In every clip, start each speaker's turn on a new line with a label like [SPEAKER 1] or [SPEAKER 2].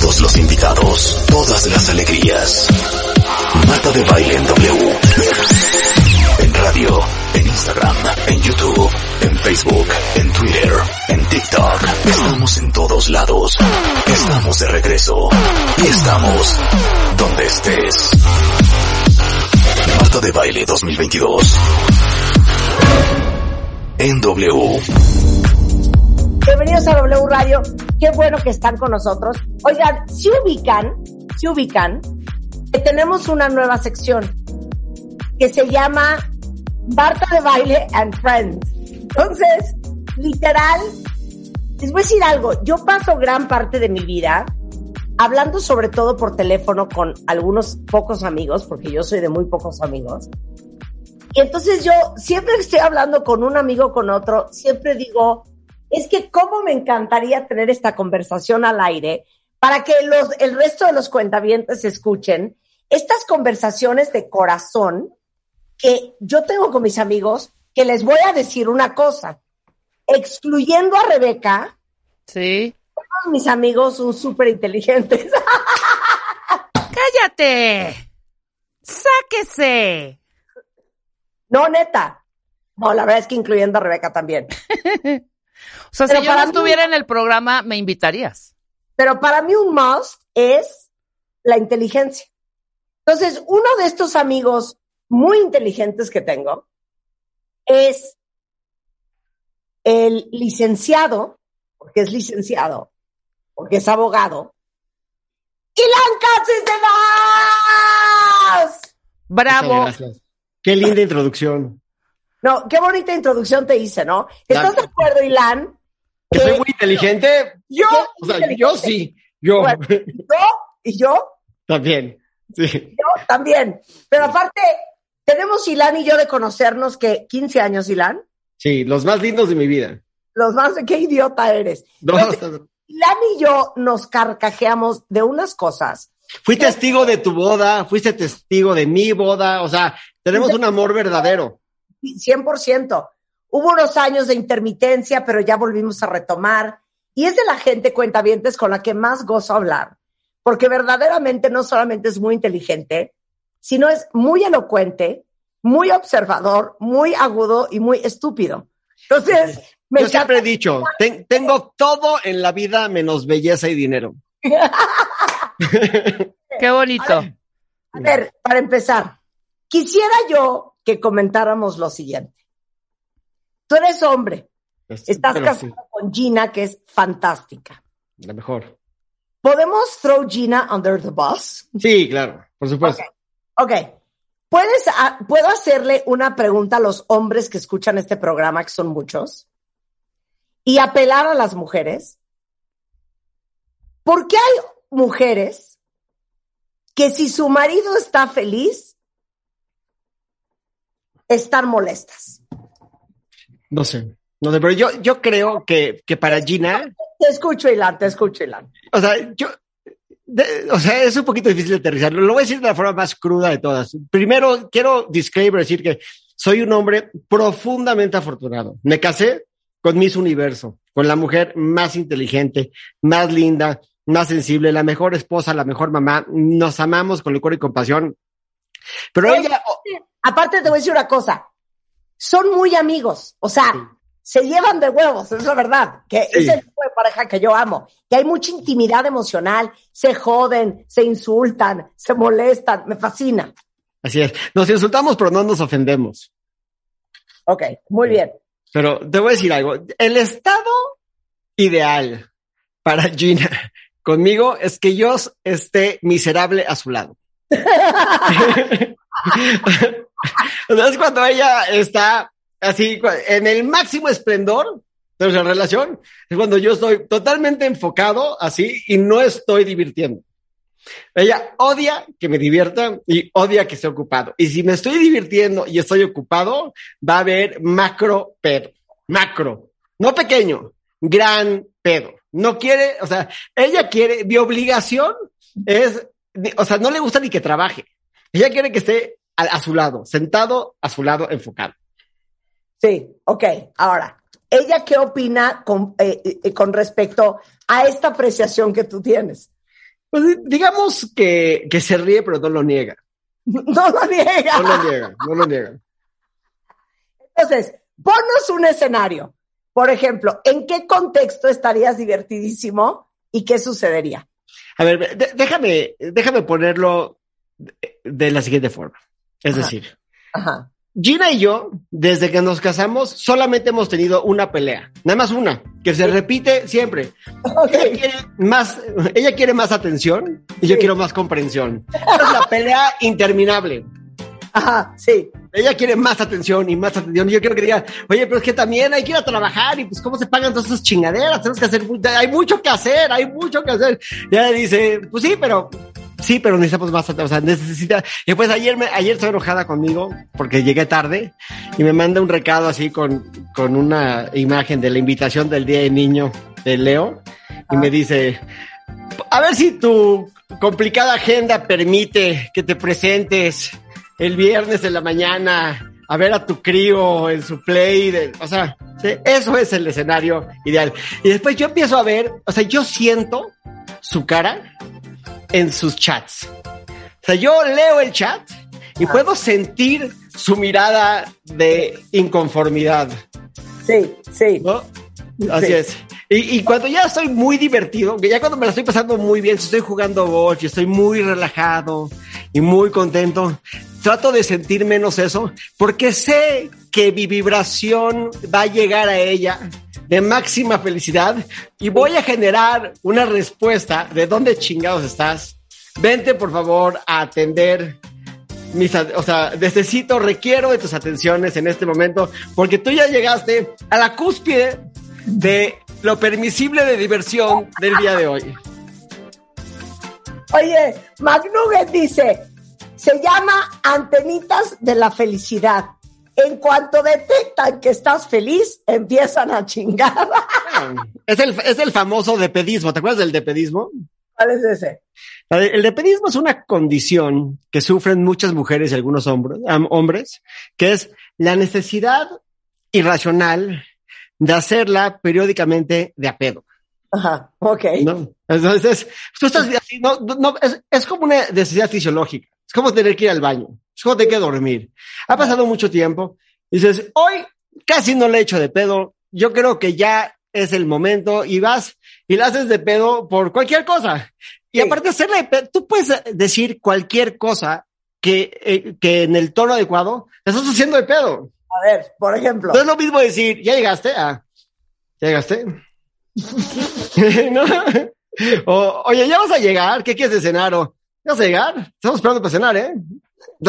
[SPEAKER 1] Todos los invitados, todas las alegrías. Marta de Baile en W. En radio, en Instagram, en YouTube, en Facebook, en Twitter, en TikTok. Estamos en todos lados. Estamos de regreso. Y estamos donde estés. Marta de Baile 2022. En W.
[SPEAKER 2] Bienvenidos a W Radio. Qué bueno que están con nosotros. Oigan, si ubican, si ubican, que tenemos una nueva sección que se llama Marta de Baile and Friends. Entonces, literal, les voy a decir algo. Yo paso gran parte de mi vida hablando sobre todo por teléfono con algunos pocos amigos, porque yo soy de muy pocos amigos. Y entonces yo siempre que estoy hablando con un amigo con otro, siempre digo, es que cómo me encantaría tener esta conversación al aire para que los, el resto de los cuentavientes escuchen estas conversaciones de corazón que yo tengo con mis amigos, que les voy a decir una cosa, excluyendo a Rebeca,
[SPEAKER 3] Sí.
[SPEAKER 2] todos mis amigos son súper inteligentes.
[SPEAKER 3] ¡Cállate! ¡Sáquese!
[SPEAKER 2] no, neta. No, la verdad es que incluyendo a Rebeca también.
[SPEAKER 3] O sea,
[SPEAKER 2] Pero
[SPEAKER 3] si yo no
[SPEAKER 2] mí-
[SPEAKER 3] estuviera en el programa, me invitarías.
[SPEAKER 2] Pero para mí un must es la inteligencia. Entonces, uno de estos amigos muy inteligentes que tengo es el licenciado, porque es licenciado, porque es abogado, Ilan Cáceres
[SPEAKER 3] ¡Bravo!
[SPEAKER 4] Muchas gracias. Qué linda introducción.
[SPEAKER 2] No, qué bonita introducción te hice, ¿no? ¿Estás de acuerdo, Ilan?
[SPEAKER 4] ¿Que soy muy inteligente? Yo,
[SPEAKER 2] ¿Qué
[SPEAKER 4] o sea, yo sí, yo
[SPEAKER 2] Bueno. Yo y yo
[SPEAKER 4] también. Sí.
[SPEAKER 2] Yo también. Pero aparte, tenemos Ilan y yo de conocernos que 15 años, Ilan.
[SPEAKER 4] sí, los más lindos de mi vida.
[SPEAKER 2] Los más, qué idiota eres.
[SPEAKER 4] No,
[SPEAKER 2] Pues, Ilan y yo nos carcajeamos de unas cosas.
[SPEAKER 4] fui testigo de tu boda, fuiste testigo de mi boda, o sea, tenemos un amor verdadero.
[SPEAKER 2] 100%. Hubo unos años de intermitencia, pero ya volvimos a retomar. Y es de la gente cuentavientes con la que más gozo hablar. Porque verdaderamente no solamente es muy inteligente, sino es muy elocuente, muy observador, muy agudo y muy estúpido. Entonces, me
[SPEAKER 4] Yo siempre he dicho, ten- tengo todo en la vida menos belleza y dinero.
[SPEAKER 3] ¡Qué bonito!
[SPEAKER 2] A ver, para empezar, quisiera yo que comentáramos lo siguiente. Tú eres hombre, estás casado
[SPEAKER 4] sí,
[SPEAKER 2] con Gina, que es fantástica.
[SPEAKER 4] la mejor.
[SPEAKER 2] ¿Podemos throw Gina under the bus?
[SPEAKER 4] Sí, claro, por supuesto.
[SPEAKER 2] Ok. ¿Puedes, ah, ¿Puedo hacerle una pregunta a los hombres que escuchan este programa, que son muchos? Y apelar a las mujeres. ¿Por qué hay mujeres que si su marido está feliz, están molestas?
[SPEAKER 4] No sé. No sé, pero yo, yo creo que, que para Gina,
[SPEAKER 2] Te escucho, Ilan, te escucho, Ilan.
[SPEAKER 4] o sea, yo, de- o sea, es un poquito difícil aterrizarlo. Lo voy a decir de la forma más cruda de todas. Primero, quiero disclaimer decir que soy un hombre profundamente afortunado. Me casé con Miss Universo, con la mujer más inteligente, más linda, más sensible, la mejor esposa, la mejor mamá. Nos amamos con licor y compasión. Pero
[SPEAKER 2] Oye,
[SPEAKER 4] ella,
[SPEAKER 2] Aparte te voy a decir una cosa, son muy amigos, o sea, se llevan de huevos, es la verdad, que
[SPEAKER 4] Sí.
[SPEAKER 2] es el tipo de pareja que yo amo, que hay mucha intimidad emocional, se joden, se insultan, se molestan, me fascina.
[SPEAKER 4] así es, nos insultamos, pero no nos ofendemos.
[SPEAKER 2] Ok, muy bien.
[SPEAKER 4] Pero te voy a decir algo. El estado ideal para Gina conmigo es que yo esté miserable a su lado. Entonces, cuando ella está así, en el máximo esplendor, Entonces, la relación es cuando yo estoy totalmente enfocado así y no estoy divirtiendo. Ella odia que me divierta y odia que esté ocupado. Y si me estoy divirtiendo y estoy ocupado, va a haber macro pedo. Macro. No pequeño, gran pedo. No quiere, o sea, ella quiere, mi obligación es, o sea, no le gusta ni que trabaje. Ella quiere que esté a, a su lado, sentado a su lado, enfocado.
[SPEAKER 2] Sí, ok. Ahora, ¿ella qué opina con, eh, eh, con respecto a esta apreciación que tú tienes?
[SPEAKER 4] Pues digamos que, que se ríe, pero no lo niega.
[SPEAKER 2] No lo niega.
[SPEAKER 4] No lo niega, no lo niega.
[SPEAKER 2] Entonces, ponnos un escenario. Por ejemplo, ¿en qué contexto estarías divertidísimo y qué sucedería?
[SPEAKER 4] A ver, déjame, déjame ponerlo de, de la siguiente forma. Es
[SPEAKER 2] Ajá.
[SPEAKER 4] decir,
[SPEAKER 2] Ajá.
[SPEAKER 4] Gina y yo, desde que nos casamos, solamente hemos tenido una pelea. Nada más una, que se repite siempre.
[SPEAKER 2] Ok.
[SPEAKER 4] Ella quiere más, ella quiere más atención y yo quiero más comprensión. Es la pelea interminable.
[SPEAKER 2] Ajá, sí.
[SPEAKER 4] Ella quiere más atención y más atención. Y yo quiero que diga, oye, pero es que también hay que ir a trabajar y pues cómo se pagan todas esas chingaderas. Tenemos que hacer, hay mucho que hacer, hay mucho que hacer. Y ella dice, pues sí, pero sí, pero necesitamos más, o sea, necesita. Y pues ayer me, ayer estoy enojada conmigo porque llegué tarde y me manda un recado así con, con una imagen de la invitación del Día del Niño de Leo y me dice, a ver si tu complicada agenda permite que te presentes el viernes en la mañana a ver a tu crío en su play, de- o sea, sí, eso es el escenario ideal. Y después yo empiezo a ver, o sea, yo siento su cara en sus chats. O sea, yo leo el chat y puedo sentir su mirada de inconformidad,
[SPEAKER 2] Sí, sí.
[SPEAKER 4] ¿no? Así
[SPEAKER 2] Sí.
[SPEAKER 4] es. Y, y cuando ya estoy muy divertido, que ya cuando me la estoy pasando muy bien, si estoy jugando golf y estoy muy relajado y muy contento, trato de sentir menos eso, porque sé que mi vibración va a llegar a ella de máxima felicidad y voy a generar una respuesta de dónde chingados estás. Vente por favor a atender mis, o sea, necesito, requiero de tus atenciones en este momento, porque tú ya llegaste a la cúspide de lo permisible de diversión del día de hoy.
[SPEAKER 2] Oye, McNugget dice, se llama antenitas de la felicidad. En cuanto detectan que estás feliz, empiezan a chingar.
[SPEAKER 4] Es el, es el famoso depedismo. ¿Te acuerdas del depedismo?
[SPEAKER 2] ¿Cuál es ese?
[SPEAKER 4] El depedismo es una condición que sufren muchas mujeres y algunos hombres, hombres, que es la necesidad irracional de hacerla periódicamente de a pedo.
[SPEAKER 2] Ajá, ok.
[SPEAKER 4] ¿no? Entonces, tú estás así, no, no, es, es como una necesidad fisiológica. Es como tener que ir al baño. Es como tener que dormir. Ha pasado mucho tiempo. Y dices, hoy casi no le echo de pedo. Yo creo que ya es el momento y vas y la haces de pedo por cualquier cosa. Y
[SPEAKER 2] Sí.
[SPEAKER 4] aparte de hacerle de pedo, tú puedes decir cualquier cosa que, eh, que en el tono adecuado la estás haciendo de pedo.
[SPEAKER 2] A ver, por ejemplo.
[SPEAKER 4] No es lo mismo decir, ¿ya llegaste? Ah, ¿ya llegaste? ¿No? O, oye, ¿ya vas a llegar? ¿Qué quieres de cenar? O, ¿ya vas a llegar? Estamos esperando para cenar, ¿eh?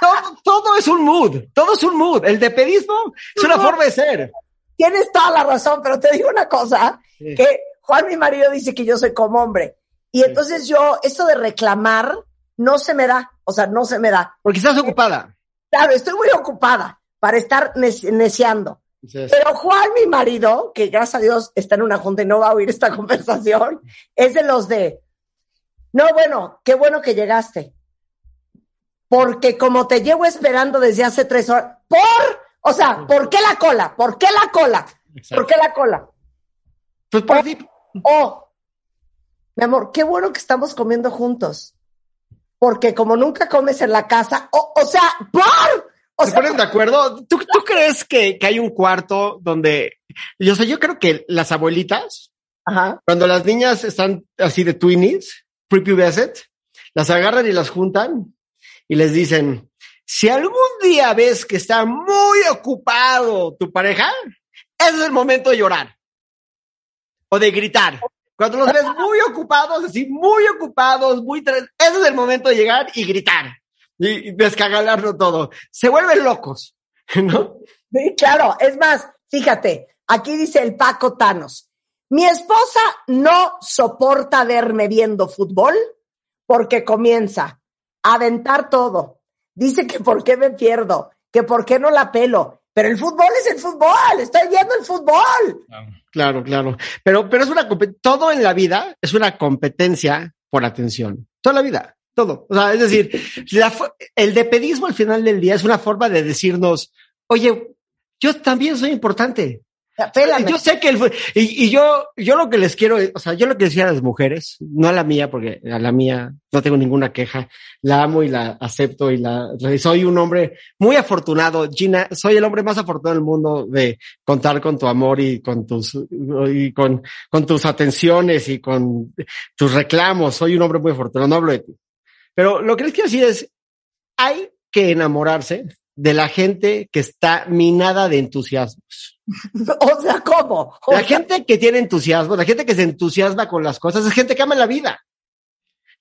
[SPEAKER 4] Todo, todo es un mood, todo es un mood. El depedismo es una forma de ser.
[SPEAKER 2] Tienes toda la razón, pero te digo una cosa,
[SPEAKER 4] Sí.
[SPEAKER 2] que Juan, mi marido, dice que yo soy como hombre. Y entonces yo, esto de reclamar, no se me da. O sea, no se me da.
[SPEAKER 4] Porque estás ocupada.
[SPEAKER 2] Claro, estoy muy ocupada para estar neciando.
[SPEAKER 4] Entonces,
[SPEAKER 2] Pero Juan, mi marido, que gracias a Dios está en una junta y no va a oír esta conversación, es de los de, no, bueno, qué bueno que llegaste. Porque como te llevo esperando desde hace tres horas, por, o sea, ¿por qué la cola? ¿Por qué la cola? ¿Por qué la cola?
[SPEAKER 4] pues por ti,
[SPEAKER 2] Oh, mi amor, qué bueno que estamos comiendo juntos. Porque como nunca comes en la casa, o, o sea, por, o
[SPEAKER 4] ¿Se
[SPEAKER 2] sea,
[SPEAKER 4] ponen de acuerdo? ¿Tú, tú crees que, que hay un cuarto donde, yo sé, yo creo que las abuelitas,
[SPEAKER 2] ajá,
[SPEAKER 4] cuando las niñas están así de twinnies, prepubescent, las agarran y las juntan y les dicen, si algún día ves que está muy ocupado tu pareja, es el momento de llorar o de gritar. Cuando los ves muy ocupados, así muy ocupados, muy, ese es el momento de llegar y gritar y y descagalarlo todo. Se vuelven locos, ¿no?
[SPEAKER 2] Sí, claro, es más, fíjate, Aquí dice el Paco Tanos. Mi esposa no soporta verme viendo fútbol porque comienza a aventar todo. Dice que por qué me pierdo, que por qué no la pelo. Pero el fútbol es el fútbol, estoy viendo el fútbol.
[SPEAKER 4] Claro, claro. Pero, pero es una todo en la vida es una competencia por atención. Toda la vida, todo. O sea, es decir, la el depedismo al final del día es una forma de decirnos, oye, yo también soy importante. Yo sé que el, y, y yo, yo lo que les quiero, o sea, yo lo que decía a las mujeres, no a la mía, porque a la mía no tengo ninguna queja, la amo y la acepto y la, soy un hombre muy afortunado, Gina, soy el hombre más afortunado del mundo de contar con tu amor y con tus, y con, con tus atenciones y con tus reclamos, soy un hombre muy afortunado, no hablo de ti. Pero lo que les quiero decir es, hay que enamorarse de la gente que está minada de entusiasmos.
[SPEAKER 2] O sea, ¿cómo? O
[SPEAKER 4] La
[SPEAKER 2] sea,
[SPEAKER 4] gente que tiene entusiasmo, la gente que se entusiasma con las cosas, es gente que ama la vida.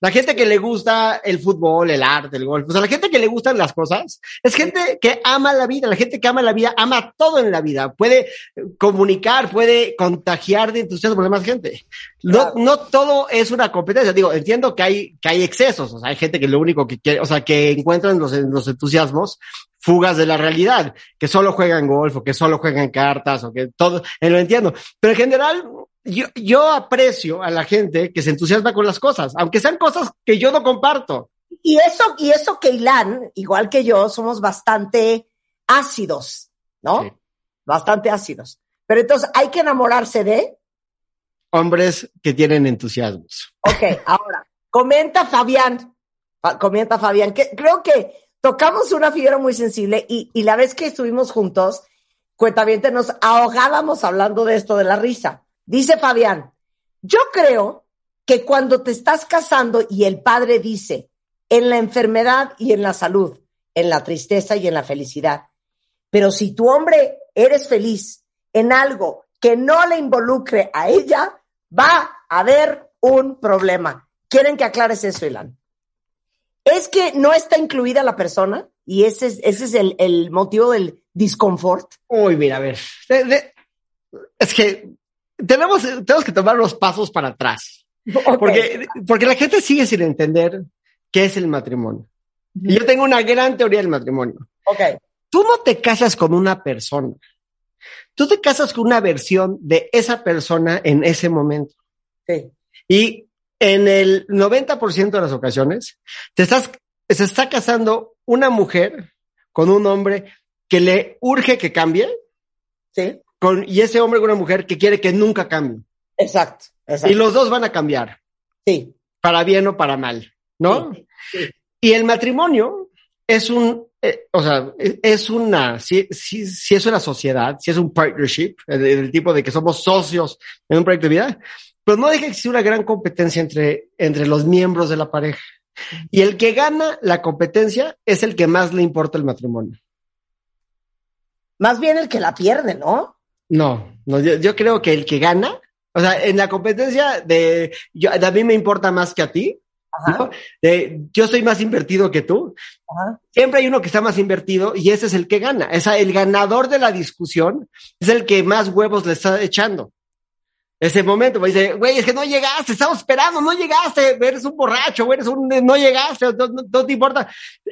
[SPEAKER 4] La gente que le gusta el fútbol, el arte, el golf, o sea, la gente que le gustan las cosas, es gente que ama la vida. La gente que ama la vida ama todo en la vida. Puede comunicar, puede contagiar de entusiasmo a la demás gente. No,
[SPEAKER 2] Claro.
[SPEAKER 4] no todo es una competencia. Digo, entiendo que hay, que hay excesos. O sea, hay gente que lo único que quiere, o sea, que encuentran los, los entusiasmos fugas de la realidad, que solo juegan golf o que solo juegan cartas o que todo, eh, lo entiendo. Pero en general, yo, yo aprecio a la gente que se entusiasma con las cosas, aunque sean cosas que yo no comparto.
[SPEAKER 2] Y eso, y eso que Ilan, igual que yo, somos bastante ácidos, ¿no?
[SPEAKER 4] Sí.
[SPEAKER 2] Bastante ácidos. Pero entonces hay que enamorarse de.
[SPEAKER 4] Hombres que tienen entusiasmos.
[SPEAKER 2] Ok, ahora, comenta Fabián, Fa- comenta Fabián, que creo que tocamos una fibra muy sensible y, y la vez que estuvimos juntos, cuentaviente, nos ahogábamos hablando de esto de la risa. Dice Fabián, yo creo que cuando te estás casando y el padre dice, en la enfermedad y en la salud, en la tristeza y en la felicidad, pero si tu hombre eres feliz en algo que no le involucre a ella, va a haber un problema. ¿Quieren que aclares eso, Ilan? Es que no está incluida la persona y ese es, ese es el, motivo del disconfort.
[SPEAKER 4] Uy, mira, a ver. es que tenemos, tenemos que tomar los pasos para atrás. Porque, porque la gente sigue sin entender qué es el matrimonio. Y yo tengo una gran teoría del matrimonio.
[SPEAKER 2] Ok.
[SPEAKER 4] Tú no te casas con una persona. Tú te casas con una versión de esa persona en ese momento.
[SPEAKER 2] Sí.
[SPEAKER 4] Y en el 90% de las ocasiones, te estás, se está casando una mujer con un hombre que le urge que cambie,
[SPEAKER 2] Sí.
[SPEAKER 4] Con, y ese hombre con una mujer que quiere que nunca cambie.
[SPEAKER 2] Exacto. Exacto.
[SPEAKER 4] Y los dos van a cambiar,
[SPEAKER 2] Sí.
[SPEAKER 4] para bien o para mal, ¿no?
[SPEAKER 2] Sí, sí.
[SPEAKER 4] Y el matrimonio es un, eh, o sea, es- una, si, si, si es una sociedad, si es un partnership, el, del tipo de que somos socios en un proyecto de vida, pero no deja de existir una gran competencia entre, entre los miembros de la pareja. Y el que gana la competencia es el que más le importa el matrimonio.
[SPEAKER 2] Más bien el que la pierde, ¿no?
[SPEAKER 4] No, no yo, yo creo que el que gana, o sea, en la competencia de, yo, a mí me importa más que a ti. De, yo soy más invertido que tú,
[SPEAKER 2] Ajá.
[SPEAKER 4] siempre hay uno que está más invertido y ese es el que gana. Es el ganador de la discusión es el que más huevos le está echando. Ese momento, me dice, güey, es que no llegaste, estamos esperando, no llegaste, eres un borracho, eres un, no llegaste, no, no- no te importa.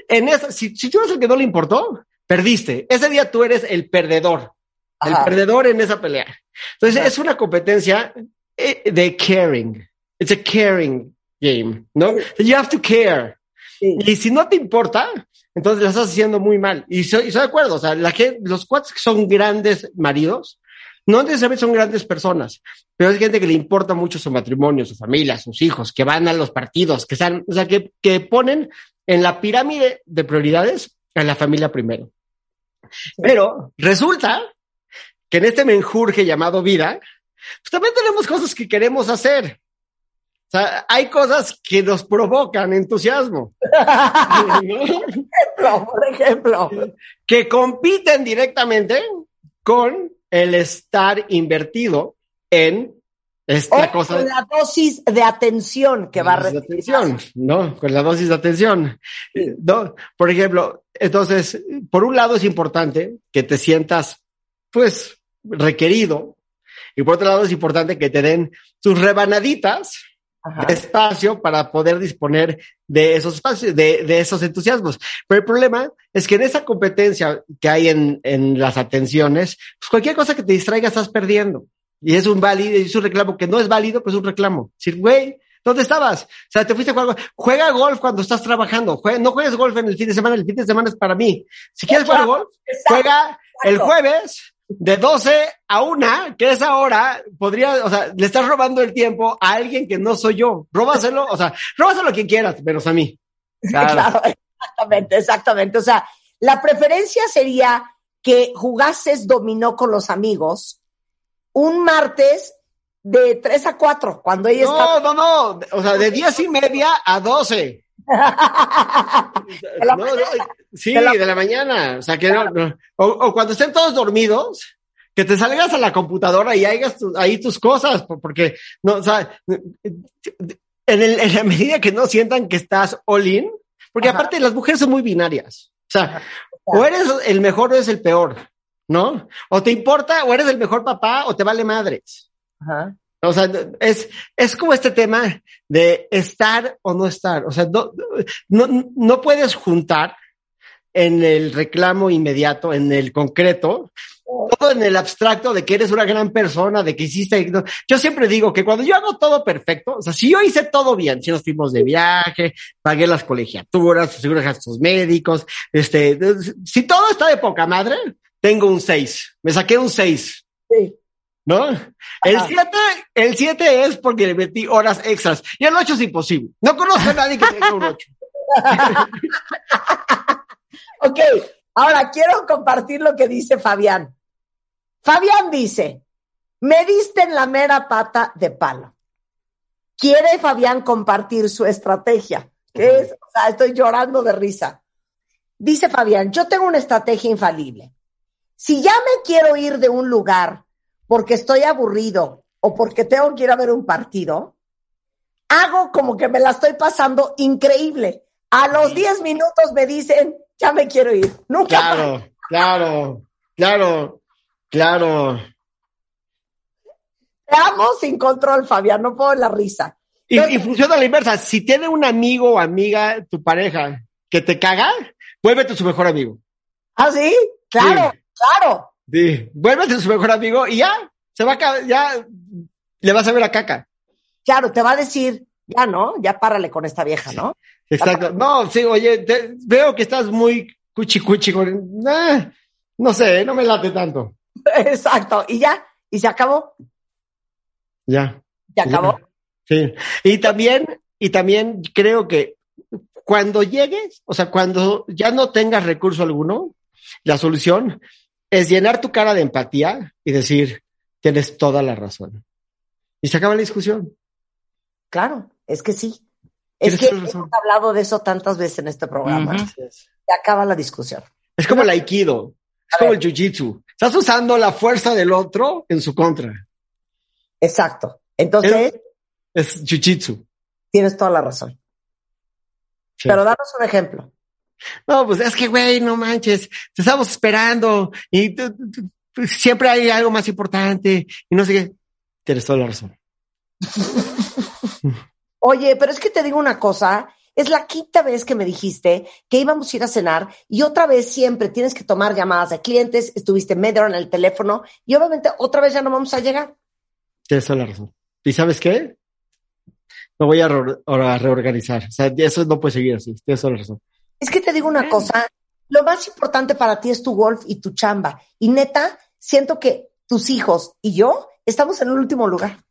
[SPEAKER 4] En esa, si, si tú eres el que no le importó, perdiste. Ese día tú eres el perdedor, el
[SPEAKER 2] Ajá.
[SPEAKER 4] perdedor en esa pelea. Entonces
[SPEAKER 2] Ajá.
[SPEAKER 4] es una competencia eh, de caring. It's a caring game, ¿no? You have to care.
[SPEAKER 2] Sí.
[SPEAKER 4] Y si no te importa, entonces lo estás haciendo muy mal. Y estoy de acuerdo, o sea, la gente, los cuates que son grandes maridos, no necesariamente son grandes personas, pero es gente que le importa mucho su matrimonio, su familia, sus hijos, que van a los partidos, que están, o sea, que, que ponen en la pirámide de prioridades a la familia primero. Pero resulta que en este menjurje llamado vida, pues también tenemos cosas que queremos hacer. O sea, hay cosas que nos provocan entusiasmo.
[SPEAKER 2] por ejemplo.
[SPEAKER 4] que compiten directamente con el estar invertido en esta
[SPEAKER 2] O
[SPEAKER 4] cosa
[SPEAKER 2] con la dosis de atención que va a recibir.
[SPEAKER 4] atención, ¿no? Con la dosis de atención.
[SPEAKER 2] Sí.
[SPEAKER 4] ¿no? Por ejemplo, entonces, por un lado es importante que te sientas, pues, requerido. Y por otro lado, es importante que te den tus rebanaditas
[SPEAKER 2] Ajá.
[SPEAKER 4] de espacio para poder disponer de esos espacios, de, de esos entusiasmos. Pero el problema es que en esa competencia que hay en, en las atenciones, pues cualquier cosa que te distraiga estás perdiendo. Y es un válido, es un reclamo que no es válido, pues es un reclamo. Decir, güey, ¿dónde estabas? O sea, te fuiste a jugar. Juega golf cuando estás trabajando. Juega- no juegues golf en el fin de semana, el fin de semana es para mí. Si quieres jugar golf, juega el jueves de 12 a 1, que esa hora podría, o sea, le estás robando el tiempo a alguien que no soy yo. Róbaselo, o sea, róbaselo a quien quieras, menos a mí.
[SPEAKER 3] Claro.
[SPEAKER 2] Claro, exactamente, exactamente. O sea, la preferencia sería que jugases dominó con los amigos un martes de 3 a 4, cuando ella
[SPEAKER 4] No, no, no, o sea, de 10 y media a 12.
[SPEAKER 2] está... De la
[SPEAKER 4] No, sí,
[SPEAKER 2] De la-
[SPEAKER 4] de la mañana. O sea, que no, no. O, o cuando estén todos dormidos, que te salgas a la computadora y hagas tu- ahí tus cosas, por- porque, no, o sea, en, el- en la medida que no sientan que estás all in, porque
[SPEAKER 2] Ajá.
[SPEAKER 4] aparte las mujeres son muy binarias. O sea, o eres el mejor o eres el peor, ¿no? O te importa, o eres el mejor papá, o te vale madres.
[SPEAKER 2] Ajá.
[SPEAKER 4] O sea, es, es como este tema de estar o no estar. O sea, no, no, no puedes juntar en el reclamo inmediato, en el concreto, todo en el abstracto de que eres una gran persona, de que hiciste. Yo siempre digo que cuando yo hago todo perfecto, o sea, si yo hice todo bien, si nos fuimos de viaje, pagué las colegiaturas, seguro gastos médicos, este, si todo está de poca madre, tengo un 6. Me saqué un 6.
[SPEAKER 2] Sí.
[SPEAKER 4] ¿No? El
[SPEAKER 2] Ajá.
[SPEAKER 4] 7, el 7 es porque le metí horas extras. Y el 8 es imposible. No conozco a nadie que tenga un 8.
[SPEAKER 2] Ok, ahora quiero compartir lo que dice Fabián. Fabián dice, me diste en la mera pata de palo. Quiere Fabián compartir su estrategia, que es, o sea, estoy llorando de risa. Dice Fabián, yo tengo una estrategia infalible. Si ya me quiero ir de un lugar porque estoy aburrido o porque tengo que ir a ver un partido, hago como que me la estoy pasando increíble. A los 10 minutos me dicen, ya me quiero ir. Nunca más.
[SPEAKER 4] Claro, claro, claro, claro.
[SPEAKER 2] Te amo sin control, Fabián, no puedo la risa.
[SPEAKER 4] Y, y funciona a la inversa. Si tiene un amigo o amiga, tu pareja, que te caga, vuélvete su mejor amigo.
[SPEAKER 2] ¿Ah, sí? Claro, claro.
[SPEAKER 4] Sí, vuélvete su mejor amigo y ya, se va a ya le vas a ver a caca.
[SPEAKER 2] Claro, te va a decir, ya no, ya párale con esta vieja, ¿no?
[SPEAKER 4] Exacto. No, sí, oye, te- veo que estás muy cuchi cuchi con, ah, no sé, no me late tanto.
[SPEAKER 2] Exacto. Y ya, y se acabó.
[SPEAKER 4] Ya.
[SPEAKER 2] Se acabó.
[SPEAKER 4] Sí. Y también, y también creo que cuando llegues, o sea, cuando ya no tengas recurso alguno, la solución es llenar tu cara de empatía y decir, tienes toda la razón. Y se acaba la discusión.
[SPEAKER 2] Claro, es que sí. Es que hemos hablado de eso tantas veces en este programa. Se acaba la discusión.
[SPEAKER 4] Es como el aikido, es
[SPEAKER 2] A
[SPEAKER 4] como
[SPEAKER 2] ver.
[SPEAKER 4] el jiu-jitsu. Estás usando la fuerza del otro en su contra.
[SPEAKER 2] Exacto. Entonces,
[SPEAKER 4] Es jiu-jitsu.
[SPEAKER 2] tienes toda la razón.
[SPEAKER 4] Sí.
[SPEAKER 2] Pero danos un ejemplo.
[SPEAKER 4] No, pues es que, güey, no manches, te estamos esperando y tú- tú- tú- siempre hay algo más importante y no sé qué. Tienes toda la razón.
[SPEAKER 2] Oye, pero es que te digo una cosa, es la quinta vez que me dijiste que íbamos a ir a cenar y otra vez siempre tienes que tomar llamadas de clientes, estuviste media hora en el teléfono y obviamente otra vez ya no vamos a llegar.
[SPEAKER 4] Tienes toda la razón. ¿Y sabes qué? Me voy a, re- a reorganizar. O sea, eso no puede seguir así. Tienes toda la razón.
[SPEAKER 2] Es que te digo una cosa, lo más importante para ti es tu golf y tu chamba. Y neta, siento que tus hijos y yo estamos en el último lugar.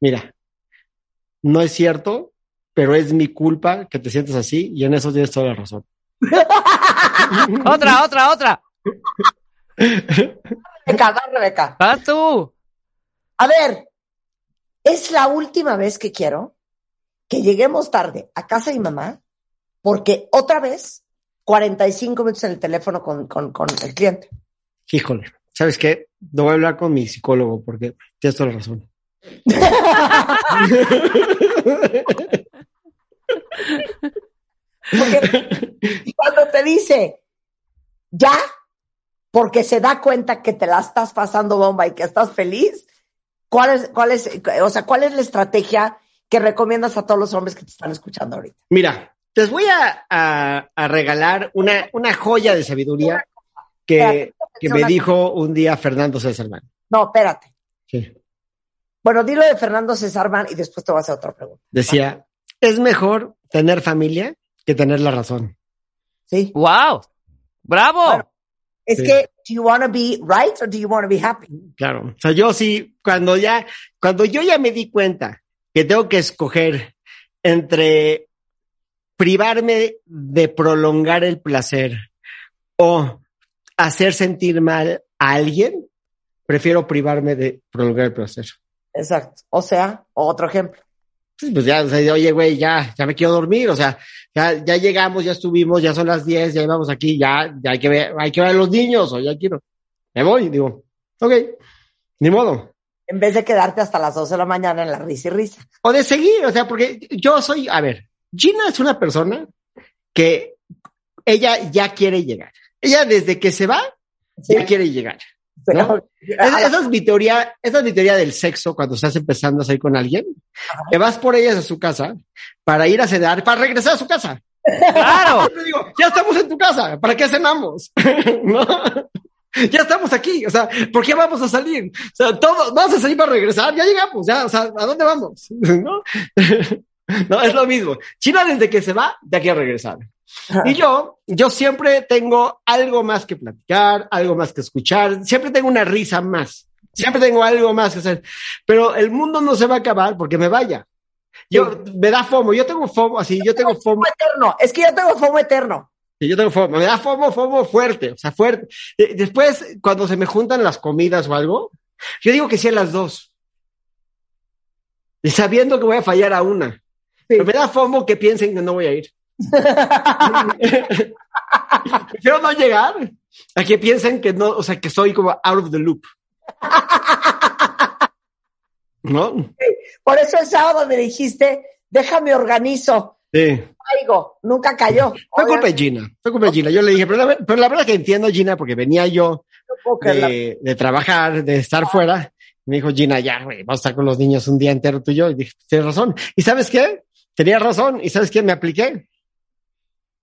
[SPEAKER 4] Mira, no es cierto, pero es mi culpa que te sientes así y en eso tienes toda la razón.
[SPEAKER 3] Otra, otra, otra.
[SPEAKER 2] Rebeca, va, Rebeca.
[SPEAKER 3] Vas tú.
[SPEAKER 2] A ver, es la última vez que quiero que lleguemos tarde a casa de mi mamá, porque otra vez 45 minutos en el teléfono con, con, con el cliente.
[SPEAKER 4] Híjole, ¿sabes qué? No voy a hablar con mi psicólogo porque tienes toda la razón.
[SPEAKER 2] Porque cuando te dice, ya, porque se da cuenta que te la estás pasando bomba y que estás feliz, ¿cuál es, cuál es, o sea, cuál es la estrategia que recomiendas a todos los hombres que te están escuchando ahorita?
[SPEAKER 4] Mira, les voy a, a- a regalar una, una joya de sabiduría que, que me dijo un día Fernando César Man.
[SPEAKER 2] No, espérate.
[SPEAKER 4] Sí.
[SPEAKER 2] Bueno, dilo de Fernando Cesarman y después te voy a hacer otra pregunta.
[SPEAKER 4] Decía, es mejor tener familia que tener la razón.
[SPEAKER 2] ¿Sí?
[SPEAKER 3] ¡Wow! ¡Bravo!
[SPEAKER 2] Bueno. Es
[SPEAKER 4] Sí.
[SPEAKER 2] que, do you want to be right or do you want to be happy?
[SPEAKER 4] Claro. O sea, yo sí, cuando ya, cuando yo ya me di cuenta que tengo que escoger entre privarme de prolongar el placer o hacer sentir mal a alguien, prefiero privarme de prolongar el placer.
[SPEAKER 2] Exacto. O sea, otro ejemplo.
[SPEAKER 4] Pues ya, o sea, oye, güey, ya, ya me quiero dormir, o sea, ya, ya llegamos, ya estuvimos, ya son las 10, ya íbamos aquí, ya, ya hay que ver, hay que ver a los niños, o ya quiero. Me voy, digo, ok, ni modo.
[SPEAKER 2] En vez de quedarte hasta las 12 de la mañana en la risa y risa.
[SPEAKER 4] O de seguir, o sea, porque yo soy, a ver, Gina es una persona que ella ya quiere llegar. Ella desde que se va,
[SPEAKER 2] Sí.
[SPEAKER 4] ya quiere llegar. ¿no? Esa, esa es mi teoría, esa es mi teoría del sexo cuando estás empezando a salir con alguien. Que vas por ellas a su casa para ir a cenar, para regresar a su casa.
[SPEAKER 3] ¡Claro!
[SPEAKER 4] Siempre digo, ya estamos en tu casa, ¿para qué cenamos? ¿No? Ya estamos aquí, o sea, ¿por qué vamos a salir? O sea, todos, vamos a salir para regresar, ya llegamos, ya, o sea, ¿a dónde vamos? ¿No? No, es lo mismo. China desde que se va, ya quiere regresar. Y yo, yo siempre tengo algo más que platicar, algo más que escuchar, siempre tengo una risa más, siempre tengo algo más que hacer, pero el mundo no se va a acabar porque me vaya. Yo, me da fomo, yo tengo fomo, así, yo tengo fomo,
[SPEAKER 2] eterno. Es que yo tengo FOMO eterno.
[SPEAKER 4] Yo tengo fomo, me da fomo, fomo fuerte, o sea, fuerte. Después, cuando se me juntan las comidas o algo, yo digo que sí a las dos. Y sabiendo que voy a fallar a una. Pero me da fomo que piensen que no voy a ir. Prefiero no llegar a que piensen que no, o sea, que soy como out of the loop. ¿No?
[SPEAKER 2] Por eso el sábado me dijiste, déjame organizo.
[SPEAKER 4] Sí.
[SPEAKER 2] Caigo. Nunca cayó.
[SPEAKER 4] Fue culpa de Gina. Fue culpa de Gina. Yo le dije, pero la, pero la verdad que entiendo, Gina, porque venía yo
[SPEAKER 2] no
[SPEAKER 4] de trabajar, de estar fuera. Me dijo Gina, ya, güey, vamos a estar con los niños un día entero tú y yo. Y dije, tienes razón. ¿Y sabes qué? Tenía razón. ¿Y sabes qué? Me apliqué.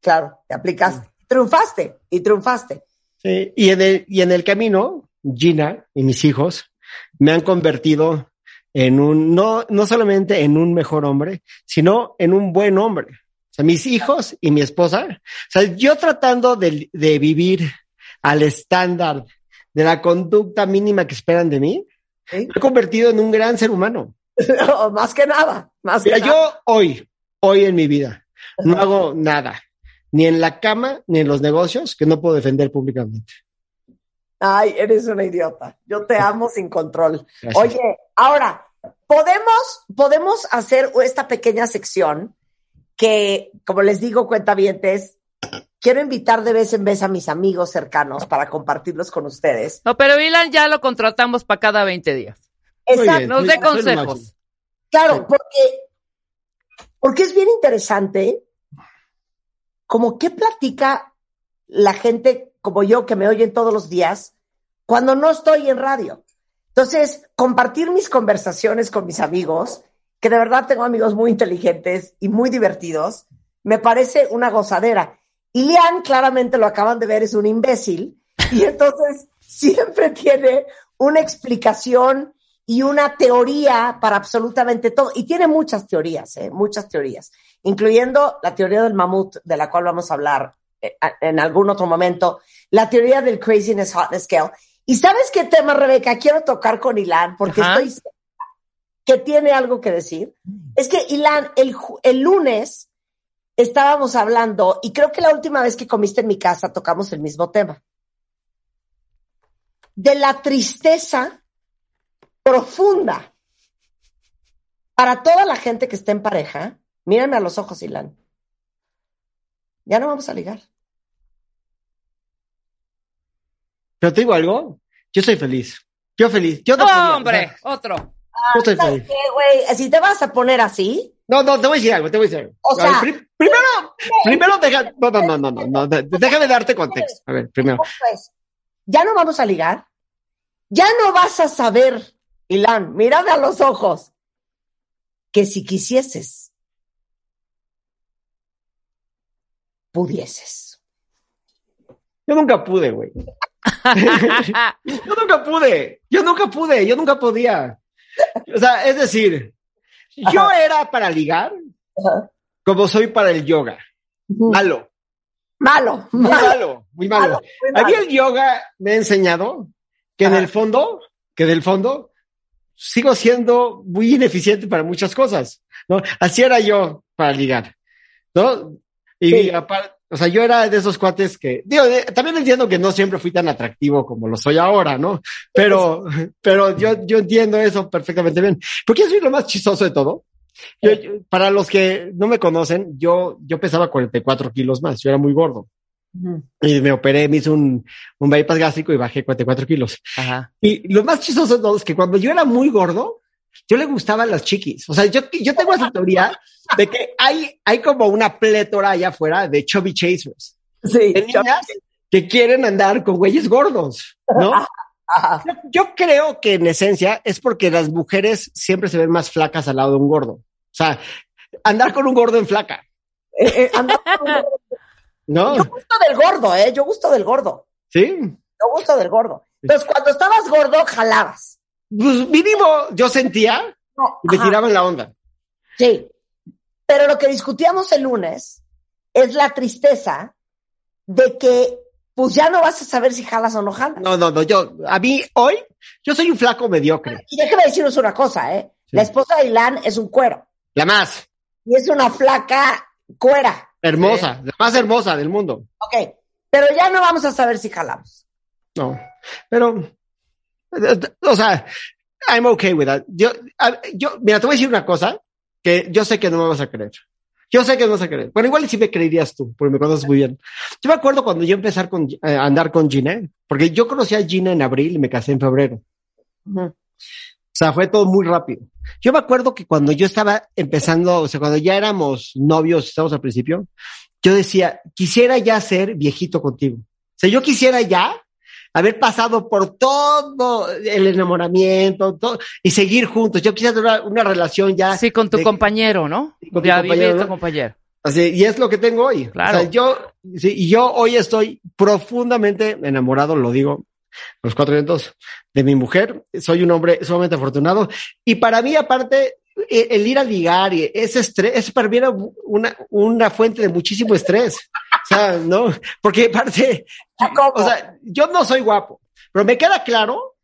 [SPEAKER 2] Claro, te aplicaste. Triunfaste y triunfaste.
[SPEAKER 4] Sí, y en el, y en el camino, Gina y mis hijos me han convertido en un, no, no solamente en un mejor hombre, sino en un buen hombre. O sea, mis hijos y mi esposa, o sea, yo tratando de, de vivir al estándar de la conducta mínima que esperan de mí,
[SPEAKER 2] ¿sí?
[SPEAKER 4] me he convertido en un gran ser humano.
[SPEAKER 2] No, más que nada. Más
[SPEAKER 4] Mira,
[SPEAKER 2] que nada.
[SPEAKER 4] yo hoy, hoy en mi vida, no hago nada, ni en la cama, ni en los negocios, que no puedo defender públicamente.
[SPEAKER 2] Ay, eres una idiota. Yo te amo sin control.
[SPEAKER 4] Gracias.
[SPEAKER 2] Oye, ahora, podemos, podemos hacer esta pequeña sección que, como les digo, cuentavientes, quiero invitar de vez en vez a mis amigos cercanos para compartirlos con ustedes.
[SPEAKER 3] No, pero Ilan ya lo contratamos para cada 20 días.
[SPEAKER 2] Exacto.
[SPEAKER 4] bien,
[SPEAKER 3] Nos dé consejos.
[SPEAKER 2] Claro,
[SPEAKER 4] Sí.
[SPEAKER 2] porque, porque es bien interesante como qué platica la gente como yo que me oyen todos los días cuando no estoy en radio. Entonces, compartir mis conversaciones con mis amigos, que de verdad tengo amigos muy inteligentes y muy divertidos, me parece una gozadera. Y Lian, claramente lo acaban de ver, es un imbécil y entonces siempre tiene una explicación y una teoría para absolutamente todo. Y tiene muchas teorías, ¿eh? muchas teorías, incluyendo la teoría del mamut, de la cual vamos a hablar eh, en algún otro momento, la teoría del craziness hotness scale. ¿Y sabes qué tema, Rebeca? Quiero tocar con Ilan porque
[SPEAKER 3] Ajá.
[SPEAKER 2] estoy segura que tiene algo que decir. Es que, Ilan, el, el lunes estábamos hablando, y creo que la última vez que comiste en mi casa tocamos el mismo tema, de la tristeza profunda para toda la gente que está en pareja. Mírame a los ojos, Ilan. Ya no vamos a ligar.
[SPEAKER 4] Pero te digo algo, yo soy feliz. Yo feliz. Yo no, podía,
[SPEAKER 3] hombre,
[SPEAKER 4] o sea,
[SPEAKER 3] otro.
[SPEAKER 4] yo estoy
[SPEAKER 2] ¿Sabes
[SPEAKER 4] feliz.
[SPEAKER 2] qué, güey? Si te vas a poner así,
[SPEAKER 4] No, no, te voy a decir algo, te voy a decir algo.
[SPEAKER 2] O
[SPEAKER 4] ver,
[SPEAKER 2] sea-
[SPEAKER 4] pri- primero, primero deja, no, no, no, no, no, no, déjame darte contexto. A ver, primero.
[SPEAKER 2] pues, ya no vamos a ligar, ya no vas a saber, Ilan, mírame a los ojos, que si quisieses, pudieses.
[SPEAKER 4] Yo nunca pude, güey. yo nunca pude. Yo nunca pude. Yo nunca podía. O sea, es decir, yo era para ligar
[SPEAKER 2] Ajá.
[SPEAKER 4] como soy para el yoga. Malo.
[SPEAKER 2] Malo,
[SPEAKER 4] Muy
[SPEAKER 2] malo.
[SPEAKER 4] Muy malo.
[SPEAKER 2] malo, muy
[SPEAKER 4] A mí
[SPEAKER 2] malo.
[SPEAKER 4] el yoga me ha enseñado que en el fondo, que del fondo, sigo siendo muy ineficiente para muchas cosas, ¿no? Así era yo para ligar, ¿no? Y
[SPEAKER 2] Sí.
[SPEAKER 4] aparte, o sea, yo era de esos cuates que, digo, de- también entiendo que no siempre fui tan atractivo como lo soy ahora, ¿no? Pero, pero yo, yo entiendo eso perfectamente bien. Porque es lo más chistoso de todo. Yo, yo- para los que no me conocen, yo, yo pesaba 44 kilos más, yo era muy gordo. Y me operé, me hice un, un bypass gástrico y bajé 44 kilos.
[SPEAKER 3] Ajá.
[SPEAKER 4] Y lo más chistoso de todo es que cuando yo era muy gordo, yo le gustaban las chiquis. O sea, yo, yo tengo esa teoría de que hay, hay como una plétora allá afuera de chubby chasers.
[SPEAKER 2] Sí,
[SPEAKER 4] De niñas que quieren andar con güeyes gordos, ¿no?
[SPEAKER 2] Ajá.
[SPEAKER 4] Yo, yo creo que en esencia es porque las mujeres siempre se ven más flacas al lado de un gordo. O sea, andar con un gordo en flaca,
[SPEAKER 2] Eh, eh, andaba con un-
[SPEAKER 4] ¿no?
[SPEAKER 2] Yo gusto del gordo, ¿eh? Yo gusto del gordo.
[SPEAKER 4] Sí.
[SPEAKER 2] Yo gusto del gordo. Entonces, cuando estabas gordo, jalabas.
[SPEAKER 4] Pues mínimo yo sentía
[SPEAKER 2] No,
[SPEAKER 4] y me tiraban la onda.
[SPEAKER 2] Sí. Pero lo que discutíamos el lunes es la tristeza de que, pues ya no vas a saber si jalas o no jalas.
[SPEAKER 4] No, no, no, yo, a mí hoy, yo soy un flaco mediocre.
[SPEAKER 2] Y déjeme deciros una cosa, ¿eh?
[SPEAKER 4] Sí.
[SPEAKER 2] La esposa de Ilan es un cuero.
[SPEAKER 4] La más
[SPEAKER 2] Y es una flaca cuera.
[SPEAKER 4] Hermosa, la más hermosa del mundo.
[SPEAKER 2] Ok. Pero ya no vamos a saber si jalamos.
[SPEAKER 4] No, pero, o sea, I'm okay with that. Yo, yo, mira, te voy a decir una cosa que yo sé que no me vas a creer. Yo sé que no vas a creer. Bueno, igual sí me creerías tú, porque me conoces muy bien. Yo me acuerdo cuando yo empecé a con- eh, a andar con Gina, porque yo conocí a Gina en abril y me casé en febrero. O sea, fue todo muy rápido. Yo me acuerdo que cuando yo estaba empezando, o sea, cuando ya éramos novios, estábamos al principio, yo decía, quisiera ya ser viejito contigo. O sea, yo quisiera ya haber pasado por todo el enamoramiento todo, y seguir juntos. Yo quisiera tener una, una relación ya.
[SPEAKER 3] Sí, con tu
[SPEAKER 4] de-
[SPEAKER 3] compañero, ¿no?
[SPEAKER 4] con tu
[SPEAKER 3] ya
[SPEAKER 4] compañero,
[SPEAKER 3] compañero.
[SPEAKER 4] Así, y es lo que tengo hoy.
[SPEAKER 3] Claro.
[SPEAKER 4] O sea, yo, sí, y yo hoy estoy profundamente enamorado, lo digo, los cuatro vientos, de mi mujer. Soy un hombre sumamente afortunado. Y para mí, aparte, e- el ir a ligar y ese estrés, es para mí era una, una fuente de muchísimo estrés. O sea, ¿no? Porque aparte, o sea, yo no soy guapo, pero me queda claro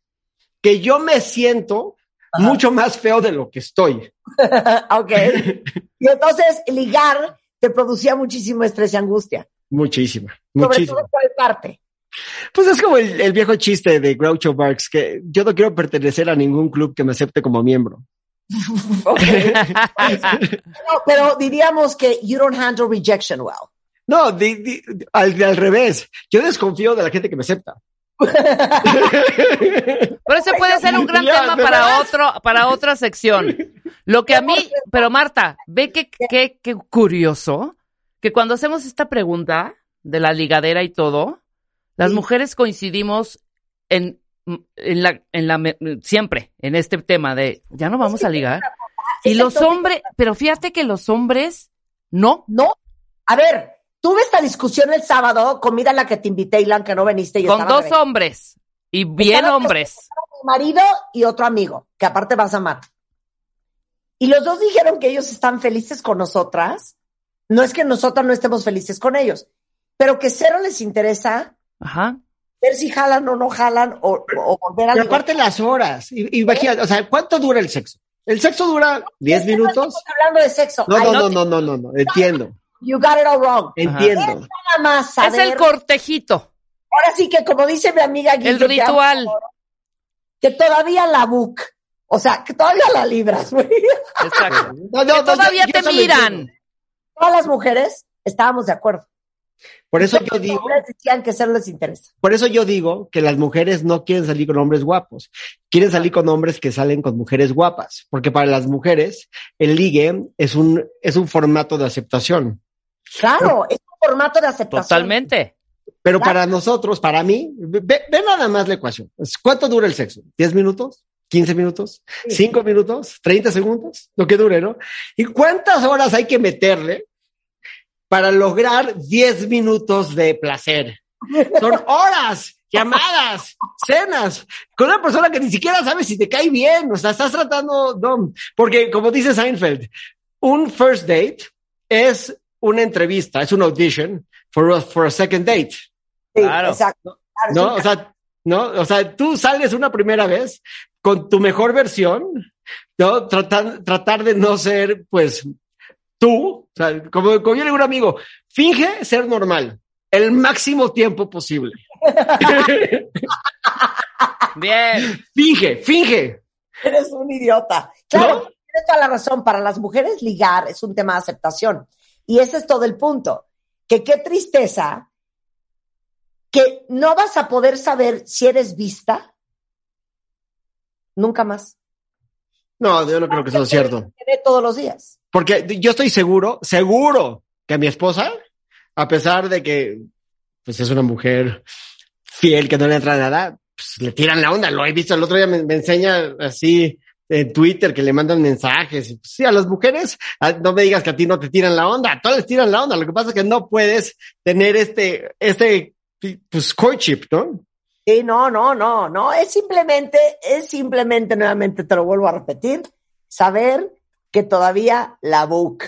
[SPEAKER 4] que yo me siento
[SPEAKER 2] Ajá.
[SPEAKER 4] mucho más feo de lo que estoy.
[SPEAKER 2] ok. Y entonces, ligar te producía muchísimo estrés y angustia.
[SPEAKER 4] Muchísima,
[SPEAKER 2] Sobre todo por el parte.
[SPEAKER 4] Pues es como el, el viejo chiste de Groucho Marx, que yo no quiero pertenecer a ningún club que me acepte como miembro.
[SPEAKER 2] No, pero diríamos que you don't handle rejection well.
[SPEAKER 4] No, di- di- al, al revés. Yo desconfío de la gente que me acepta.
[SPEAKER 3] Pero ese puede ser un gran
[SPEAKER 4] Ya,
[SPEAKER 3] tema
[SPEAKER 4] ¿de
[SPEAKER 3] para otro, para otra sección. Lo que a mí, pero Marta, ve que, que, que curioso que cuando hacemos esta pregunta de la ligadera y todo, las
[SPEAKER 2] Sí.
[SPEAKER 3] mujeres coincidimos en, en la, en la, siempre en este tema de ya no vamos a ligar. Y
[SPEAKER 2] Es
[SPEAKER 3] los hombres, pero fíjate que los hombres no.
[SPEAKER 2] No. A ver, tuve esta discusión el sábado, comida a la que te invité, Ilan, que no veniste. Y
[SPEAKER 3] Con dos hombres y bien
[SPEAKER 2] Estaba-
[SPEAKER 3] hombres.
[SPEAKER 2] Mi marido y otro amigo, que aparte vas a amar. Y los dos dijeron que ellos están felices con nosotras. No es que nosotras no estemos felices con ellos, pero que cero les interesa
[SPEAKER 3] Ajá.
[SPEAKER 2] ver si jalan o no jalan o, o volver a
[SPEAKER 4] Pero aparte las horas. Imagínate, o sea, ¿cuánto dura el sexo? ¿El sexo dura 10
[SPEAKER 2] Es que no
[SPEAKER 4] minutos?
[SPEAKER 2] estamos hablando de sexo.
[SPEAKER 4] No, no,
[SPEAKER 3] no
[SPEAKER 4] no, no, no, entiendo,
[SPEAKER 2] You got it all wrong.
[SPEAKER 4] entiendo.
[SPEAKER 2] Nada más
[SPEAKER 3] Es el cortejito,
[SPEAKER 2] Ahora sí que, como dice mi amiga Guille,
[SPEAKER 3] el ritual.
[SPEAKER 2] que todavía la book. O sea, que todavía la libras, güey.
[SPEAKER 3] Exacto.
[SPEAKER 4] No, no,
[SPEAKER 3] Que
[SPEAKER 4] no,
[SPEAKER 3] todavía te miran.
[SPEAKER 2] Todas las mujeres estábamos de acuerdo.
[SPEAKER 4] Por eso yo digo,
[SPEAKER 2] que cero les interesa.
[SPEAKER 4] por eso yo digo que las mujeres no quieren salir con hombres guapos, quieren salir con hombres que salen con mujeres guapas, porque para las mujeres el ligue es un es un formato de aceptación.
[SPEAKER 2] Claro, es un formato de aceptación.
[SPEAKER 3] Totalmente.
[SPEAKER 4] Pero para nosotros, para mí, ve, ve nada más la ecuación. ¿Cuánto dura el sexo? ¿10 minutos? 15 minutos, 5 minutos, 30 segundos, lo que dure, ¿no? ¿Y cuántas horas hay que meterle para lograr 10 minutos de placer? Son horas, llamadas, cenas, con una persona que ni siquiera sabe si te cae bien, o sea, estás tratando, no, porque como dice Seinfeld, un first date es una entrevista, es un audition for a, for a second date.
[SPEAKER 2] Sí, claro. Exacto.
[SPEAKER 4] ¿No? O sea, ¿no? O sea, tú sales una primera vez con tu mejor versión, ¿no? Tratar, tratar de no ser, pues, tú, o sea, como, como yo le digo a un amigo, finge ser normal el máximo tiempo posible.
[SPEAKER 3] Bien.
[SPEAKER 4] Finge, finge.
[SPEAKER 2] Eres un idiota. Claro, ¿No? tienes toda la razón. Para las mujeres ligar es un tema de aceptación. Y ese es todo el punto. Que qué tristeza que no vas a poder saber si eres vista nunca más.
[SPEAKER 4] No, yo no creo que eso es cierto.
[SPEAKER 2] Todos los días.
[SPEAKER 4] Porque yo estoy seguro, seguro que mi esposa, a pesar de que pues es una mujer fiel que no le entra nada, pues le tiran la onda. Lo he visto el otro día, me, me enseña así en Twitter que le mandan mensajes. Pues, sí, a las mujeres, a, no me digas que a ti no te tiran la onda, a todas les tiran la onda. Lo que pasa es que no puedes tener este, este pues, courtship, ¿no?
[SPEAKER 2] Sí, no, no, no, no, es simplemente, es simplemente, nuevamente te lo vuelvo a repetir, saber que todavía la book.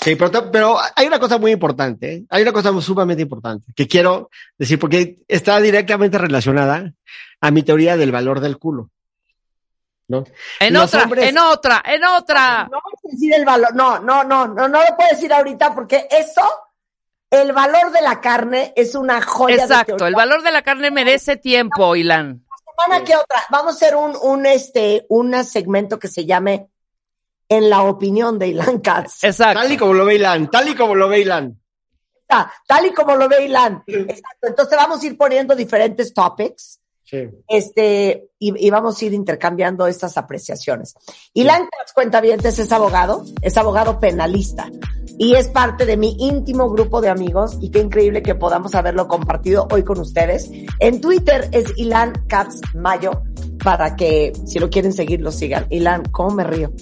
[SPEAKER 4] Sí, pero, pero hay una cosa muy importante, ¿eh? hay una cosa sumamente importante que quiero decir porque está directamente relacionada a mi teoría del valor del culo. ¿No?
[SPEAKER 3] En Los otra, hombres... en otra, en otra.
[SPEAKER 2] No, no decir el valor, no, no, no, no, no lo puedo decir ahorita porque eso el valor de la carne es una joya.
[SPEAKER 3] Exacto, el valor de la carne merece tiempo, Ilan.
[SPEAKER 2] La semana que otra, vamos a hacer un, un, este, un segmento que se llame En la opinión de Ilan Katz.
[SPEAKER 3] Exacto.
[SPEAKER 4] Tal y como lo ve Ilan, tal y como lo ve Ilan.
[SPEAKER 2] Ah, tal y como lo ve Ilan. Exacto. Entonces vamos a ir poniendo diferentes topics.
[SPEAKER 4] Sí.
[SPEAKER 2] Este, y, y, vamos a ir intercambiando estas apreciaciones. Ilan Katz, cuenta bien, es abogado, es abogado penalista y es parte de mi íntimo grupo de amigos y qué increíble que podamos haberlo compartido hoy con ustedes. En Twitter es Ilan Katz Mayo para que si lo quieren seguir lo sigan. Ilan, ¿cómo me río?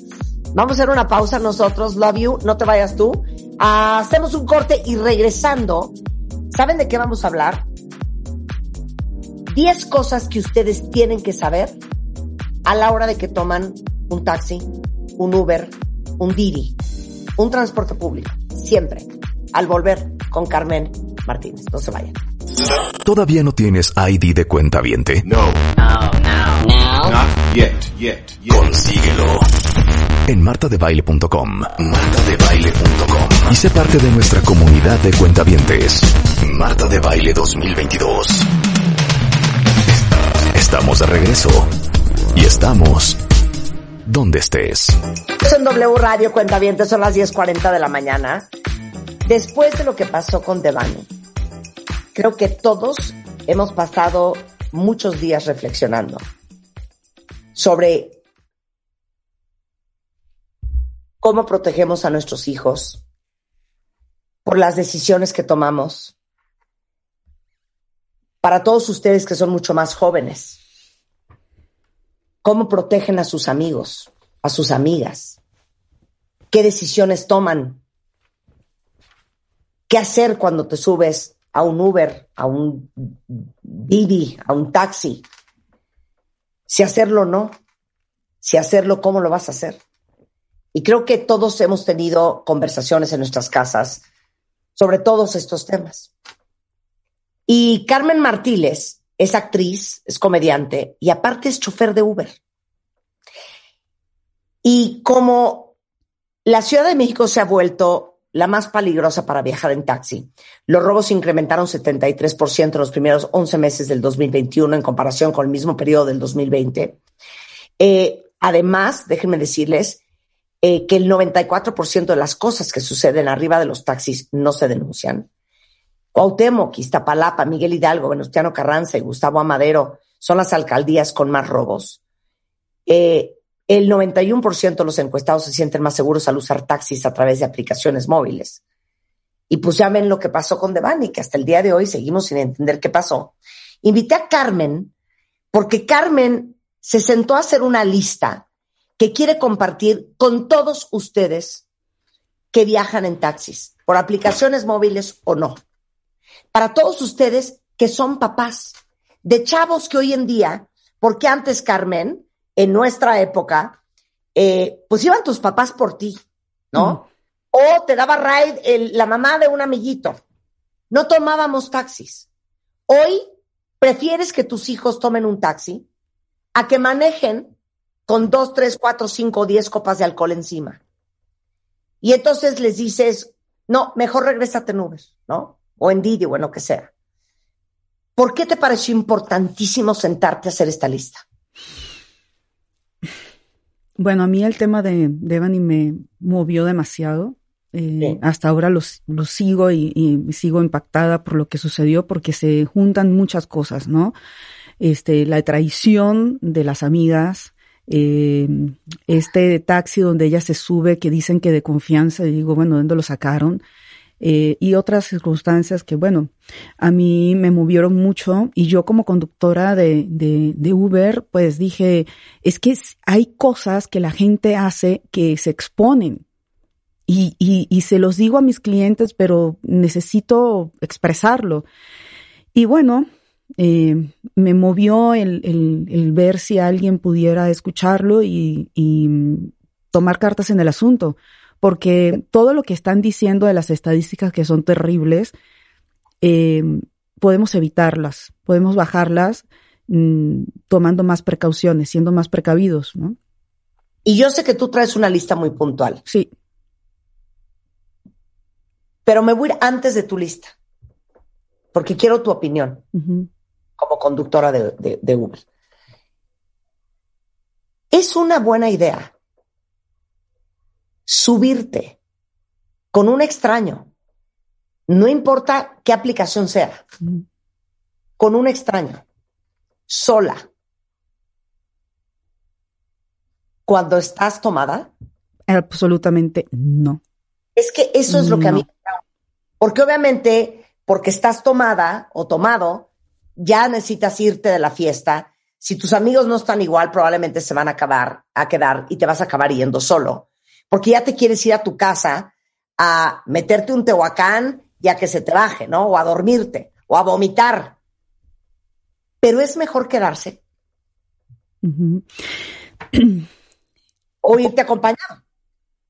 [SPEAKER 2] Vamos a hacer una pausa nosotros, love you, no te vayas tú. Hacemos un corte y regresando, ¿saben de qué vamos a hablar? 10 cosas que ustedes tienen que saber a la hora de que toman un taxi, un Uber, un Didi un transporte público, siempre, al volver con Carmen Martínez. No se vayan.
[SPEAKER 1] ¿Todavía no tienes ID de cuenta viente?
[SPEAKER 5] No.
[SPEAKER 2] No, no, no.
[SPEAKER 5] Not yet, yet, yet.
[SPEAKER 1] Consíguelo. En martadebaile.com. Martadebaile.com. Y sé parte de nuestra comunidad de cuentavientes. Marta de Baile 2022. Estamos de regreso. Y estamos donde estés.
[SPEAKER 2] En W Radio son las 10.40 de la mañana. Después de lo que pasó con Devani, creo que todos hemos pasado muchos días reflexionando sobre cómo protegemos a nuestros hijos por las decisiones que tomamos. Para todos ustedes que son mucho más jóvenes, cómo protegen a sus amigos, a sus amigas, qué decisiones toman, qué hacer cuando te subes a un Uber, a un Didi, a un taxi, si hacerlo o no, si hacerlo, cómo lo vas a hacer. Y creo que todos hemos tenido conversaciones en nuestras casas sobre todos estos temas. Y Carmen Martínez es actriz, es comediante y aparte es chofer de Uber. Y como la Ciudad de México se ha vuelto la más peligrosa para viajar en taxi, los robos incrementaron 73% en los primeros 11 meses del 2021 en comparación con el mismo periodo del 2020. Eh, además, déjenme decirles eh, que el 94% de las cosas que suceden arriba de los taxis no se denuncian. Cuauhtémoc, Iztapalapa, Miguel Hidalgo, Venustiano Carranza y Gustavo Amadero son las alcaldías con más robos. Eh, el 91% de los encuestados se sienten más seguros al usar taxis a través de aplicaciones móviles. y pues ya ven lo que pasó con Devani, que hasta el día de hoy seguimos sin entender qué pasó. Invité a Carmen porque Carmen se sentó a hacer una lista que quiere compartir con todos ustedes que viajan en taxis, por aplicaciones móviles o no. Para todos ustedes que son papás de chavos que hoy en día, porque antes, Carmen, en nuestra época, eh, pues iban tus papás por ti, ¿no? O te daba ride la mamá de un amiguito. No tomábamos taxis. Hoy prefieres que tus hijos tomen un taxi a que manejen con dos, tres, cuatro, cinco, diez copas de alcohol encima. Y entonces les dices, no, mejor regrésate en Uber, ¿no? O en Didi o en lo que sea. ¿Por qué te pareció importantísimo sentarte a hacer esta lista?
[SPEAKER 5] Bueno, a mí el tema de Devani me movió demasiado. Eh, hasta ahora lo sigo y, sigo impactada por lo que sucedió porque se juntan muchas cosas, ¿no? Este, la traición de las amigas, eh, este taxi donde ella se sube que dicen que de confianza, y digo, bueno, ¿dónde lo sacaron? Eh, y otras circunstancias que, bueno, a mí me movieron mucho y yo como conductora de, de, de Uber, pues dije, es que hay cosas que la gente hace que se exponen y, y, y se los digo a mis clientes, pero necesito expresarlo. Y bueno, eh, me movió el, el, el, ver si alguien pudiera escucharlo y, y, tomar cartas en el asunto, porque todo lo que están diciendo de las estadísticas que son terribles, eh, podemos evitarlas, podemos bajarlas mmm, tomando más precauciones, siendo más precavidos, ¿no?
[SPEAKER 2] Y yo sé que tú traes una lista muy puntual.
[SPEAKER 5] Sí.
[SPEAKER 2] Pero me voy a ir antes de tu lista, porque quiero tu opinión uh -huh. como conductora de, de, de Uber. Es una buena idea subirte con un extraño, no importa qué aplicación sea, con un extraño, sola, cuando estás tomada?
[SPEAKER 5] Absolutamente no.
[SPEAKER 2] Es que eso es lo que a mí porque obviamente, porque estás tomada o tomado, ya necesitas irte de la fiesta. Si tus amigos no están igual, probablemente se van a acabar, a quedar y te vas a acabar yendo solo. Porque ya te quieres ir a tu casa a meterte un tehuacán y a que se te baje, ¿no? O a dormirte, o a vomitar. Pero es mejor quedarse.
[SPEAKER 5] Uh -huh.
[SPEAKER 2] o irte acompañado.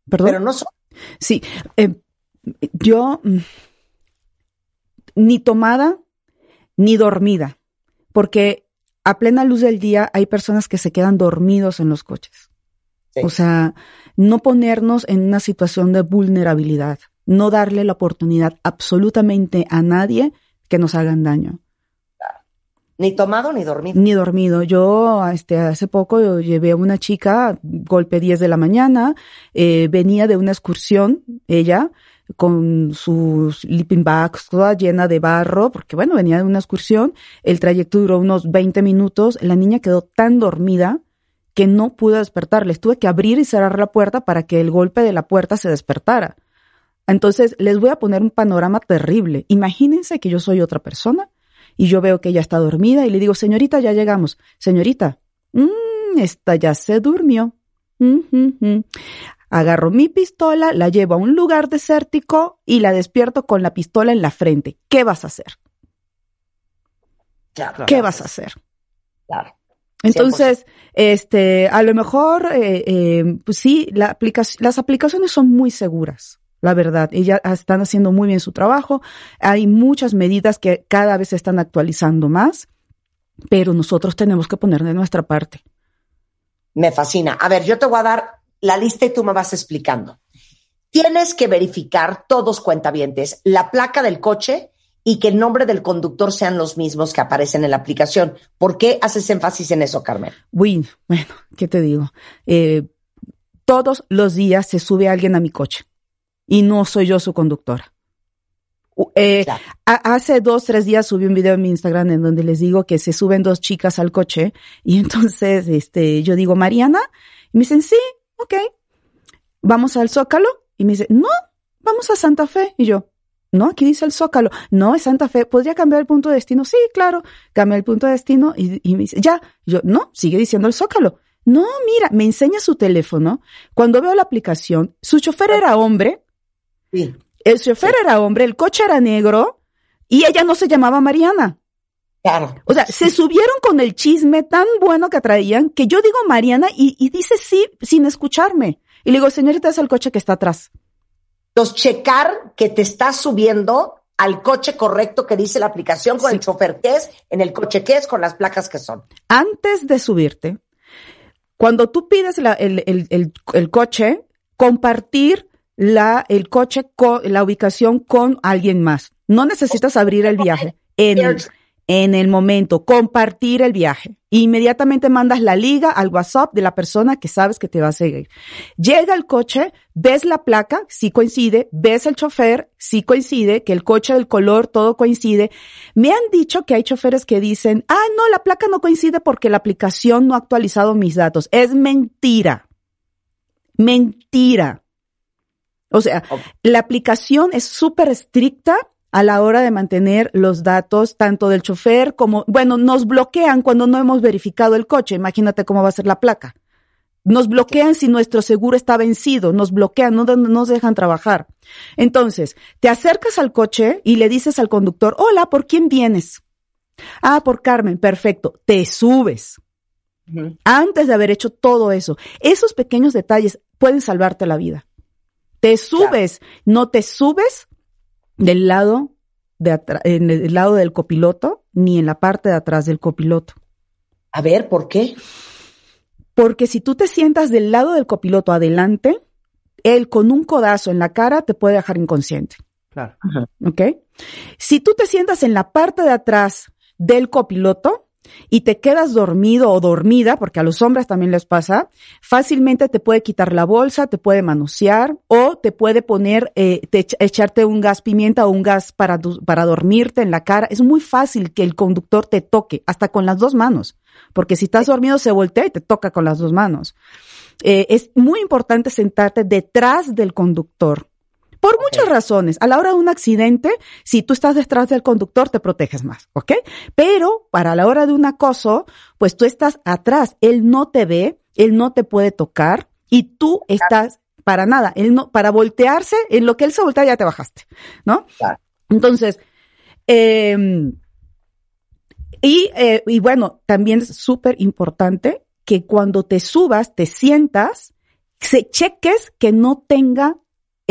[SPEAKER 5] ¿Perdón?
[SPEAKER 2] Pero no solo.
[SPEAKER 5] Sí, eh, yo ni tomada ni dormida, porque a plena luz del día hay personas que se quedan dormidos en los coches. Sí. O sea, no ponernos en una situación de vulnerabilidad, no darle la oportunidad absolutamente a nadie que nos hagan daño.
[SPEAKER 2] Ni tomado ni dormido.
[SPEAKER 5] Ni dormido. Yo este, hace poco llevé a una chica, golpe 10 de la mañana, eh, venía de una excursión, ella, con sus sleeping bags toda llena de barro, porque bueno, venía de una excursión, el trayecto duró unos 20 minutos, la niña quedó tan dormida que no pudo despertarles, tuve que abrir y cerrar la puerta para que el golpe de la puerta se despertara. Entonces, les voy a poner un panorama terrible. Imagínense que yo soy otra persona y yo veo que ella está dormida y le digo, señorita, ya llegamos. Señorita, mmm, esta ya se durmió. Mm. Agarro mi pistola, la llevo a un lugar desértico y la despierto con la pistola en la frente. ¿Qué vas a hacer?
[SPEAKER 2] Claro,
[SPEAKER 5] ¿Qué vas a hacer?
[SPEAKER 2] Claro.
[SPEAKER 5] Entonces, este, a lo mejor, eh, eh, pues sí, la aplica las aplicaciones son muy seguras, la verdad. Ellas están haciendo muy bien su trabajo. Hay muchas medidas que cada vez se están actualizando más, pero nosotros tenemos que poner de nuestra parte.
[SPEAKER 2] Me fascina. A ver, yo te voy a dar la lista y tú me vas explicando. Tienes que verificar todos cuentavientes la placa del coche y que el nombre del conductor sean los mismos que aparecen en la aplicación. ¿Por qué haces énfasis en eso, Carmen?
[SPEAKER 5] Uy, bueno, ¿qué te digo? Eh, todos los días se sube alguien a mi coche y no soy yo su conductora. Eh, claro. hace dos, tres días subí un video en mi Instagram en donde les digo que se suben dos chicas al coche y entonces este, yo digo, Mariana, y me dicen, sí, ok, vamos al Zócalo. Y me dice, no, vamos a Santa Fe. Y yo, No, aquí dice el Zócalo. No, es Santa Fe. ¿Podría cambiar el punto de destino? Sí, claro. Cambia el punto de destino y, y me dice, ya. Yo, no, sigue diciendo el Zócalo. No, mira, me enseña su teléfono. Cuando veo la aplicación, su chofer era hombre.
[SPEAKER 2] Sí.
[SPEAKER 5] El chofer era hombre, el coche era negro y ella no se llamaba Mariana.
[SPEAKER 2] Claro.
[SPEAKER 5] O sea, se subieron con el chisme tan bueno que traían que yo digo Mariana y, y dice sí sin escucharme. Y le digo, señorita, es el coche que está atrás.
[SPEAKER 2] Entonces, checar que te estás subiendo al coche correcto que dice la aplicación con
[SPEAKER 5] Sí.
[SPEAKER 2] el chofer que es, en el coche que es, con las placas que son.
[SPEAKER 5] Antes de subirte, cuando tú pides la- el, el- el- el coche, compartir la, el coche con la ubicación con alguien más. No necesitas abrir el viaje. En el, en el momento, compartir el viaje. Inmediatamente mandas la liga al WhatsApp de la persona que sabes que te va a seguir. Llega el coche, ves la placa, sí coincide, ves el chofer, sí coincide, que el coche, el color, todo coincide. Me han dicho que hay choferes que dicen, ah, no, la placa no coincide porque la aplicación no ha actualizado mis datos. Es mentira. Mentira. O sea, la aplicación es súper estricta a la hora de mantener los datos tanto del chofer como, bueno, nos bloquean cuando no hemos verificado el coche. Imagínate cómo va a ser la placa. Nos bloquean si nuestro seguro está vencido, nos bloquean, no no nos dejan trabajar. Entonces, te acercas al coche y le dices al conductor, hola, ¿por quién vienes? Ah, por Carmen, perfecto. Te subes antes de haber hecho todo eso. Esos pequeños detalles pueden salvarte la vida. Te subes, no te subes del lado de atrás, en el lado del copiloto, ni en la parte de atrás del copiloto.
[SPEAKER 2] A ver, ¿por qué?
[SPEAKER 5] Porque si tú te sientas del lado del copiloto adelante, él con un codazo en la cara te puede dejar inconsciente.
[SPEAKER 3] Claro.
[SPEAKER 5] ¿Ok? Si tú te sientas en la parte de atrás del copiloto y te quedas dormido o dormida, porque a los hombres también les pasa, fácilmente te puede quitar la bolsa, te puede manosear o te puede poner, eh, te echa- echarte un gas pimienta o un gas para, para dormirte en la cara. Es muy fácil que el conductor te toque, hasta con las dos manos, porque si estás dormido se voltea y te toca con las dos manos. Eh, es muy importante sentarte detrás del conductor. Por muchas razones. A la hora de un accidente, si tú estás detrás del conductor, te proteges más, ¿ok? Pero para la hora de un acoso, pues tú estás atrás. Él no te ve, él no te puede tocar y tú estás para nada. Él no, para voltearse, en lo que él se voltea ya te bajaste, ¿no?
[SPEAKER 2] Claro.
[SPEAKER 5] Entonces, eh, y, eh, y bueno, también es súper importante que cuando te subas, te sientas, se cheques que no tenga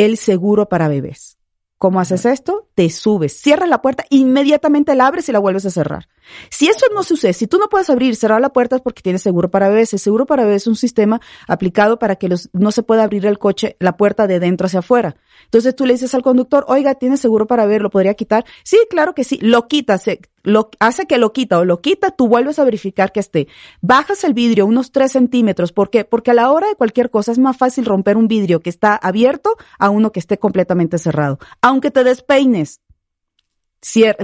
[SPEAKER 5] el seguro para bebés. ¿Cómo haces esto? Te subes, cierras la puerta, inmediatamente la abres y la vuelves a cerrar. Si eso no sucede, si tú no puedes abrir cerrar la puerta porque tienes seguro para bebés. El seguro para bebés es un sistema aplicado para que los, no se pueda abrir el coche, la puerta de dentro hacia afuera. Entonces tú le dices al conductor, oiga, ¿tiene seguro para bebés? ¿Lo podría quitar? Sí, claro que sí. Lo quita, se, lo, hace que lo quita o lo quita, tú vuelves a verificar que esté. Bajas el vidrio unos tres centímetros. ¿Por qué? Porque a la hora de cualquier cosa es más fácil romper un vidrio que está abierto a uno que esté completamente cerrado. Aunque te despeines,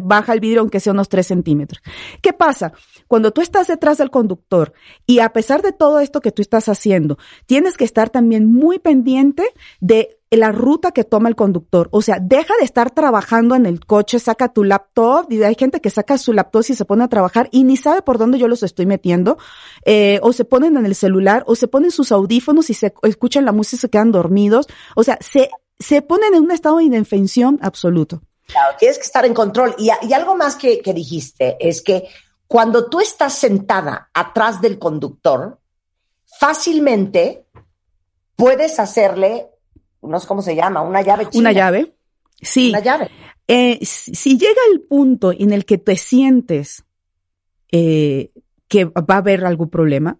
[SPEAKER 5] baja el vidrio aunque sea unos tres centímetros. ¿Qué pasa? Cuando tú estás detrás del conductor y a pesar de todo esto que tú estás haciendo, tienes que estar también muy pendiente de la ruta que toma el conductor. O sea, deja de estar trabajando en el coche, saca tu laptop, y hay gente que saca su laptop y se pone a trabajar y ni sabe por dónde yo los estoy metiendo, eh, o se ponen en el celular, o se ponen sus audífonos y se escuchan la música y se quedan dormidos. O sea, se, se ponen en un estado de indefensión absoluto.
[SPEAKER 2] Claro, tienes que estar en control. Y, y algo más que, que dijiste es que cuando tú estás sentada atrás del conductor, fácilmente puedes hacerle, no sé cómo se llama, una llave china.
[SPEAKER 5] Una llave. Sí.
[SPEAKER 2] Una llave.
[SPEAKER 5] Eh, si si llega el punto en el que te sientes eh, que va a haber algún problema,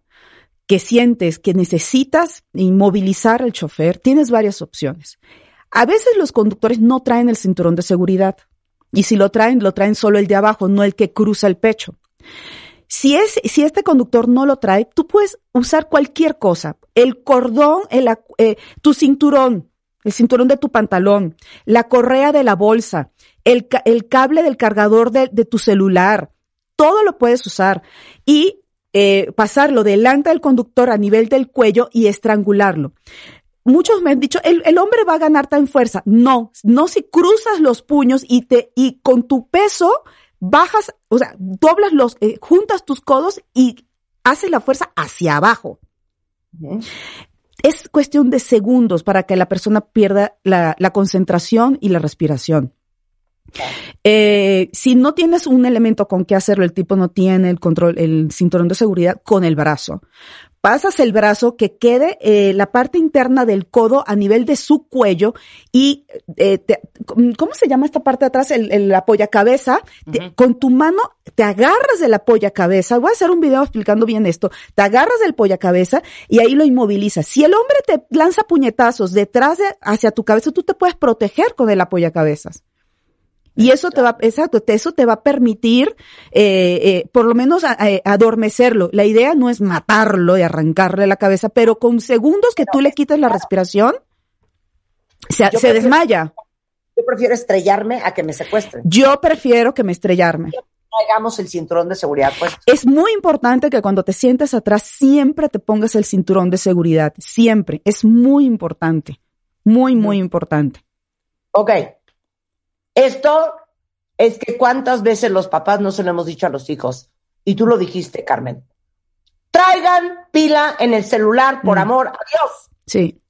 [SPEAKER 5] que sientes que necesitas inmovilizar al chofer, tienes varias opciones. A veces los conductores no traen el cinturón de seguridad y si lo traen, lo traen solo el de abajo, no el que cruza el pecho. Si, es, si este conductor no lo trae, tú puedes usar cualquier cosa. El cordón, el, eh, tu cinturón, el cinturón de tu pantalón, la correa de la bolsa, el, el cable del cargador de, de tu celular, todo lo puedes usar y eh, pasarlo delante del conductor a nivel del cuello y estrangularlo. Muchos me han dicho, el, el hombre va a ganar tan fuerza. No, no si cruzas los puños y te, y con tu peso bajas, o sea, doblas los, eh, juntas tus codos y haces la fuerza hacia abajo. Es cuestión de segundos para que la persona pierda la, la concentración y la respiración. Eh, si no tienes un elemento con qué hacerlo, el tipo no tiene el control, el cinturón de seguridad con el brazo. Pasas el brazo que quede eh, la parte interna del codo a nivel de su cuello y eh, te, ¿cómo se llama esta parte de atrás? El, el apoyacabeza. Te, con tu mano te agarras de la cabeza. Voy a hacer un video explicando bien esto. Te agarras del cabeza y ahí lo inmovilizas. Si el hombre te lanza puñetazos detrás de hacia tu cabeza, tú te puedes proteger con el apoyacabezas. Y eso te va, exacto, eso te va a permitir, eh, eh, por lo menos eh, adormecerlo. La idea no es matarlo y arrancarle la cabeza, pero con segundos que tú le quites la respiración, se, se desmaya.
[SPEAKER 2] Yo prefiero estrellarme a que me secuestren.
[SPEAKER 5] Yo prefiero que me estrellarme.
[SPEAKER 2] Hagamos el cinturón de seguridad pues.
[SPEAKER 5] Es muy importante que cuando te sientes atrás siempre te pongas el cinturón de seguridad. Siempre. Es muy importante. Muy, muy importante.
[SPEAKER 2] Ok. Esto es que cuántas veces los papás no se lo hemos dicho a los hijos. Y tú lo dijiste, Carmen. Traigan pila en el celular, por mm. amor a Dios.
[SPEAKER 5] Sí.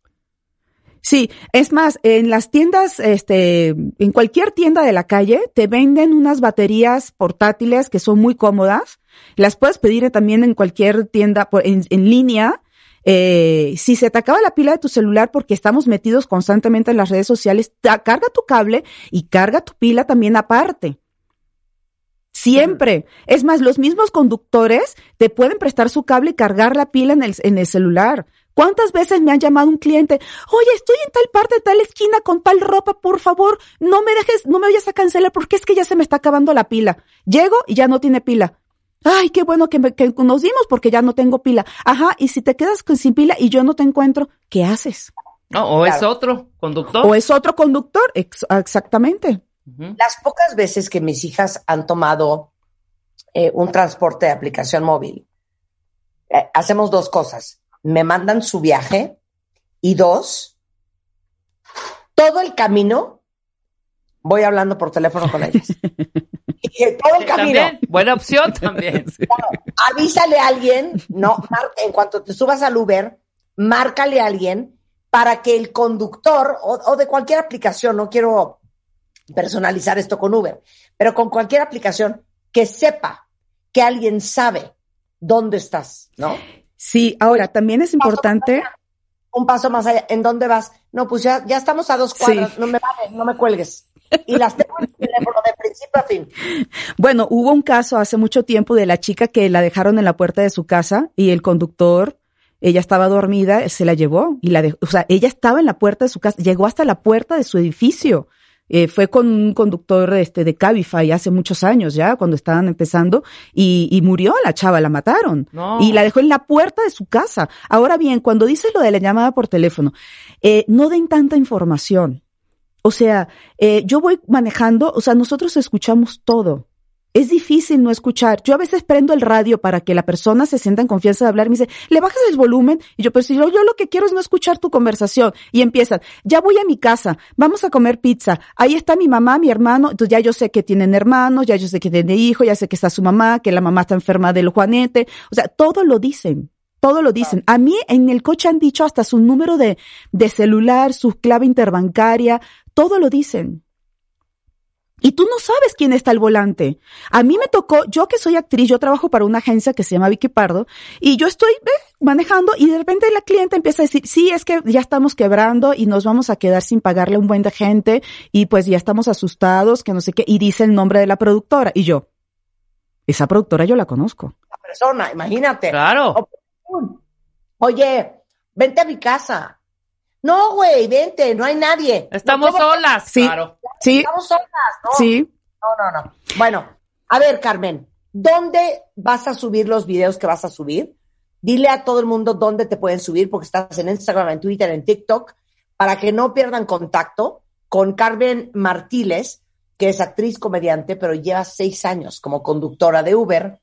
[SPEAKER 5] Sí, es más, en las tiendas, este, en cualquier tienda de la calle, te venden unas baterías portátiles que son muy cómodas. Las puedes pedir también en cualquier tienda en, en línea eh, si se te acaba la pila de tu celular porque estamos metidos constantemente en las redes sociales, carga tu cable y carga tu pila también aparte. Siempre. Es más, los mismos conductores te pueden prestar su cable y cargar la pila en el, en el celular. ¿Cuántas veces me han llamado un cliente? Oye, estoy en tal parte, tal esquina con tal ropa, por favor, no me dejes, no me vayas a cancelar porque es que ya se me está acabando la pila. Llego y ya no tiene pila. Ay, qué bueno que, que nos dimos porque ya no tengo pila. Ajá, y si te quedas sin pila y yo no te encuentro, ¿qué haces?
[SPEAKER 3] No, o es otro conductor.
[SPEAKER 5] O es otro conductor, exactamente.
[SPEAKER 2] Las pocas veces que mis hijas han tomado eh, un transporte de aplicación móvil, eh, hacemos dos cosas. Me mandan su viaje y dos, todo el camino voy hablando por teléfono con ellas. todo el camino.
[SPEAKER 3] buena opción también.
[SPEAKER 2] avísale a alguien, no, en cuanto te subas al Uber, márcale a alguien para que el conductor o, de cualquier aplicación, no quiero personalizar esto con Uber, pero con cualquier aplicación que sepa que alguien sabe dónde estás, ¿no?
[SPEAKER 5] Sí, ahora también es importante.
[SPEAKER 2] un paso más allá, ¿en dónde vas? No, pues ya, ya estamos a dos cuadras, no me vale, no me cuelgues y las tengo en el teléfono de principio a fin.
[SPEAKER 5] Bueno, hubo un caso hace mucho tiempo de la chica que la dejaron en la puerta de su casa y el conductor, ella estaba dormida, se la llevó y la dejó, o sea, ella estaba en la puerta de su casa, llegó hasta la puerta de su edificio. Eh, fue con un conductor este, de Cabify hace muchos años ya, cuando estaban empezando, y, y murió la chava, la mataron. Y la dejó en la puerta de su casa. Ahora bien, cuando dices lo de la llamada por teléfono, eh, no den tanta información. O sea, eh, yo voy manejando, o sea, nosotros escuchamos todo. Es difícil no escuchar. Yo a veces prendo el radio para que la persona se sienta en confianza de hablar y me dice, ¿le bajas el volumen? Y yo, pero si yo, yo lo que quiero es no escuchar tu conversación. Y empiezan, ya voy a mi casa, vamos a comer pizza. Ahí está mi mamá, mi hermano. Entonces ya yo sé que tienen hermanos, ya yo sé que tienen hijos, ya sé que está su mamá, que la mamá está enferma del juanete. O sea, todo lo dicen todo lo dicen. A mí en el coche han dicho hasta su número de, de celular, su clave interbancaria, todo lo dicen. Y tú no sabes quién está al volante. A mí me tocó, yo que soy actriz, yo trabajo para una agencia que se llama Vicky Pardo, y yo estoy manejando y de repente la clienta empieza a decir, sí, es que ya estamos quebrando y nos vamos a quedar sin pagarle un buen de gente y pues ya estamos asustados, que no sé qué, y dice el nombre de la productora. Y yo, esa productora yo la conozco.
[SPEAKER 2] La persona, imagínate.
[SPEAKER 3] Claro.
[SPEAKER 2] Oye, vente a mi casa. No, güey, vente, no hay nadie.
[SPEAKER 3] Estamos solas,
[SPEAKER 5] sí,
[SPEAKER 3] claro.
[SPEAKER 5] Sí.
[SPEAKER 2] Estamos solas, ¿no?
[SPEAKER 5] Sí.
[SPEAKER 2] No, no, no. Bueno, a ver, Carmen, ¿dónde vas a subir los videos que vas a subir? Dile a todo el mundo dónde te pueden subir, porque estás en Instagram, en Twitter, en TikTok, para que no pierdan contacto con Carmen Martínez, que es actriz comediante, pero lleva seis años como conductora de Uber.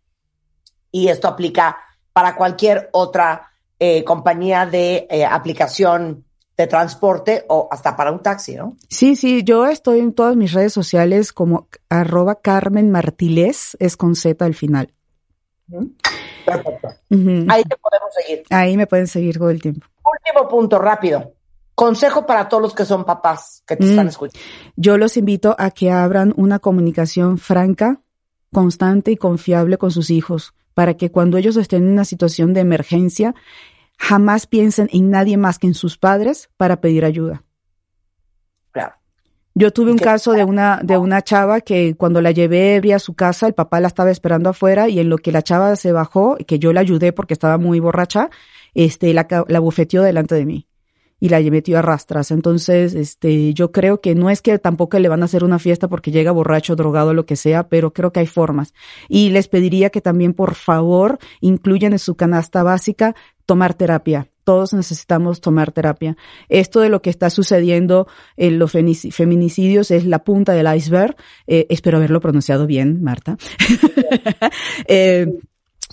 [SPEAKER 2] Y esto aplica para cualquier otra eh, compañía de eh, aplicación de transporte o hasta para un taxi, ¿no?
[SPEAKER 5] Sí, sí, yo estoy en todas mis redes sociales como arroba Carmen Martilés, es con Z al final.
[SPEAKER 2] Perfecto. Ahí te podemos seguir.
[SPEAKER 5] Ahí me pueden seguir todo el tiempo.
[SPEAKER 2] Último punto, rápido. Consejo para todos los que son papás que te están mm. escuchando.
[SPEAKER 5] Yo los invito a que abran una comunicación franca, constante y confiable con sus hijos, para que cuando ellos estén en una situación de emergencia, jamás piensen en nadie más que en sus padres para pedir ayuda.
[SPEAKER 2] Claro.
[SPEAKER 5] Yo tuve un caso de una, de una chava que cuando la llevé ebria a su casa, el papá la estaba esperando afuera y en lo que la chava se bajó, que yo la ayudé porque estaba muy borracha, este, la, la bufeteó delante de mí y la metió a rastras. Entonces, este, yo creo que no es que tampoco le van a hacer una fiesta porque llega borracho, drogado, lo que sea, pero creo que hay formas. Y les pediría que también, por favor, incluyan en su canasta básica tomar terapia. Todos necesitamos tomar terapia. Esto de lo que está sucediendo en los feminicidios es la punta del iceberg. Eh, espero haberlo pronunciado bien, Marta. eh,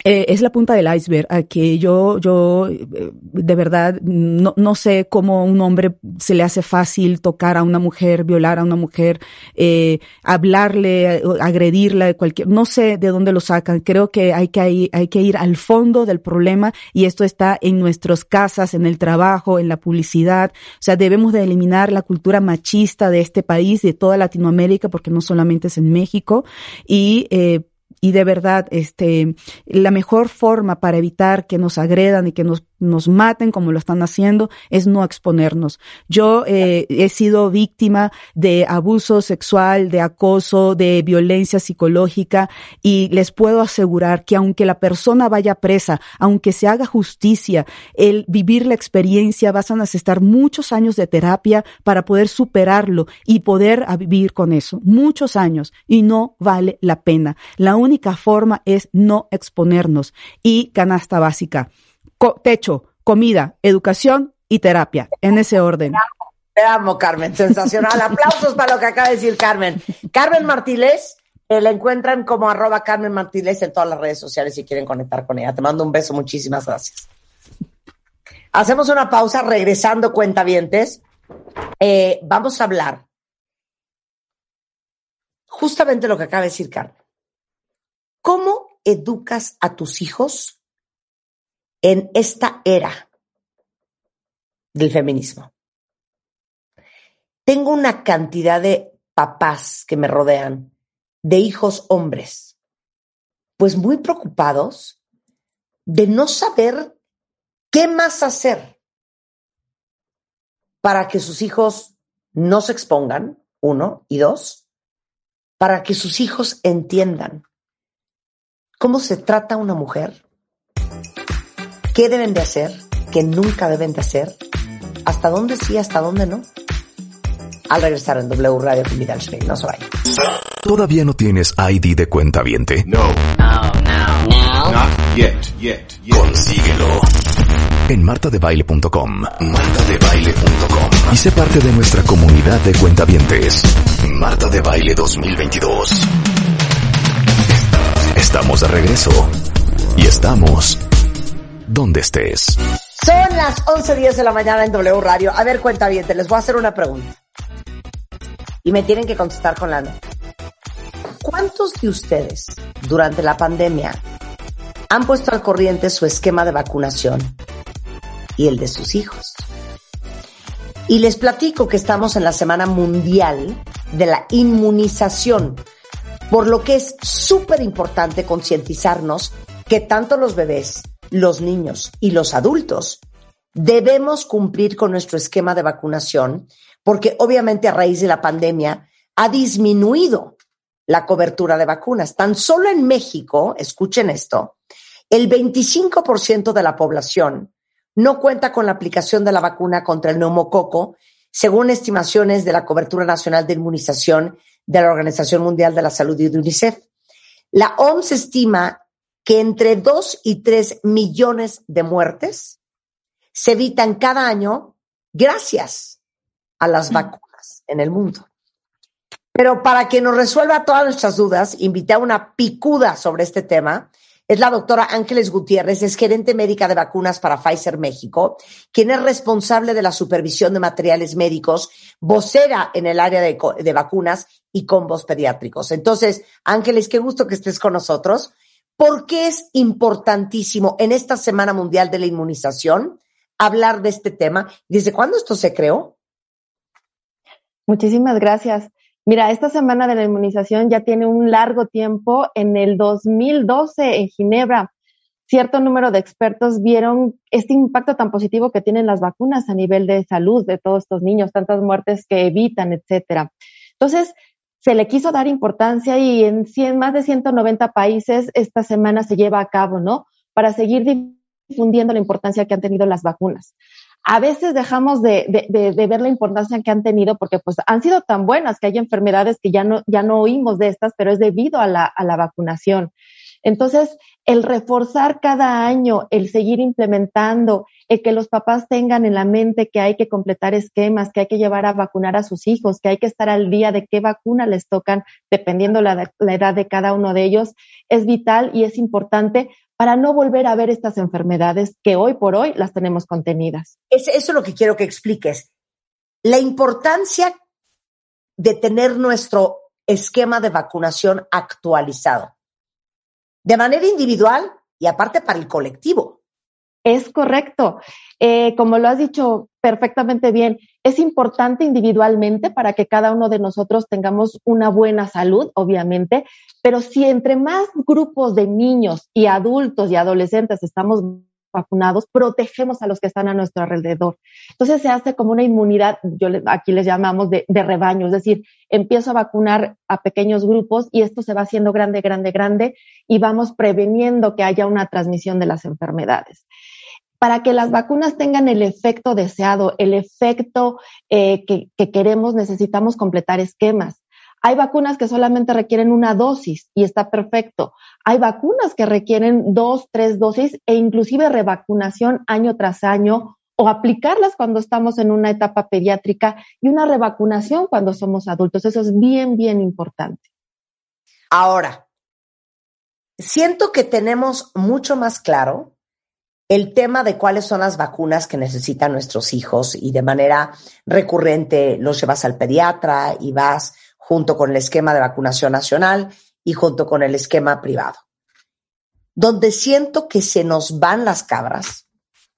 [SPEAKER 5] eh, es la punta del iceberg, a que yo, yo, eh, de verdad, no, no sé cómo un hombre se le hace fácil tocar a una mujer, violar a una mujer, eh, hablarle, agredirla, cualquier, no sé de dónde lo sacan. Creo que hay que, hay, hay que ir al fondo del problema y esto está en nuestras casas, en el trabajo, en la publicidad. O sea, debemos de eliminar la cultura machista de este país, de toda Latinoamérica, porque no solamente es en México, y eh, y de verdad, este, la mejor forma para evitar que nos agredan y que nos nos maten como lo están haciendo es no exponernos. Yo eh, he sido víctima de abuso sexual, de acoso, de violencia psicológica y les puedo asegurar que aunque la persona vaya presa, aunque se haga justicia, el vivir la experiencia vas a necesitar muchos años de terapia para poder superarlo y poder vivir con eso. Muchos años y no vale la pena. La única forma es no exponernos y canasta básica techo, comida, educación y terapia, en ese orden.
[SPEAKER 2] Te amo, Carmen, sensacional. Aplausos para lo que acaba de decir Carmen. Carmen Martínez, eh, la encuentran como arroba Carmen Martínez en todas las redes sociales si quieren conectar con ella. Te mando un beso, muchísimas gracias. Hacemos una pausa, regresando cuentavientes. Eh, vamos a hablar justamente lo que acaba de decir Carmen. ¿Cómo educas a tus hijos en esta era del feminismo. Tengo una cantidad de papás que me rodean, de hijos hombres, pues muy preocupados de no saber qué más hacer para que sus hijos no se expongan, uno, y dos, para que sus hijos entiendan cómo se trata una mujer qué deben de hacer, qué nunca deben de hacer, hasta dónde sí, hasta dónde no. Al regresar en W Radio con Vidal no se vayan.
[SPEAKER 1] ¿Todavía no tienes ID de cuenta viente?
[SPEAKER 6] No. No, no, no. Not yet, yet, yet.
[SPEAKER 1] Consíguelo en martadebaile.com. Martadebaile.com. Y sé parte de nuestra comunidad de cuentavientes. Marta de Baile 2022. Estamos de regreso. Y estamos donde estés.
[SPEAKER 2] Son las 11.10 de la mañana en W Radio. A ver, cuenta bien, te les voy a hacer una pregunta. Y me tienen que contestar con la nota. ¿Cuántos de ustedes durante la pandemia han puesto al corriente su esquema de vacunación y el de sus hijos? Y les platico que estamos en la Semana Mundial de la Inmunización, por lo que es súper importante concientizarnos que tanto los bebés los niños y los adultos debemos cumplir con nuestro esquema de vacunación porque obviamente a raíz de la pandemia ha disminuido la cobertura de vacunas. Tan solo en México, escuchen esto, el 25% de la población no cuenta con la aplicación de la vacuna contra el neumococo, según estimaciones de la cobertura nacional de inmunización de la Organización Mundial de la Salud y de UNICEF. La OMS estima que entre 2 y 3 millones de muertes se evitan cada año gracias a las mm. vacunas en el mundo. Pero para que nos resuelva todas nuestras dudas, invité a una picuda sobre este tema, es la doctora Ángeles Gutiérrez, es gerente médica de vacunas para Pfizer México, quien es responsable de la supervisión de materiales médicos, vocera en el área de, de vacunas y combos pediátricos. Entonces, Ángeles, qué gusto que estés con nosotros. ¿Por qué es importantísimo en esta Semana Mundial de la Inmunización hablar de este tema? ¿Desde cuándo esto se creó?
[SPEAKER 7] Muchísimas gracias. Mira, esta semana de la inmunización ya tiene un largo tiempo. En el 2012, en Ginebra, cierto número de expertos vieron este impacto tan positivo que tienen las vacunas a nivel de salud de todos estos niños, tantas muertes que evitan, etcétera. Entonces, se le quiso dar importancia y en 100, más de 190 países esta semana se lleva a cabo, ¿no? Para seguir difundiendo la importancia que han tenido las vacunas a veces dejamos de, de, de, ver la importancia que han tenido porque pues han sido tan buenas que hay enfermedades que ya no, ya no oímos de estas, pero es debido a la, a la vacunación. Entonces, el reforzar cada año, el seguir implementando, el que los papás tengan en la mente que hay que completar esquemas, que hay que llevar a vacunar a sus hijos, que hay que estar al día de qué vacuna les tocan, dependiendo la, la edad de cada uno de ellos, es vital y es importante para no volver a ver estas enfermedades que hoy por hoy las tenemos contenidas.
[SPEAKER 2] Es, eso es lo que quiero que expliques. La importancia de tener nuestro esquema de vacunación actualizado, de manera individual y aparte para el colectivo.
[SPEAKER 7] Es correcto. Eh, como lo has dicho perfectamente bien, es importante individualmente para que cada uno de nosotros tengamos una buena salud, obviamente, pero si entre más grupos de niños y adultos y adolescentes estamos vacunados, protegemos a los que están a nuestro alrededor. Entonces se hace como una inmunidad, yo aquí les llamamos de, rebaño, es decir, empiezo a vacunar a pequeños grupos y esto se va haciendo grande, grande, grande y vamos preveniendo que haya una transmisión de las enfermedades para que las vacunas tengan el efecto deseado, el efecto eh, que queremos, necesitamos completar esquemas. Hay vacunas que solamente requieren una dosis y está perfecto. Hay vacunas que requieren dos, tres dosis e inclusive revacunación año tras año o aplicarlas cuando estamos en una etapa pediátrica y una revacunación cuando somos adultos. Eso es bien, bien importante.
[SPEAKER 2] Ahora, siento que tenemos mucho más claro el tema de cuáles son las vacunas que necesitan nuestros hijos y de manera recurrente los llevas al pediatra y vas junto con el esquema de vacunación nacional y junto con el esquema privado. Donde siento que se nos van las cabras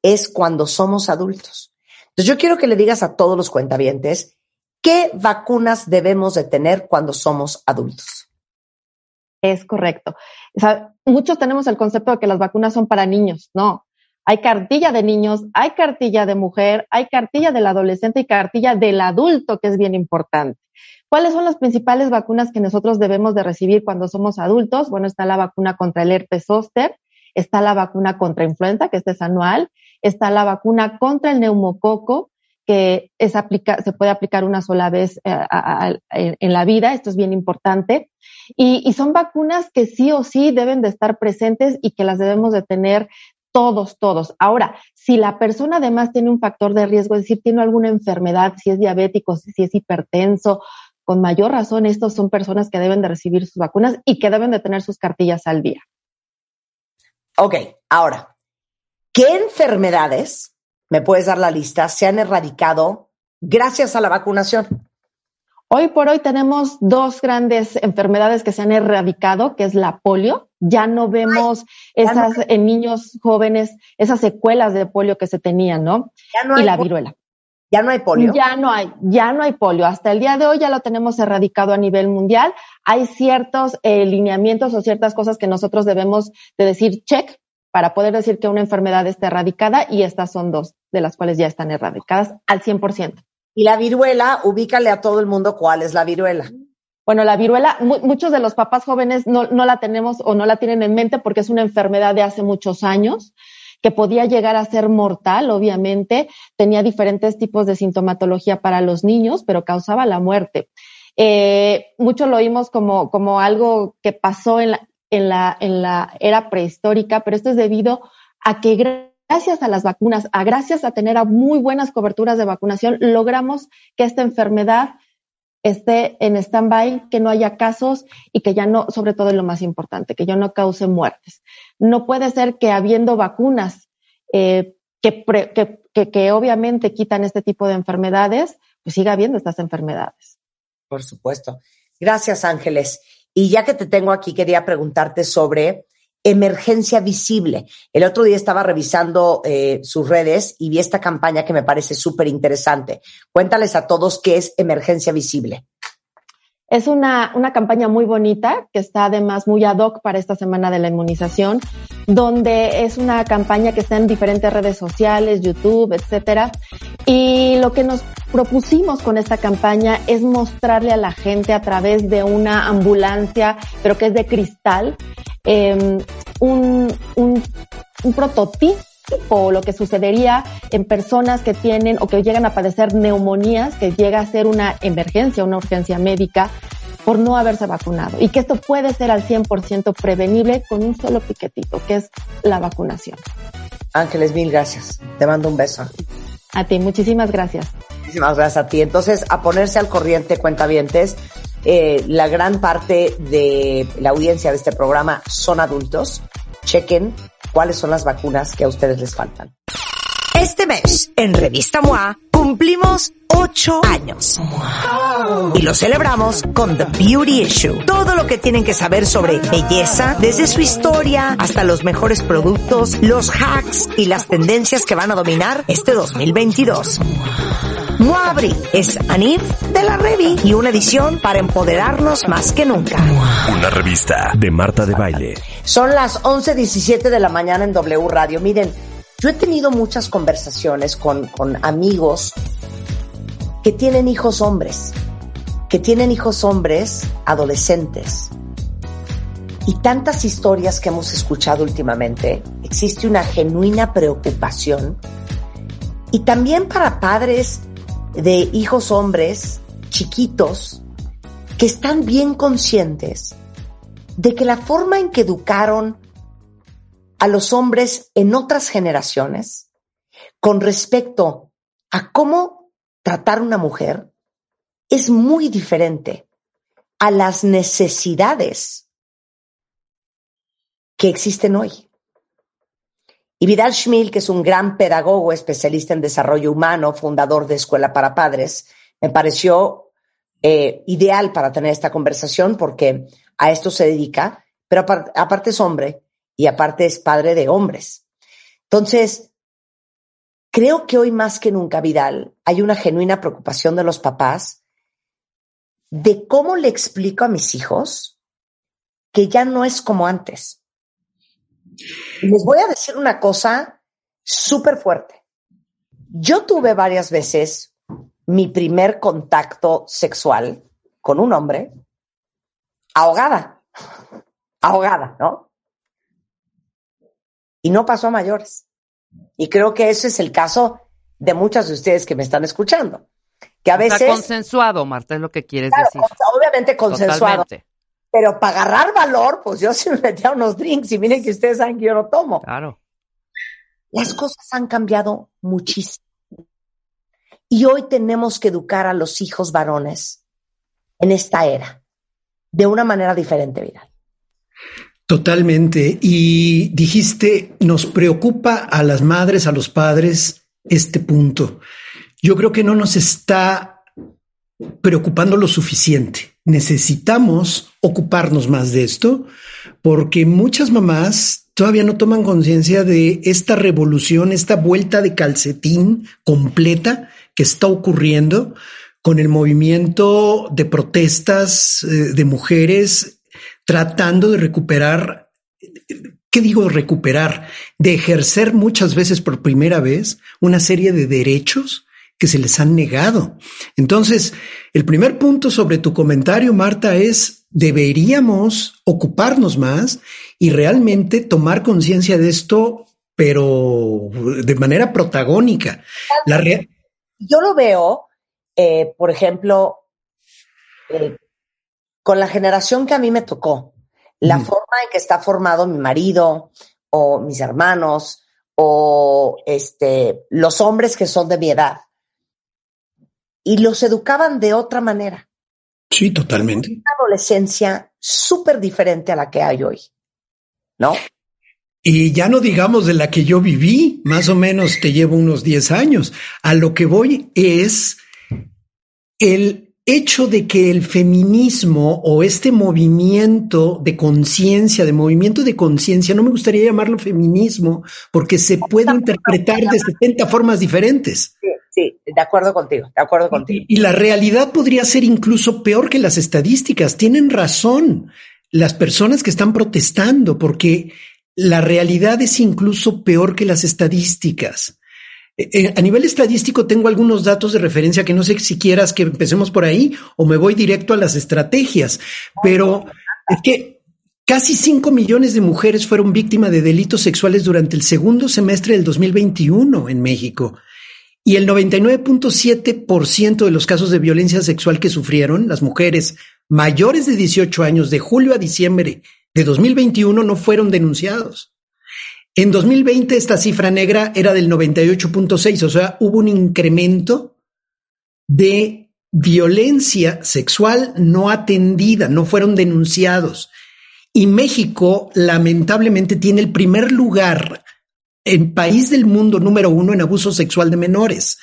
[SPEAKER 2] es cuando somos adultos. Entonces yo quiero que le digas a todos los cuentavientes qué vacunas debemos de tener cuando somos adultos.
[SPEAKER 7] Es correcto. Muchos tenemos el concepto de que las vacunas son para niños. No, hay cartilla de niños, hay cartilla de mujer, hay cartilla del adolescente y cartilla del adulto, que es bien importante. ¿Cuáles son las principales vacunas que nosotros debemos de recibir cuando somos adultos? Bueno, está la vacuna contra el herpes zóster, está la vacuna contra influenza, que este es anual, está la vacuna contra el neumococo, que se puede aplicar una sola vez eh, en la vida, esto es bien importante. Y, y, son vacunas que sí o sí deben de estar presentes y que las debemos de tener todos, todos. Ahora, si la persona además tiene un factor de riesgo, es decir, tiene alguna enfermedad, si es diabético, si es hipertenso, con mayor razón, estos son personas que deben de recibir sus vacunas y que deben de tener sus cartillas al día.
[SPEAKER 2] Ok, ahora, ¿qué enfermedades, me puedes dar la lista, se han erradicado gracias a la vacunación?
[SPEAKER 7] Hoy por hoy tenemos dos grandes enfermedades que se han erradicado, que es la polio. Ya no vemos Ay, ya esas no en niños jóvenes, esas secuelas de polio que se tenían, ¿no?
[SPEAKER 2] no
[SPEAKER 7] y la viruela.
[SPEAKER 2] Ya no hay polio.
[SPEAKER 7] Ya no hay, ya no hay polio. Hasta el día de hoy ya lo tenemos erradicado a nivel mundial. Hay ciertos eh, lineamientos o ciertas cosas que nosotros debemos de decir check para poder decir que una enfermedad está erradicada y estas son dos de las cuales ya están erradicadas al 100%.
[SPEAKER 2] Y la viruela, ubícale a todo el mundo cuál es la viruela.
[SPEAKER 7] Bueno, la viruela, mu muchos de los papás jóvenes no, no la tenemos o no la tienen en mente porque es una enfermedad de hace muchos años que podía llegar a ser mortal, obviamente, tenía diferentes tipos de sintomatología para los niños, pero causaba la muerte. Eh, mucho lo oímos como, como algo que pasó en la, en, la, en la era prehistórica, pero esto es debido a que gracias a las vacunas, a gracias a tener a muy buenas coberturas de vacunación, logramos que esta enfermedad esté en stand-by, que no haya casos y que ya no, sobre todo lo más importante, que ya no cause muertes. No puede ser que habiendo vacunas eh, que, que, que, obviamente quitan este tipo de enfermedades, pues siga habiendo estas enfermedades.
[SPEAKER 2] Por supuesto. Gracias, Ángeles. Y ya que te tengo aquí, quería preguntarte sobre emergencia visible. El otro día estaba revisando eh, sus redes y vi esta campaña que me parece súper interesante. Cuéntales a todos qué es emergencia visible.
[SPEAKER 7] Es una, una campaña muy bonita que está además muy ad hoc para esta semana de la inmunización, donde es una campaña que está en diferentes redes sociales, YouTube, etcétera. Y lo que nos propusimos con esta campaña es mostrarle a la gente a través de una ambulancia, pero que es de cristal, eh, un, un, un prototipo o lo que sucedería en personas que tienen o que llegan a padecer neumonías, que llega a ser una emergencia, una urgencia médica por no haberse vacunado y que esto puede ser al 100% prevenible con un solo piquetito, que es la vacunación.
[SPEAKER 2] Ángeles, mil gracias. Te mando un beso.
[SPEAKER 7] A ti, muchísimas gracias.
[SPEAKER 2] Muchísimas gracias a ti. Entonces, a ponerse al corriente, cuentavientes, eh, la gran parte de la audiencia de este programa son adultos. Chequen cuáles son las vacunas que a ustedes les faltan. Este mes, en Revista MOA, cumplimos ocho años. Y lo celebramos con The Beauty Issue. Todo lo que tienen que saber sobre belleza, desde su historia hasta los mejores productos, los hacks y las tendencias que van a dominar este 2022. MOA Abril es Anif de la Revi y una edición para empoderarnos más que nunca.
[SPEAKER 1] Una revista de Marta de Baile.
[SPEAKER 2] Son las 11.17 de la mañana en W Radio. Miren, yo he tenido muchas conversaciones con, con amigos que tienen hijos hombres, que tienen hijos hombres adolescentes. Y tantas historias que hemos escuchado últimamente, existe una genuina preocupación. Y también para padres de hijos hombres chiquitos que están bien conscientes de que la forma en que educaron a los hombres en otras generaciones con respecto a cómo tratar a una mujer es muy diferente a las necesidades que existen hoy. Y Vidal Schmil, que es un gran pedagogo especialista en desarrollo humano, fundador de Escuela para Padres, me pareció eh, ideal para tener esta conversación porque a esto se dedica, pero aparte es hombre y aparte es padre de hombres. Entonces, creo que hoy más que nunca, Vidal, hay una genuina preocupación de los papás de cómo le explico a mis hijos que ya no es como antes. Les voy a decir una cosa súper fuerte. Yo tuve varias veces mi primer contacto sexual con un hombre ahogada, ahogada, ¿no? Y no pasó a mayores. Y creo que ese es el caso de muchas de ustedes que me están escuchando. Que a veces.
[SPEAKER 3] Está consensuado, Marta, es lo que quieres decir.
[SPEAKER 2] Obviamente consensuado. Pero para agarrar valor, pues yo sí me metía unos drinks y miren que ustedes saben que yo no tomo.
[SPEAKER 3] Claro.
[SPEAKER 2] Las cosas han cambiado muchísimo. Y hoy tenemos que educar a los hijos varones en esta era de una manera diferente, Vidal.
[SPEAKER 8] Totalmente. Y dijiste, nos preocupa a las madres, a los padres, este punto. Yo creo que no nos está preocupando lo suficiente. Necesitamos ocuparnos más de esto porque muchas mamás todavía no toman conciencia de esta revolución, esta vuelta de calcetín completa que está ocurriendo con el movimiento de protestas eh, de mujeres tratando de recuperar, ¿qué digo recuperar? De ejercer muchas veces por primera vez una serie de derechos que se les han negado. Entonces, el primer punto sobre tu comentario, Marta, es deberíamos ocuparnos más y realmente tomar conciencia de esto, pero de manera protagónica. La
[SPEAKER 2] Yo lo veo, eh, por ejemplo, eh, con la generación que a mí me tocó, la forma en que está formado mi marido o mis hermanos o este, los hombres que son de mi edad. Y los educaban de otra manera.
[SPEAKER 8] Sí, totalmente.
[SPEAKER 2] Una adolescencia súper diferente a la que hay hoy, ¿no?
[SPEAKER 8] Y ya no digamos de la que yo viví, más o menos te llevo unos 10 años. A lo que voy es el hecho de que el feminismo o este movimiento de conciencia, de movimiento de conciencia, no me gustaría llamarlo feminismo porque se puede interpretar de 70 formas diferentes.
[SPEAKER 2] Sí, sí, de acuerdo contigo, de acuerdo contigo.
[SPEAKER 8] Y, y la realidad podría ser incluso peor que las estadísticas. Tienen razón las personas que están protestando porque la realidad es incluso peor que las estadísticas. Eh, eh, a nivel estadístico tengo algunos datos de referencia que no sé si quieras que empecemos por ahí o me voy directo a las estrategias, pero es que casi 5 millones de mujeres fueron víctimas de delitos sexuales durante el segundo semestre del 2021 en México. Y el 99.7% de los casos de violencia sexual que sufrieron las mujeres mayores de 18 años de julio a diciembre de 2021 no fueron denunciados. En 2020 esta cifra negra era del 98.6, o sea, hubo un incremento de violencia sexual no atendida, no fueron denunciados. Y México lamentablemente tiene el primer lugar en país del mundo número uno en abuso sexual de menores.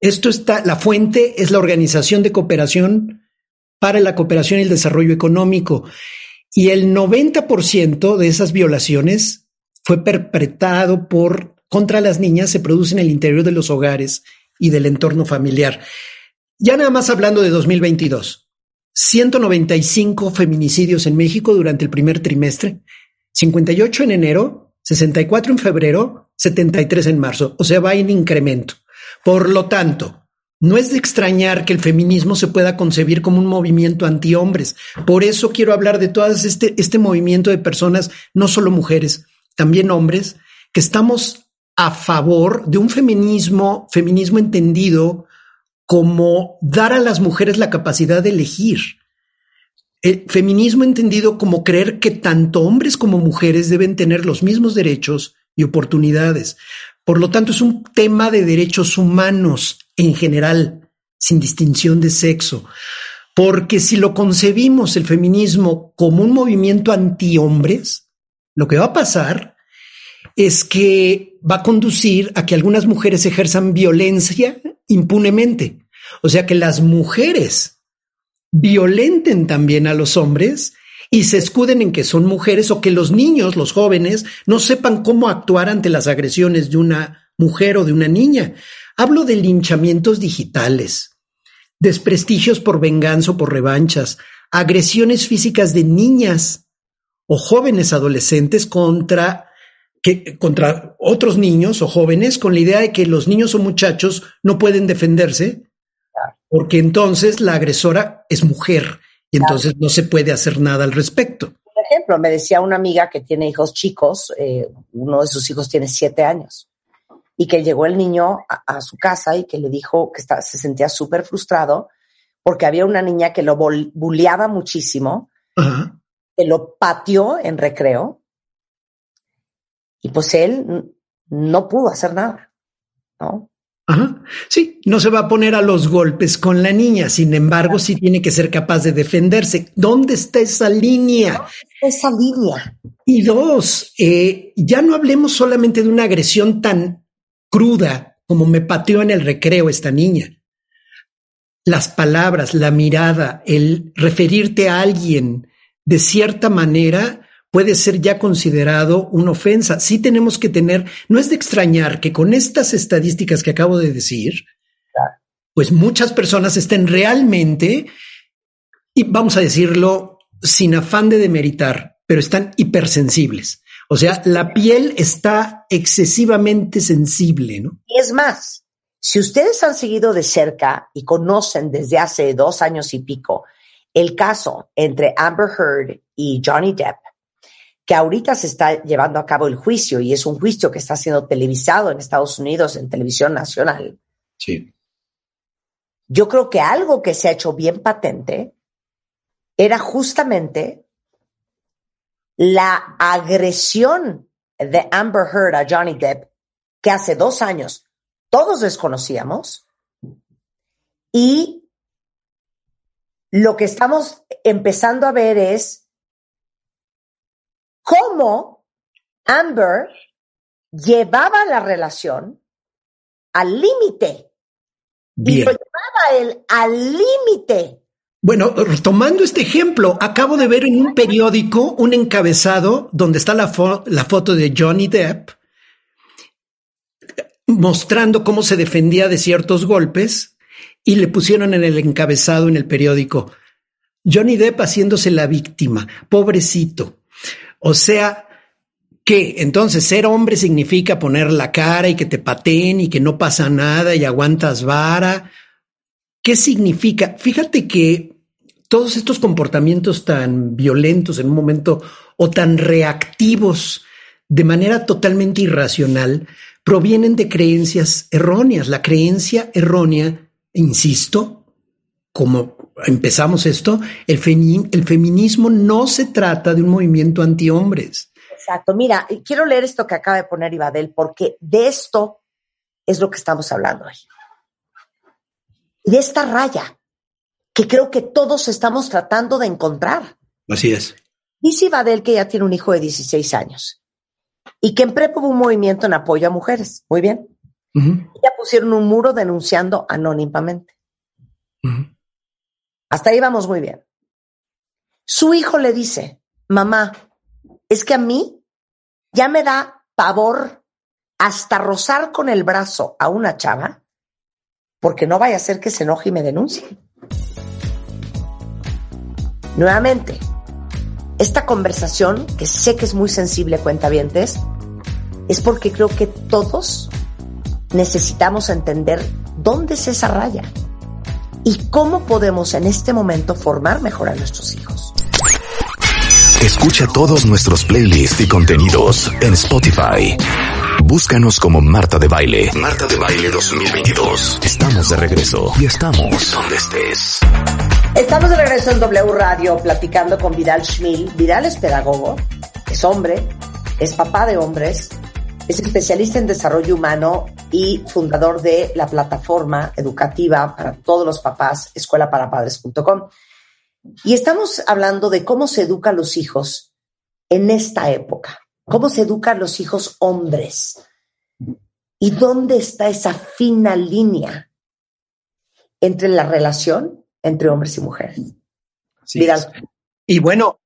[SPEAKER 8] Esto está, la fuente es la Organización de Cooperación para la Cooperación y el Desarrollo Económico. Y el 90% de esas violaciones fue perpetrado por contra las niñas, se produce en el interior de los hogares y del entorno familiar. Ya nada más hablando de 2022, 195 feminicidios en México durante el primer trimestre, 58 en enero, 64 en febrero, 73 en marzo, o sea, va en incremento. Por lo tanto, no es de extrañar que el feminismo se pueda concebir como un movimiento anti-hombres. Por eso quiero hablar de todo este, este movimiento de personas, no solo mujeres, también hombres, que estamos a favor de un feminismo, feminismo entendido como dar a las mujeres la capacidad de elegir. El feminismo entendido como creer que tanto hombres como mujeres deben tener los mismos derechos y oportunidades. Por lo tanto, es un tema de derechos humanos en general, sin distinción de sexo. Porque si lo concebimos el feminismo como un movimiento anti-hombres, lo que va a pasar es que va a conducir a que algunas mujeres ejerzan violencia impunemente. O sea, que las mujeres violenten también a los hombres y se escuden en que son mujeres o que los niños, los jóvenes, no sepan cómo actuar ante las agresiones de una mujer o de una niña. Hablo de linchamientos digitales, desprestigios por venganza o por revanchas, agresiones físicas de niñas o jóvenes adolescentes contra que, contra otros niños o jóvenes con la idea de que los niños o muchachos no pueden defenderse porque entonces la agresora es mujer y entonces no se puede hacer nada al respecto.
[SPEAKER 2] Por ejemplo, me decía una amiga que tiene hijos chicos, eh, uno de sus hijos tiene siete años, y que llegó el niño a, su casa y que le dijo que se sentía súper frustrado porque había una niña que lo bulleaba muchísimo, que lo pateó en recreo, y pues él no pudo hacer nada, ¿no?
[SPEAKER 8] Ajá. Sí, no se va a poner a los golpes con la niña, sin embargo, sí tiene que ser capaz de defenderse. ¿Dónde está esa línea?
[SPEAKER 2] Esa línea.
[SPEAKER 8] Y dos, eh, ya no hablemos solamente de una agresión tan cruda como me pateó en el recreo esta niña. Las palabras, la mirada, el referirte a alguien de cierta manera puede ser ya considerado una ofensa. Sí tenemos que tener, no es de extrañar que con estas estadísticas que acabo de decir, pues muchas personas estén realmente, y vamos a decirlo sin afán de demeritar, pero están hipersensibles. O sea, la piel está excesivamente sensible, ¿no?
[SPEAKER 2] Y es más, si ustedes han seguido de cerca y conocen desde hace dos años y pico el caso entre Amber Heard y Johnny Depp, que ahorita se está llevando a cabo el juicio y es un juicio que está siendo televisado en Estados Unidos en televisión nacional.
[SPEAKER 8] Sí.
[SPEAKER 2] Yo creo que algo que se ha hecho bien patente era justamente la agresión de Amber Heard a Johnny Depp, que hace dos años todos desconocíamos, y lo que estamos empezando a ver es cómo Amber llevaba la relación al límite. Y lo llevaba él al límite.
[SPEAKER 8] Bueno, tomando este ejemplo, acabo de ver en un periódico un encabezado donde está la, la foto de Johnny Depp mostrando cómo se defendía de ciertos golpes y le pusieron en el encabezado en el periódico Johnny Depp haciéndose la víctima, pobrecito. O sea, que entonces ser hombre significa poner la cara y que te pateen y que no pasa nada y aguantas vara. ¿Qué significa? Fíjate que todos estos comportamientos tan violentos en un momento o tan reactivos de manera totalmente irracional provienen de creencias erróneas. La creencia errónea, insisto, como empezamos esto, el, el feminismo no se trata de un movimiento anti-hombres.
[SPEAKER 2] Exacto. Mira, quiero leer esto que acaba de poner Ibadel, porque de esto es lo que estamos hablando hoy. De esta raya que creo que todos estamos tratando de encontrar.
[SPEAKER 8] Así es.
[SPEAKER 2] Dice Ibadel que ya tiene un hijo de 16 años y que en prepo hubo un movimiento en apoyo a mujeres. Muy bien. Ya pusieron un muro denunciando anónimamente. Hasta ahí vamos muy bien. Su hijo le dice, mamá, es que a mí ya me da pavor hasta rozar con el brazo a una chava porque no vaya a ser que se enoje y me denuncie. Nuevamente, esta conversación, que sé que es muy sensible, cuentavientes, es porque creo que todos necesitamos entender dónde es esa raya y cómo podemos en este momento formar mejor a nuestros hijos.
[SPEAKER 1] Escucha todos nuestros playlists y contenidos en Spotify. Búscanos como Marta de Baile. Marta de Baile 2022. Estamos de regreso y estamos donde estés.
[SPEAKER 2] Estamos de regreso en W Radio platicando con Vidal Schmil. Vidal es pedagogo, es hombre, es papá de hombres, es especialista en desarrollo humano y fundador de la plataforma educativa para todos los papás, escuelaparapadres.com. Y estamos hablando de cómo se educa a los hijos en esta época, cómo se educa a los hijos hombres y dónde está esa fina línea entre la relación entre hombres y mujeres.
[SPEAKER 8] Y bueno,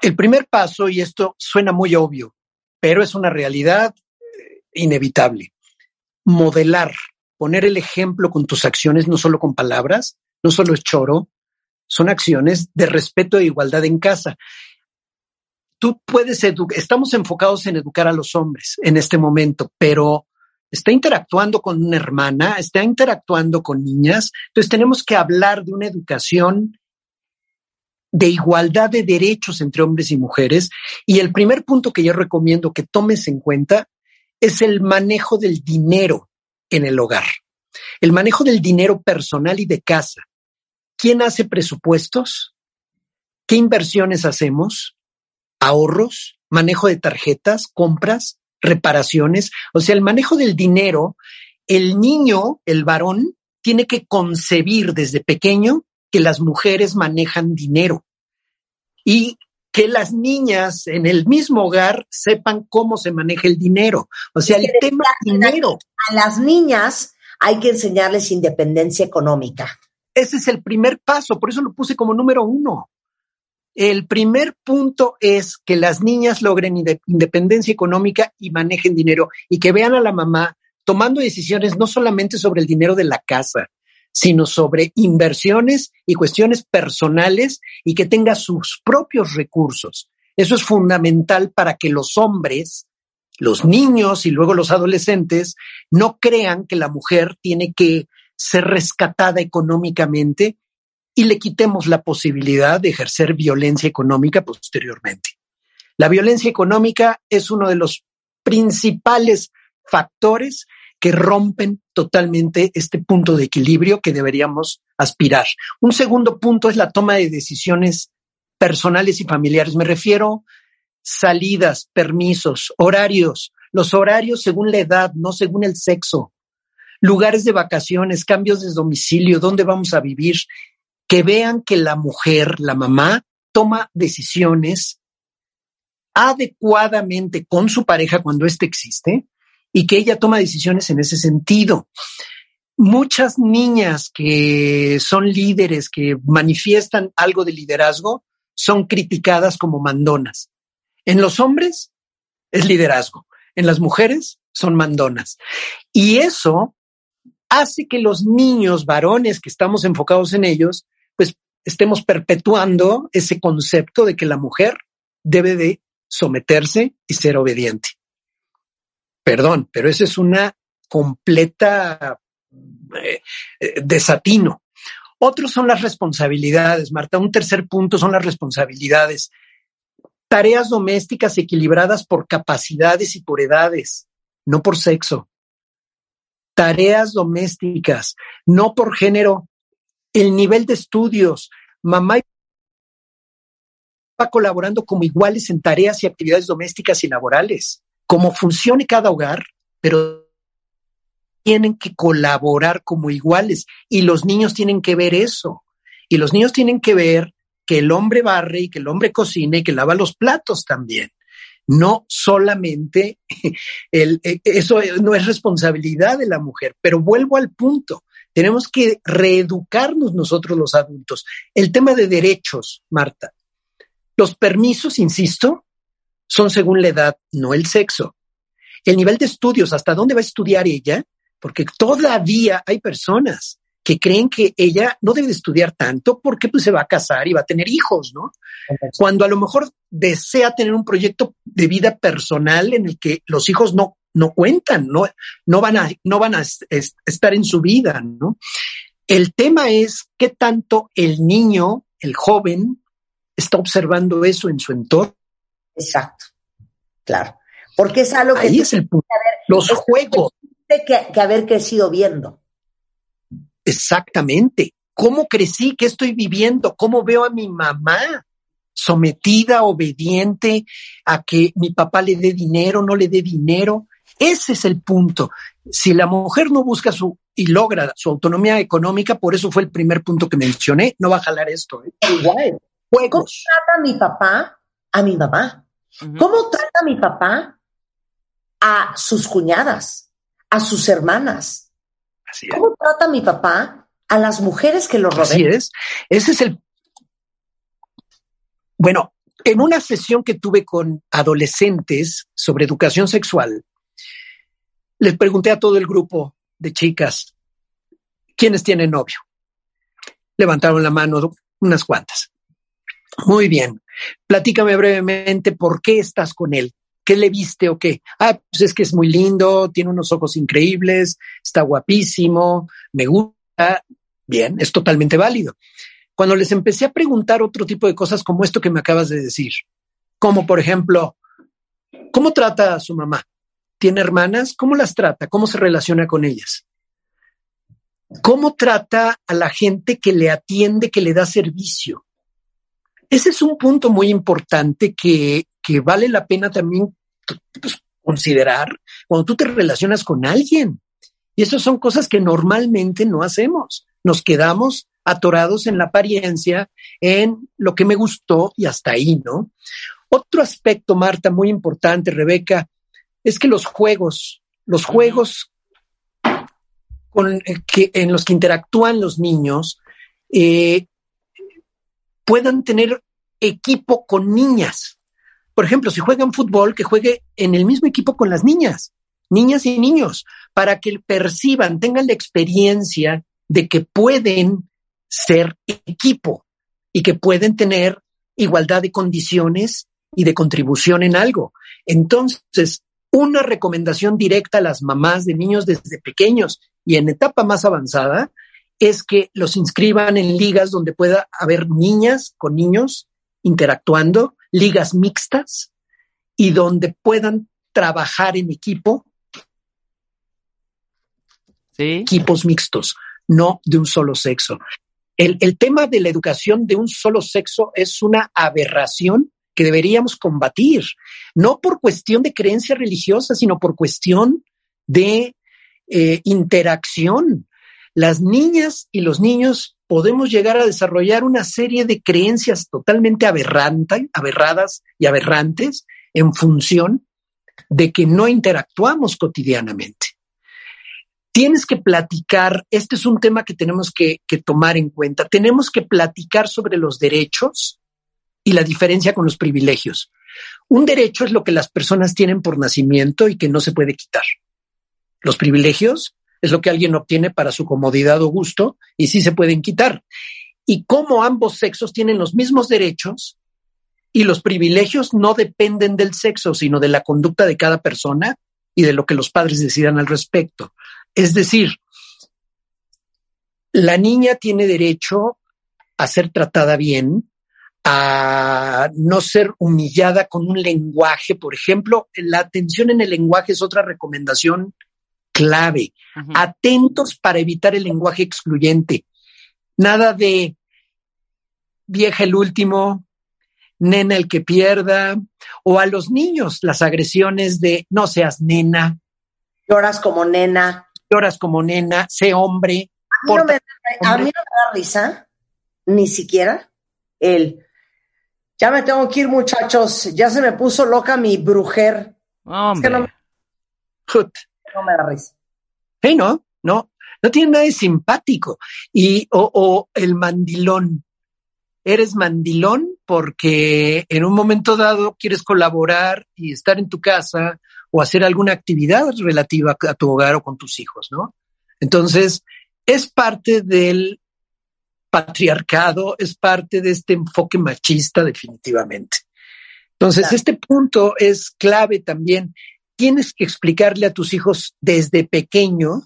[SPEAKER 8] el primer paso, y esto suena muy obvio, pero es una realidad inevitable, modelar, poner el ejemplo con tus acciones, no solo con palabras, no solo es choro, son acciones de respeto e igualdad en casa. Tú puedes educar, estamos enfocados en educar a los hombres en este momento, pero está interactuando con una hermana, está interactuando con niñas. Entonces tenemos que hablar de una educación de igualdad de derechos entre hombres y mujeres. Y el primer punto que yo recomiendo que tomes en cuenta es el manejo del dinero en el hogar. El manejo del dinero personal y de casa. ¿Quién hace presupuestos? ¿Qué inversiones hacemos? ¿Ahorros? ¿Manejo de tarjetas? ¿Compras? reparaciones. O sea, el manejo del dinero, el niño, el varón, tiene que concebir desde pequeño que las mujeres manejan dinero y que las niñas en el mismo hogar sepan cómo se maneja el dinero. O sea, el tema dinero.
[SPEAKER 2] A las niñas hay que enseñarles independencia económica.
[SPEAKER 8] Ese es el primer paso, por eso lo puse como número uno. El primer punto es que las niñas logren independencia económica y manejen dinero y que vean a la mamá tomando decisiones no solamente sobre el dinero de la casa, sino sobre inversiones y cuestiones personales y que tenga sus propios recursos. Eso es fundamental para que los hombres, los niños y luego los adolescentes no crean que la mujer tiene que ser rescatada económicamente y le quitemos la posibilidad de ejercer violencia económica posteriormente. La violencia económica es uno de los principales factores que rompen totalmente este punto de equilibrio que deberíamos aspirar. Un segundo punto es la toma de decisiones personales y familiares. Me refiero salidas, permisos, horarios, los horarios según la edad, no según el sexo, lugares de vacaciones, cambios de domicilio, dónde vamos a vivir, que vean que la mujer, la mamá, toma decisiones adecuadamente con su pareja cuando éste existe y que ella toma decisiones en ese sentido. Muchas niñas que son líderes, que manifiestan algo de liderazgo, son criticadas como mandonas. En los hombres es liderazgo, en las mujeres son mandonas. Y eso hace que los niños varones que estamos enfocados en ellos, pues estemos perpetuando ese concepto de que la mujer debe de someterse y ser obediente. Perdón, pero eso es una completa eh, eh, desatino. Otros son las responsabilidades, Marta. Un tercer punto son las responsabilidades. Tareas domésticas equilibradas por capacidades y por edades, no por sexo. Tareas domésticas, no por género. El nivel de estudios, mamá y colaborando como iguales en tareas y actividades domésticas y laborales, como funcione cada hogar, pero tienen que colaborar como iguales y los niños tienen que ver eso. Y los niños tienen que ver que el hombre barre y que el hombre cocina y que lava los platos también. No solamente el, e, eso no es responsabilidad de la mujer, pero vuelvo al punto. Tenemos que reeducarnos nosotros los adultos. El tema de derechos, Marta. Los permisos, insisto, son según la edad, no el sexo. El nivel de estudios, hasta dónde va a estudiar ella, porque todavía hay personas que creen que ella no debe de estudiar tanto porque pues se va a casar y va a tener hijos, ¿no? Cuando a lo mejor desea tener un proyecto de vida personal en el que los hijos no, no cuentan, no, no van a, no van a estar en su vida, ¿no? El tema es qué tanto el niño, el joven, está observando eso en su entorno.
[SPEAKER 2] Exacto, claro. Porque es algo que...
[SPEAKER 8] Ahí es el punto. Los juegos.
[SPEAKER 2] Que, que haber crecido viendo.
[SPEAKER 8] Exactamente. ¿Cómo crecí? ¿Qué estoy viviendo? ¿Cómo veo a mi mamá? sometida, obediente a que mi papá le dé dinero, no le dé dinero. Ese es el punto. Si la mujer no busca su y logra su autonomía económica, por eso fue el primer punto que mencioné, no va a jalar esto. ¿eh?
[SPEAKER 2] Igual. ¿Cómo trata mi papá a mi mamá? ¿Cómo trata mi papá a sus cuñadas, a sus hermanas? ¿Cómo trata mi papá a las mujeres que lo rodean?
[SPEAKER 8] Así es. Ese es el. Bueno, en una sesión que tuve con adolescentes sobre educación sexual, les pregunté a todo el grupo de chicas quiénes tienen novio. Levantaron la mano unas cuantas. Muy bien. Platícame brevemente por qué estás con él. ¿Qué le viste o qué? Ah, pues es que es muy lindo, tiene unos ojos increíbles, está guapísimo, me gusta. Bien, es totalmente válido. Cuando les empecé a preguntar otro tipo de cosas como esto que me acabas de decir, como por ejemplo, ¿cómo trata a su mamá? ¿Tiene hermanas? ¿Cómo las trata? ¿Cómo se relaciona con ellas? ¿Cómo trata a la gente que le atiende, que le da servicio? Ese es un punto muy importante que, que vale la pena también pues, considerar cuando tú te relacionas con alguien. Y esas son cosas que normalmente no hacemos. Nos quedamos atorados en la apariencia, en lo que me gustó y hasta ahí, ¿no? Otro aspecto, Marta, muy importante, Rebeca, es que los juegos, los juegos con, eh, que, en los que interactúan los niños, eh, puedan tener equipo con niñas. Por ejemplo, si juegan fútbol, que juegue en el mismo equipo con las niñas, niñas y niños, para que perciban, tengan la experiencia de que pueden ser equipo y que pueden tener igualdad de condiciones y de contribución en algo. Entonces, una recomendación directa a las mamás de niños desde pequeños y en etapa más avanzada es que los inscriban en ligas donde pueda haber niñas con niños interactuando, ligas mixtas y donde puedan trabajar en equipo. Equipos mixtos, no de un solo sexo. El, el tema de la educación de un solo sexo es una aberración que deberíamos combatir, no por cuestión de creencia religiosa, sino por cuestión de eh, interacción. Las niñas y los niños podemos llegar a desarrollar una serie de creencias totalmente aberrantes, aberradas y aberrantes en función de que no interactuamos cotidianamente. Tienes que platicar, este es un tema que tenemos que, que tomar en cuenta, tenemos que platicar sobre los derechos y la diferencia con los privilegios. Un derecho es lo que las personas tienen por nacimiento y que no se puede quitar. Los privilegios es lo que alguien obtiene para su comodidad o gusto y sí se pueden quitar. Y como ambos sexos tienen los mismos derechos y los privilegios no dependen del sexo, sino de la conducta de cada persona y de lo que los padres decidan al respecto. Es decir, la niña tiene derecho a ser tratada bien, a no ser humillada con un lenguaje. Por ejemplo, la atención en el lenguaje es otra recomendación clave. Atentos para evitar el lenguaje excluyente. Nada de vieja el último, nena el que pierda, o a los niños las agresiones de no seas nena.
[SPEAKER 2] Lloras como nena.
[SPEAKER 8] Lloras como nena, sé hombre.
[SPEAKER 2] A mí, no me, a mí no me da risa, ni siquiera, el ya me tengo que ir, muchachos. Ya se me puso loca mi brujer.
[SPEAKER 3] Hombre.
[SPEAKER 2] no, no me da risa.
[SPEAKER 8] Hey, no, no, no tiene nada de simpático. Y, o, o el mandilón. Eres mandilón porque en un momento dado quieres colaborar y estar en tu casa o hacer alguna actividad relativa a tu hogar o con tus hijos, ¿no? Entonces, es parte del patriarcado, es parte de este enfoque machista definitivamente. Entonces, claro. este punto es clave también. Tienes que explicarle a tus hijos desde pequeño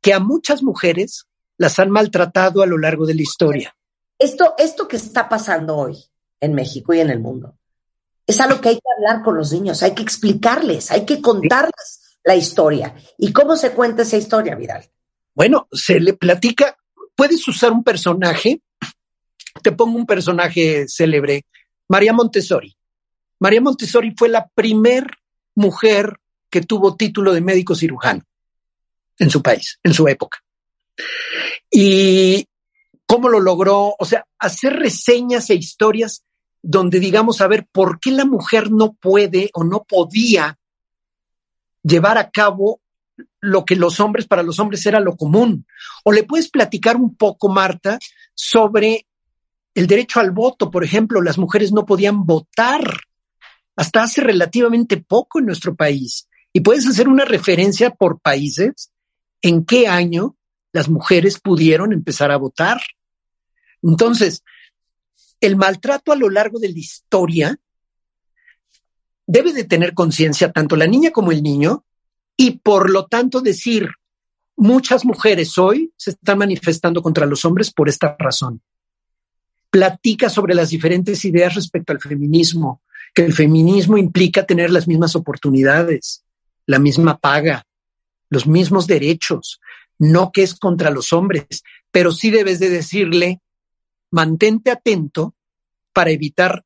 [SPEAKER 8] que a muchas mujeres las han maltratado a lo largo de la historia.
[SPEAKER 2] Esto, esto que está pasando hoy en México y en el mundo es algo que hay que hablar con los niños, hay que explicarles, hay que contarles sí. la historia. ¿Y cómo se cuenta esa historia, Vidal?
[SPEAKER 8] Bueno, se le platica, puedes usar un personaje, te pongo un personaje célebre, María Montessori. María Montessori fue la primer mujer que tuvo título de médico cirujano en su país, en su época. Y cómo lo logró, o sea, hacer reseñas e historias donde digamos, a ver, ¿por qué la mujer no puede o no podía llevar a cabo lo que los hombres, para los hombres era lo común? O le puedes platicar un poco, Marta, sobre el derecho al voto. Por ejemplo, las mujeres no podían votar hasta hace relativamente poco en nuestro país. Y puedes hacer una referencia por países en qué año las mujeres pudieron empezar a votar. Entonces, el maltrato a lo largo de la historia debe de tener conciencia tanto la niña como el niño y por lo tanto decir, muchas mujeres hoy se están manifestando contra los hombres por esta razón. Platica sobre las diferentes ideas respecto al feminismo, que el feminismo implica tener las mismas oportunidades, la misma paga, los mismos derechos, no que es contra los hombres, pero sí debes de decirle, mantente atento para evitar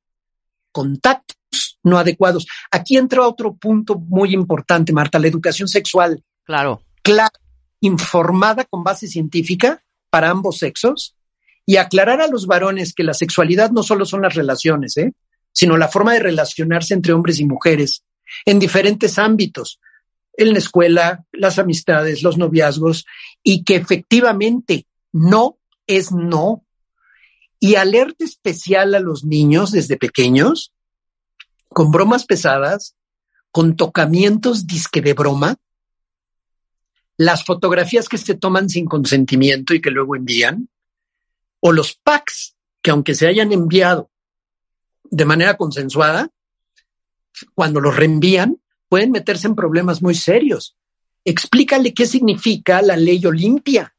[SPEAKER 8] contactos no adecuados. Aquí entra otro punto muy importante, Marta, la educación sexual.
[SPEAKER 3] Claro.
[SPEAKER 8] Clara, informada con base científica para ambos sexos y aclarar a los varones que la sexualidad no solo son las relaciones, ¿eh? Sino la forma de relacionarse entre hombres y mujeres en diferentes ámbitos, en la escuela, las amistades, los noviazgos, y que efectivamente no es no. Y alerta especial a los niños desde pequeños, con bromas pesadas, con tocamientos disque de broma, las fotografías que se toman sin consentimiento y que luego envían, o los packs que aunque se hayan enviado de manera consensuada, cuando los reenvían, pueden meterse en problemas muy serios. Explícale qué significa la ley Olimpia.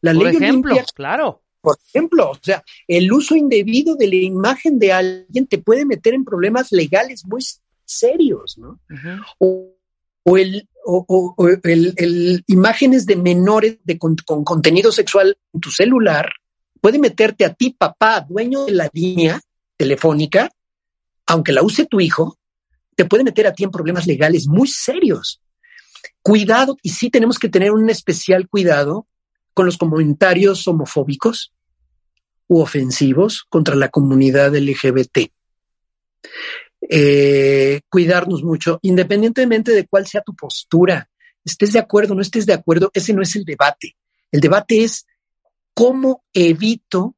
[SPEAKER 3] La por ley ejemplo, Olimpia, claro.
[SPEAKER 8] Por ejemplo, o sea, el uso indebido de la imagen de alguien te puede meter en problemas legales muy serios, ¿no? Uh -huh. o, o, el, o, o el, el, imágenes de menores de, con, con contenido sexual en tu celular puede meterte a ti, papá, dueño de la línea telefónica, aunque la use tu hijo, te puede meter a ti en problemas legales muy serios. Cuidado, y sí tenemos que tener un especial cuidado con los comentarios homofóbicos u ofensivos contra la comunidad LGBT. Eh, cuidarnos mucho, independientemente de cuál sea tu postura, estés de acuerdo o no estés de acuerdo, ese no es el debate. El debate es cómo evito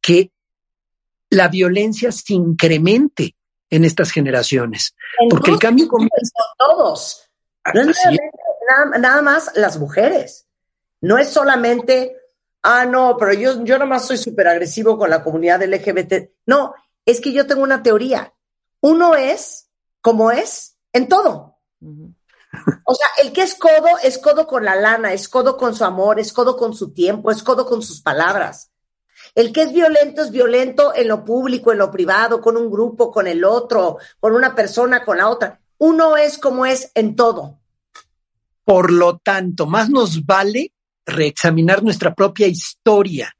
[SPEAKER 8] que la violencia se incremente en estas generaciones. Porque el cambio
[SPEAKER 2] comienza... Todos. No es nada, nada, más las mujeres. No es solamente, ah, no, pero yo, yo nomás soy súper agresivo con la comunidad LGBT. No, es que yo tengo una teoría. Uno es como es en todo. O sea, el que es codo es codo con la lana, es codo con su amor, es codo con su tiempo, es codo con sus palabras. El que es violento es violento en lo público, en lo privado, con un grupo, con el otro, con una persona, con la otra. Uno es como es en todo.
[SPEAKER 8] Por lo tanto, más nos vale reexaminar nuestra propia historia.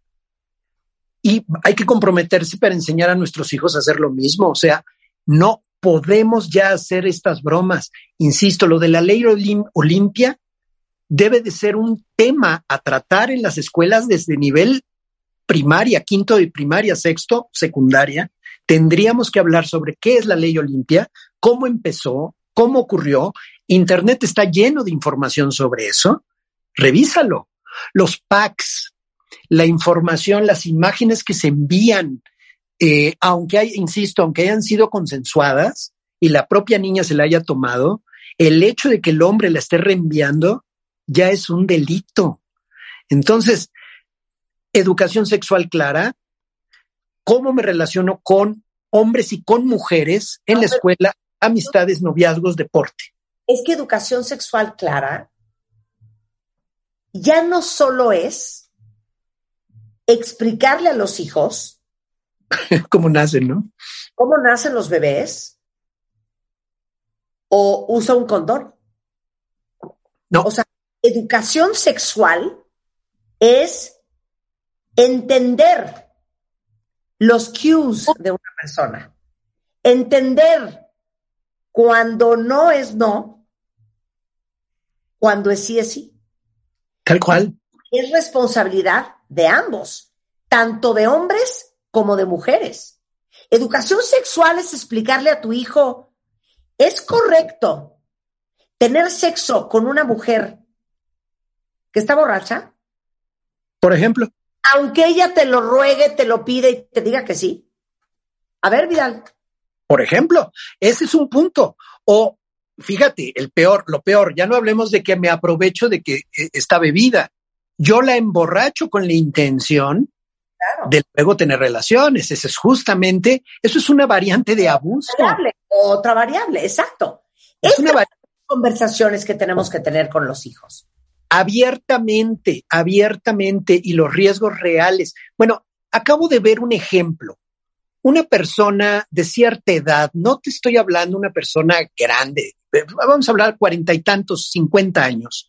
[SPEAKER 8] Y hay que comprometerse para enseñar a nuestros hijos a hacer lo mismo. O sea, no podemos ya hacer estas bromas. Insisto, lo de la ley Olimpia debe de ser un tema a tratar en las escuelas desde nivel primaria, quinto de primaria, sexto, secundaria. Tendríamos que hablar sobre qué es la ley Olimpia, cómo empezó, cómo ocurrió. Internet está lleno de información sobre eso. Revísalo. Los packs, la información, las imágenes que se envían, eh, aunque hay, insisto, aunque hayan sido consensuadas y la propia niña se la haya tomado, el hecho de que el hombre la esté reenviando ya es un delito. Entonces, educación sexual clara, cómo me relaciono con hombres y con mujeres en la escuela, amistades, noviazgos, deporte.
[SPEAKER 2] Es que educación sexual clara ya no solo es explicarle a los hijos
[SPEAKER 8] cómo nacen, ¿no?
[SPEAKER 2] ¿Cómo nacen los bebés? ¿O usa un condón?
[SPEAKER 8] No.
[SPEAKER 2] O sea, educación sexual es entender los cues de una persona. Entender cuando no es no, cuando es sí es sí.
[SPEAKER 8] Tal cual.
[SPEAKER 2] Es responsabilidad de ambos, tanto de hombres como de mujeres. Educación sexual es explicarle a tu hijo, es correcto tener sexo con una mujer que está borracha.
[SPEAKER 8] Por ejemplo.
[SPEAKER 2] Aunque ella te lo ruegue, te lo pide y te diga que sí. A ver, Vidal.
[SPEAKER 8] Por ejemplo, ese es un punto. O fíjate, el peor, lo peor, ya no hablemos de que me aprovecho de que eh, está bebida. Yo la emborracho con la intención de luego tener relaciones. Ese es justamente, eso es una variante de abuso.
[SPEAKER 2] otra variable, exacto. Es una conversaciones que tenemos que tener con los hijos.
[SPEAKER 8] Abiertamente, abiertamente y los riesgos reales. Bueno, acabo de ver un ejemplo. Una persona de cierta edad, no te estoy hablando una persona grande, vamos a hablar cuarenta y tantos, cincuenta años,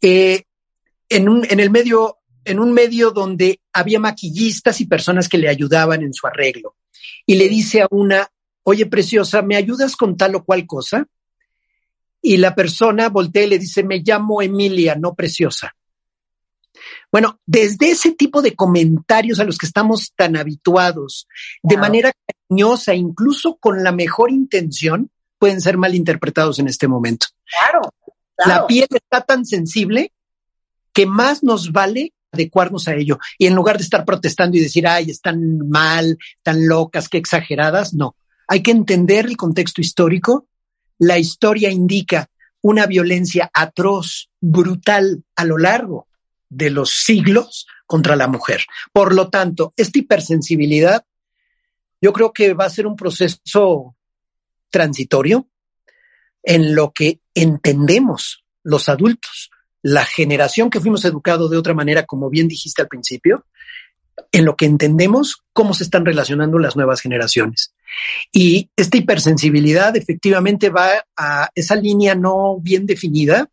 [SPEAKER 8] eh, en, un, en el medio en un medio donde había maquillistas y personas que le ayudaban en su arreglo. Y le dice a una, oye, preciosa, ¿me ayudas con tal o cual cosa? Y la persona voltea y le dice, me llamo Emilia, no preciosa. Bueno, desde ese tipo de comentarios a los que estamos tan habituados, de manera cariñosa, incluso con la mejor intención, pueden ser malinterpretados en este momento.
[SPEAKER 2] claro.
[SPEAKER 8] La piel está tan sensible que más nos vale adecuarnos a ello. Y en lugar de estar protestando y decir, ay, están mal, tan locas, qué exageradas, no. Hay que entender el contexto histórico. La historia indica una violencia atroz, brutal a lo largo de los siglos contra la mujer. Por lo tanto, esta hipersensibilidad yo creo que va a ser un proceso transitorio en lo que entendemos los adultos la generación que fuimos educados de otra manera, como bien dijiste al principio, en lo que entendemos cómo se están relacionando las nuevas generaciones. Y esta hipersensibilidad efectivamente va a esa línea no bien definida,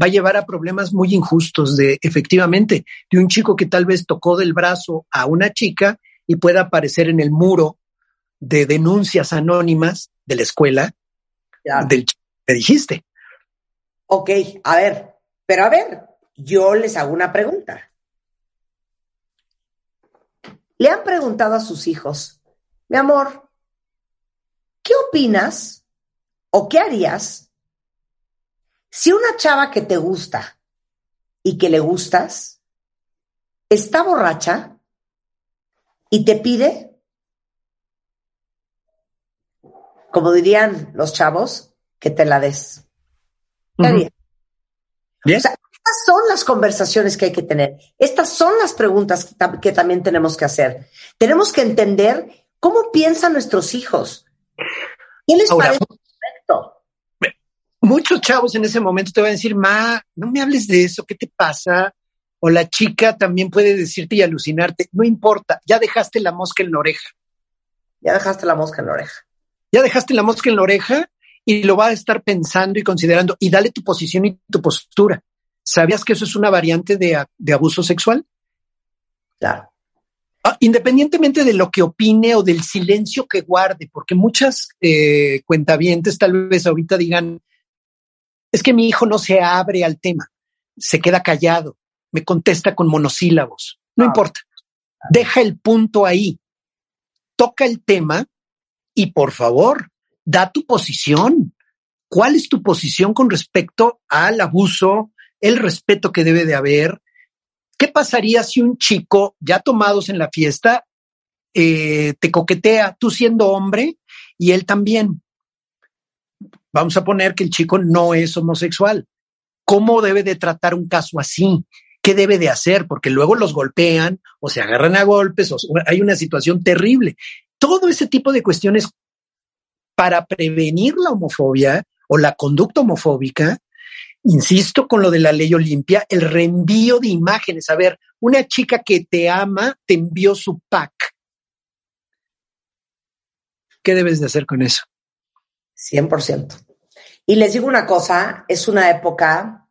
[SPEAKER 8] va a llevar a problemas muy injustos de efectivamente de un chico que tal vez tocó del brazo a una chica y pueda aparecer en el muro de denuncias anónimas de la escuela del chico que dijiste.
[SPEAKER 2] Ok, a ver, pero a ver, yo les hago una pregunta. Le han preguntado a sus hijos, mi amor, ¿qué opinas o qué harías si una chava que te gusta y que le gustas está borracha y te pide, como dirían los chavos, que te la des? ¿Qué harías?
[SPEAKER 8] Bien.
[SPEAKER 2] O sea, estas son las conversaciones que hay que tener. Estas son las preguntas que también tenemos que hacer. Tenemos que entender cómo piensan nuestros hijos. ¿Qué les
[SPEAKER 8] Ahora,
[SPEAKER 2] parece correcto?
[SPEAKER 8] muchos chavos en ese momento te van a decir, ma, no me hables de eso, ¿qué te pasa? O la chica también puede decirte y alucinarte, no importa, ya dejaste la mosca en la oreja,
[SPEAKER 2] Ya dejaste la mosca en la oreja.
[SPEAKER 8] ya dejaste la mosca en la oreja y lo va a estar pensando y considerando y dale tu posición y tu postura. ¿Sabías que eso es una variante de, de abuso sexual?
[SPEAKER 2] Claro.
[SPEAKER 8] Ah, independientemente de lo que opine o del silencio que guarde, porque muchas eh, cuentavientes tal vez ahorita digan, es que mi hijo no se abre al tema, se queda callado, me contesta con monosílabos. No
[SPEAKER 2] Ah.
[SPEAKER 8] importa, deja el punto ahí, toca el tema y por favor, da tu posición. ¿Cuál es tu posición con respecto al abuso, el respeto que debe de haber? ¿Qué pasaría si un chico, ya tomados en la fiesta, eh, te coquetea, tú siendo hombre y él también? Vamos a poner que el chico no es homosexual. ¿Cómo debe de tratar un caso así? ¿Qué debe de hacer? Porque luego los golpean o se agarran a golpes o hay una situación terrible. Todo ese tipo de cuestiones para prevenir la homofobia o la conducta homofóbica, insisto con lo de la ley Olimpia, el reenvío de imágenes. A ver, una chica que te ama te envió su pack. ¿Qué debes de hacer con eso?
[SPEAKER 2] 100%. Y les digo una cosa, es una época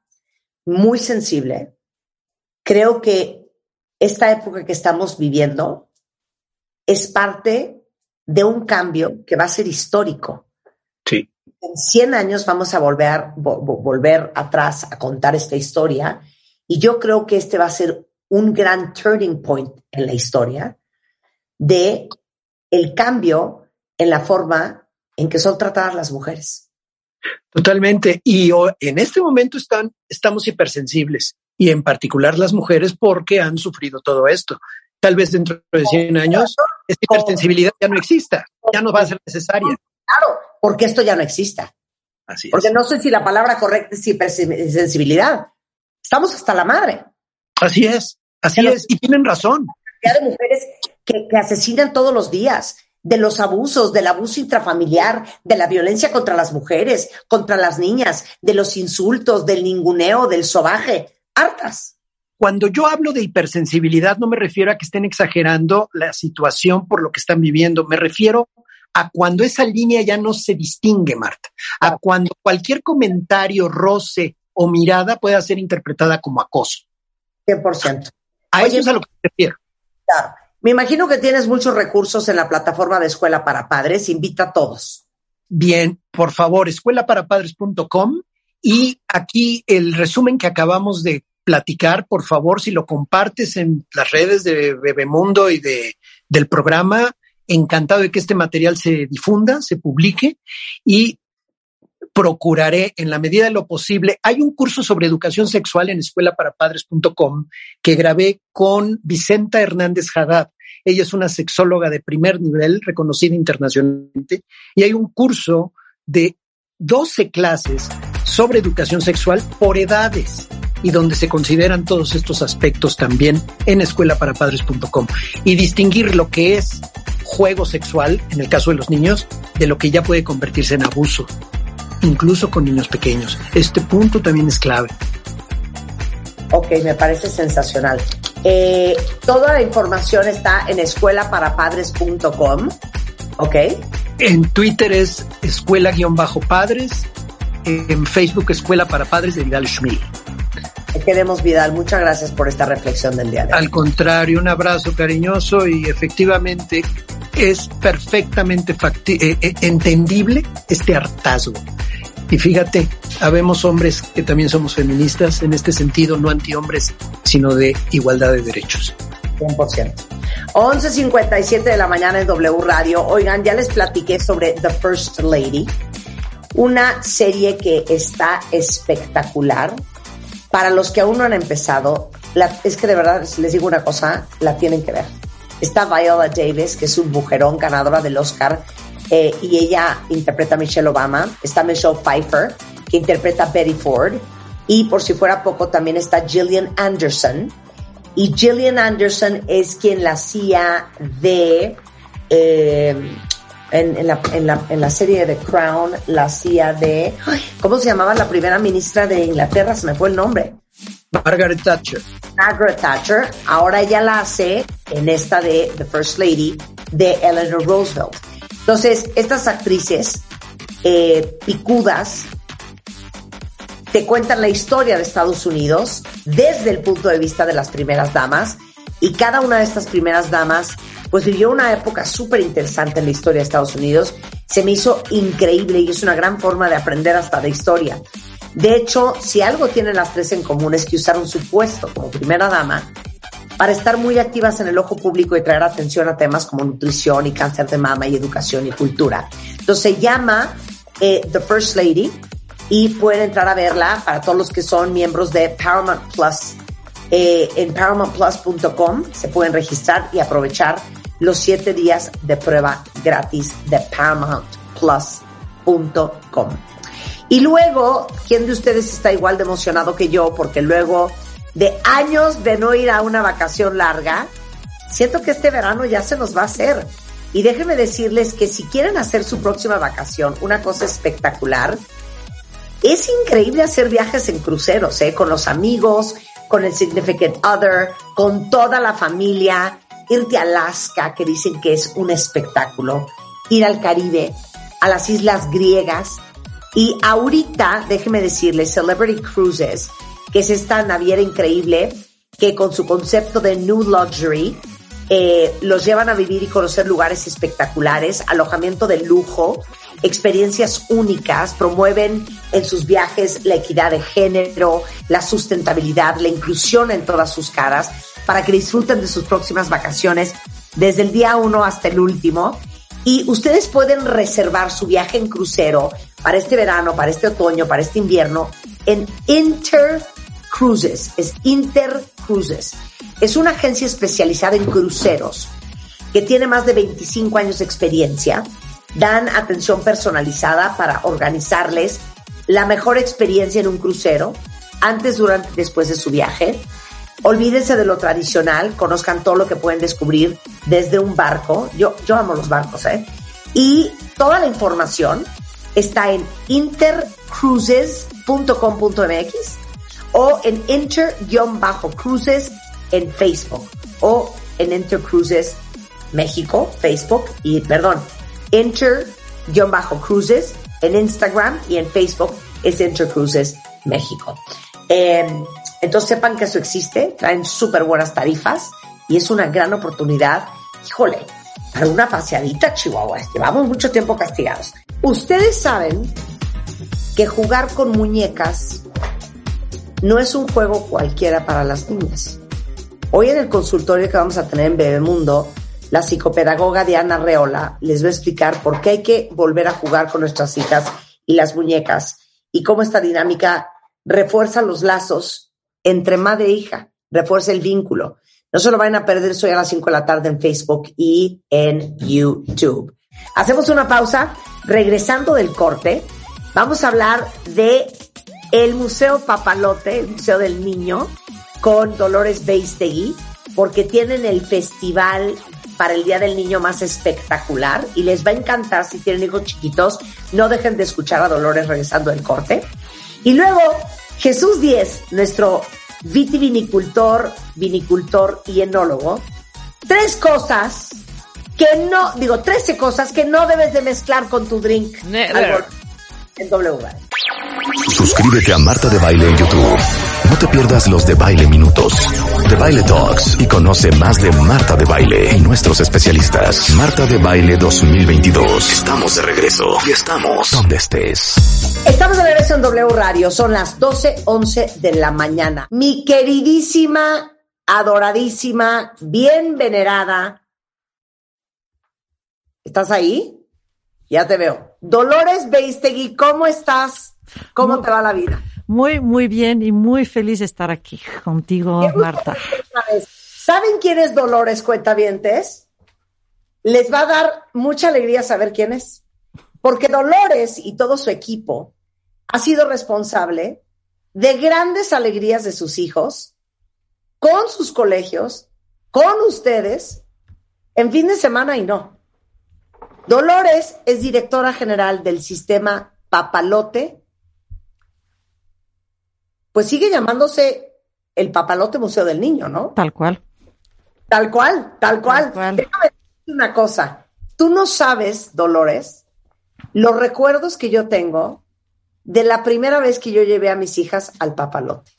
[SPEAKER 2] muy sensible. Creo que esta época que estamos viviendo es parte de un cambio que va a ser histórico. En 100 años vamos a volver, vo- vo- volver atrás a contar esta historia y yo creo que este va a ser un gran turning point en la historia de el cambio en la forma en que son tratadas las mujeres.
[SPEAKER 8] Totalmente. Y en este momento están, estamos hipersensibles y en particular las mujeres porque han sufrido todo esto. Tal vez dentro de 100 años esta hipersensibilidad ya no exista, ya no va a ser necesaria.
[SPEAKER 2] Claro, porque esto ya no exista.
[SPEAKER 8] Así es.
[SPEAKER 2] Porque no sé si la palabra correcta es hipersensibilidad. Estamos hasta la madre.
[SPEAKER 8] Así es, así
[SPEAKER 2] Pero-
[SPEAKER 8] es. Y tienen razón.
[SPEAKER 2] cantidad de mujeres que, que asesinan todos los días, de los abusos, del abuso intrafamiliar, de la violencia contra las mujeres, contra las niñas, de los insultos, del ninguneo, del sobaje, hartas.
[SPEAKER 8] Cuando yo hablo de hipersensibilidad, no me refiero a que estén exagerando la situación por lo que están viviendo. Me refiero a cuando esa línea ya no se distingue, Marta. A cuando cualquier comentario, roce o mirada pueda ser interpretada como acoso.
[SPEAKER 2] 100%.
[SPEAKER 8] A
[SPEAKER 2] Oye,
[SPEAKER 8] eso es a lo que me refiero.
[SPEAKER 2] Claro. Me imagino que tienes muchos recursos en la plataforma de Escuela para Padres. Invita a todos.
[SPEAKER 8] Bien, por favor, escuelaparapadres.com y aquí el resumen que acabamos de platicar, por favor, si lo compartes en las redes de Bebemundo y de, del programa, encantado de que este material se difunda, se publique y procuraré en la medida de lo posible. Hay un curso sobre educación sexual en escuelaparapadres.com que grabé con Vicenta Hernández Haddad. Ella es una sexóloga de primer nivel, reconocida internacionalmente, y hay un curso de 12 clases sobre educación sexual por edades y donde se consideran todos estos aspectos también en escuelaparapadres.com y distinguir lo que es juego sexual, en el caso de los niños, de lo que ya puede convertirse en abuso, incluso con niños pequeños. Este punto también es clave.
[SPEAKER 2] Ok, me parece sensacional. Eh, toda la información está en escuelaparapadres.com. Ok.
[SPEAKER 8] En Twitter es escuela-padres, en Facebook Escuela para Padres de Vidal Schmil.
[SPEAKER 2] Te queremos, Vidal. Muchas gracias por esta reflexión del día de hoy.
[SPEAKER 8] Al contrario, un abrazo cariñoso y efectivamente es perfectamente eh, eh, entendible este hartazgo. Y fíjate, habemos hombres que también somos feministas en este sentido, no antihombres, sino de igualdad de derechos.
[SPEAKER 2] 100%. 11.57 de la mañana en W Radio. Oigan, ya les platiqué sobre The First Lady, una serie que está espectacular. Para los que aún no han empezado, la, es que de verdad les digo una cosa, la tienen que ver. Está Viola Davis, que es un mujerón ganadora del Oscar, eh, y ella interpreta a Michelle Obama. Está Michelle Pfeiffer, que interpreta a Betty Ford. Y por si fuera poco, también está Gillian Anderson. Y Gillian Anderson es quien la hacía de... Eh, en, en, la, en, la, en, la, serie de The Crown, la hacía de... ¿Cómo se llamaba la primera ministra de Inglaterra? Se me fue el nombre.
[SPEAKER 8] Margaret Thatcher.
[SPEAKER 2] Margaret Thatcher. Ahora ella la hace en esta de The First Lady de Eleanor Roosevelt. Entonces, estas actrices eh, picudas te cuentan la historia de Estados Unidos desde el punto de vista de las primeras damas y cada una de estas primeras damas pues vivió una época súper interesante en la historia de Estados Unidos. Se me hizo increíble y es una gran forma de aprender hasta de historia. De hecho, si algo tienen las tres en común es que usaron su puesto como primera dama para estar muy activas en el ojo público y traer atención a temas como nutrición y cáncer de mama y educación y cultura. Entonces se llama eh, The First Lady y pueden entrar a verla para todos los que son miembros de Paramount Plus. Eh, en paramountplus.com se pueden registrar y aprovechar los siete días de prueba gratis de paramountplus.com. Y luego, ¿quién de ustedes está igual de emocionado que yo? Porque luego de años de no ir a una vacación larga, siento que este verano ya se nos va a hacer. Y déjenme decirles que si quieren hacer su próxima vacación, una cosa espectacular, es increíble hacer viajes en cruceros, ¿eh? con los amigos, con el significant other, con toda la familia, irte a Alaska, que dicen que es un espectáculo, ir al Caribe, a las islas griegas. Y ahorita, déjeme decirles, Celebrity Cruises, que es esta naviera increíble que con su concepto de New Luxury eh, los llevan a vivir y conocer lugares espectaculares, alojamiento de lujo, experiencias únicas, promueven en sus viajes la equidad de género, la sustentabilidad, la inclusión en todas sus caras, para que disfruten de sus próximas vacaciones desde el día uno hasta el último. Y ustedes pueden reservar su viaje en crucero para este verano, para este otoño, para este invierno en Inter Cruises. Es Inter Cruises. Es una agencia especializada en cruceros que tiene más de 25 años de experiencia. Dan atención personalizada para organizarles la mejor experiencia en un crucero antes, durante después de su viaje. Olvídense de lo tradicional, conozcan todo lo que pueden descubrir desde un barco. Yo, yo amo los barcos, ¿eh? Y toda la información está en intercruises.com.mx o en inter-cruises en Facebook o en Intercruises México, Facebook y perdón, Inter-cruises en Instagram y en Facebook es Intercruises México. Em, entonces sepan que eso existe, traen súper buenas tarifas y es una gran oportunidad, híjole, para una paseadita Chihuahua. Llevamos mucho tiempo castigados. Ustedes saben que jugar con muñecas no es un juego cualquiera para las niñas. Hoy en el consultorio que vamos a tener en Bebemundo, la psicopedagoga Diana Reola les va a explicar por qué hay que volver a jugar con nuestras hijas y las muñecas y cómo esta dinámica refuerza los lazos entre madre e hija, refuerza el vínculo. No se lo vayan a perder, soy a las 5 de la tarde en Facebook y en YouTube. Hacemos una pausa, regresando del corte, vamos a hablar de el Museo Papalote, el Museo del Niño, con Dolores Beistegui, porque tienen el festival para el Día del Niño más espectacular y les va a encantar si tienen hijos chiquitos. No dejen de escuchar a Dolores regresando del corte. Y luego, Jesús Díez, nuestro vitivinicultor, vinicultor y enólogo. Tres cosas que no, digo, trece cosas que no debes de mezclar con tu drink.
[SPEAKER 3] Never.
[SPEAKER 2] En W.
[SPEAKER 1] Suscríbete a Marta de Baile en YouTube. No te pierdas los de baile minutos, de baile talks y conoce más de Marta de Baile y nuestros especialistas. Marta de Baile 2022. Estamos de regreso y estamos donde estés.
[SPEAKER 2] Estamos de regreso en W Radio, son las 12.11 de la mañana. Mi queridísima, adoradísima, bien venerada. ¿Estás ahí? Ya te veo. Dolores Beistegui, ¿cómo estás? ¿Cómo
[SPEAKER 9] Muy-
[SPEAKER 2] te va la vida?
[SPEAKER 9] Muy, muy bien y muy feliz de estar aquí contigo, Marta.
[SPEAKER 2] ¿Saben quién es Dolores Cuentavientes? Les va a dar mucha alegría saber quién es. Porque Dolores y todo su equipo ha sido responsable de grandes alegrías de sus hijos, con sus colegios, con ustedes, en fin de semana y no. Dolores es directora general del sistema Papalote. Pues sigue llamándose el Papalote Museo del Niño, ¿no?
[SPEAKER 9] Tal cual.
[SPEAKER 2] Tal cual, tal cual.
[SPEAKER 9] Tal cual.
[SPEAKER 2] Déjame decirte una cosa. Tú no sabes, Dolores, los recuerdos que yo tengo de la primera vez que yo llevé a mis hijas al papalote.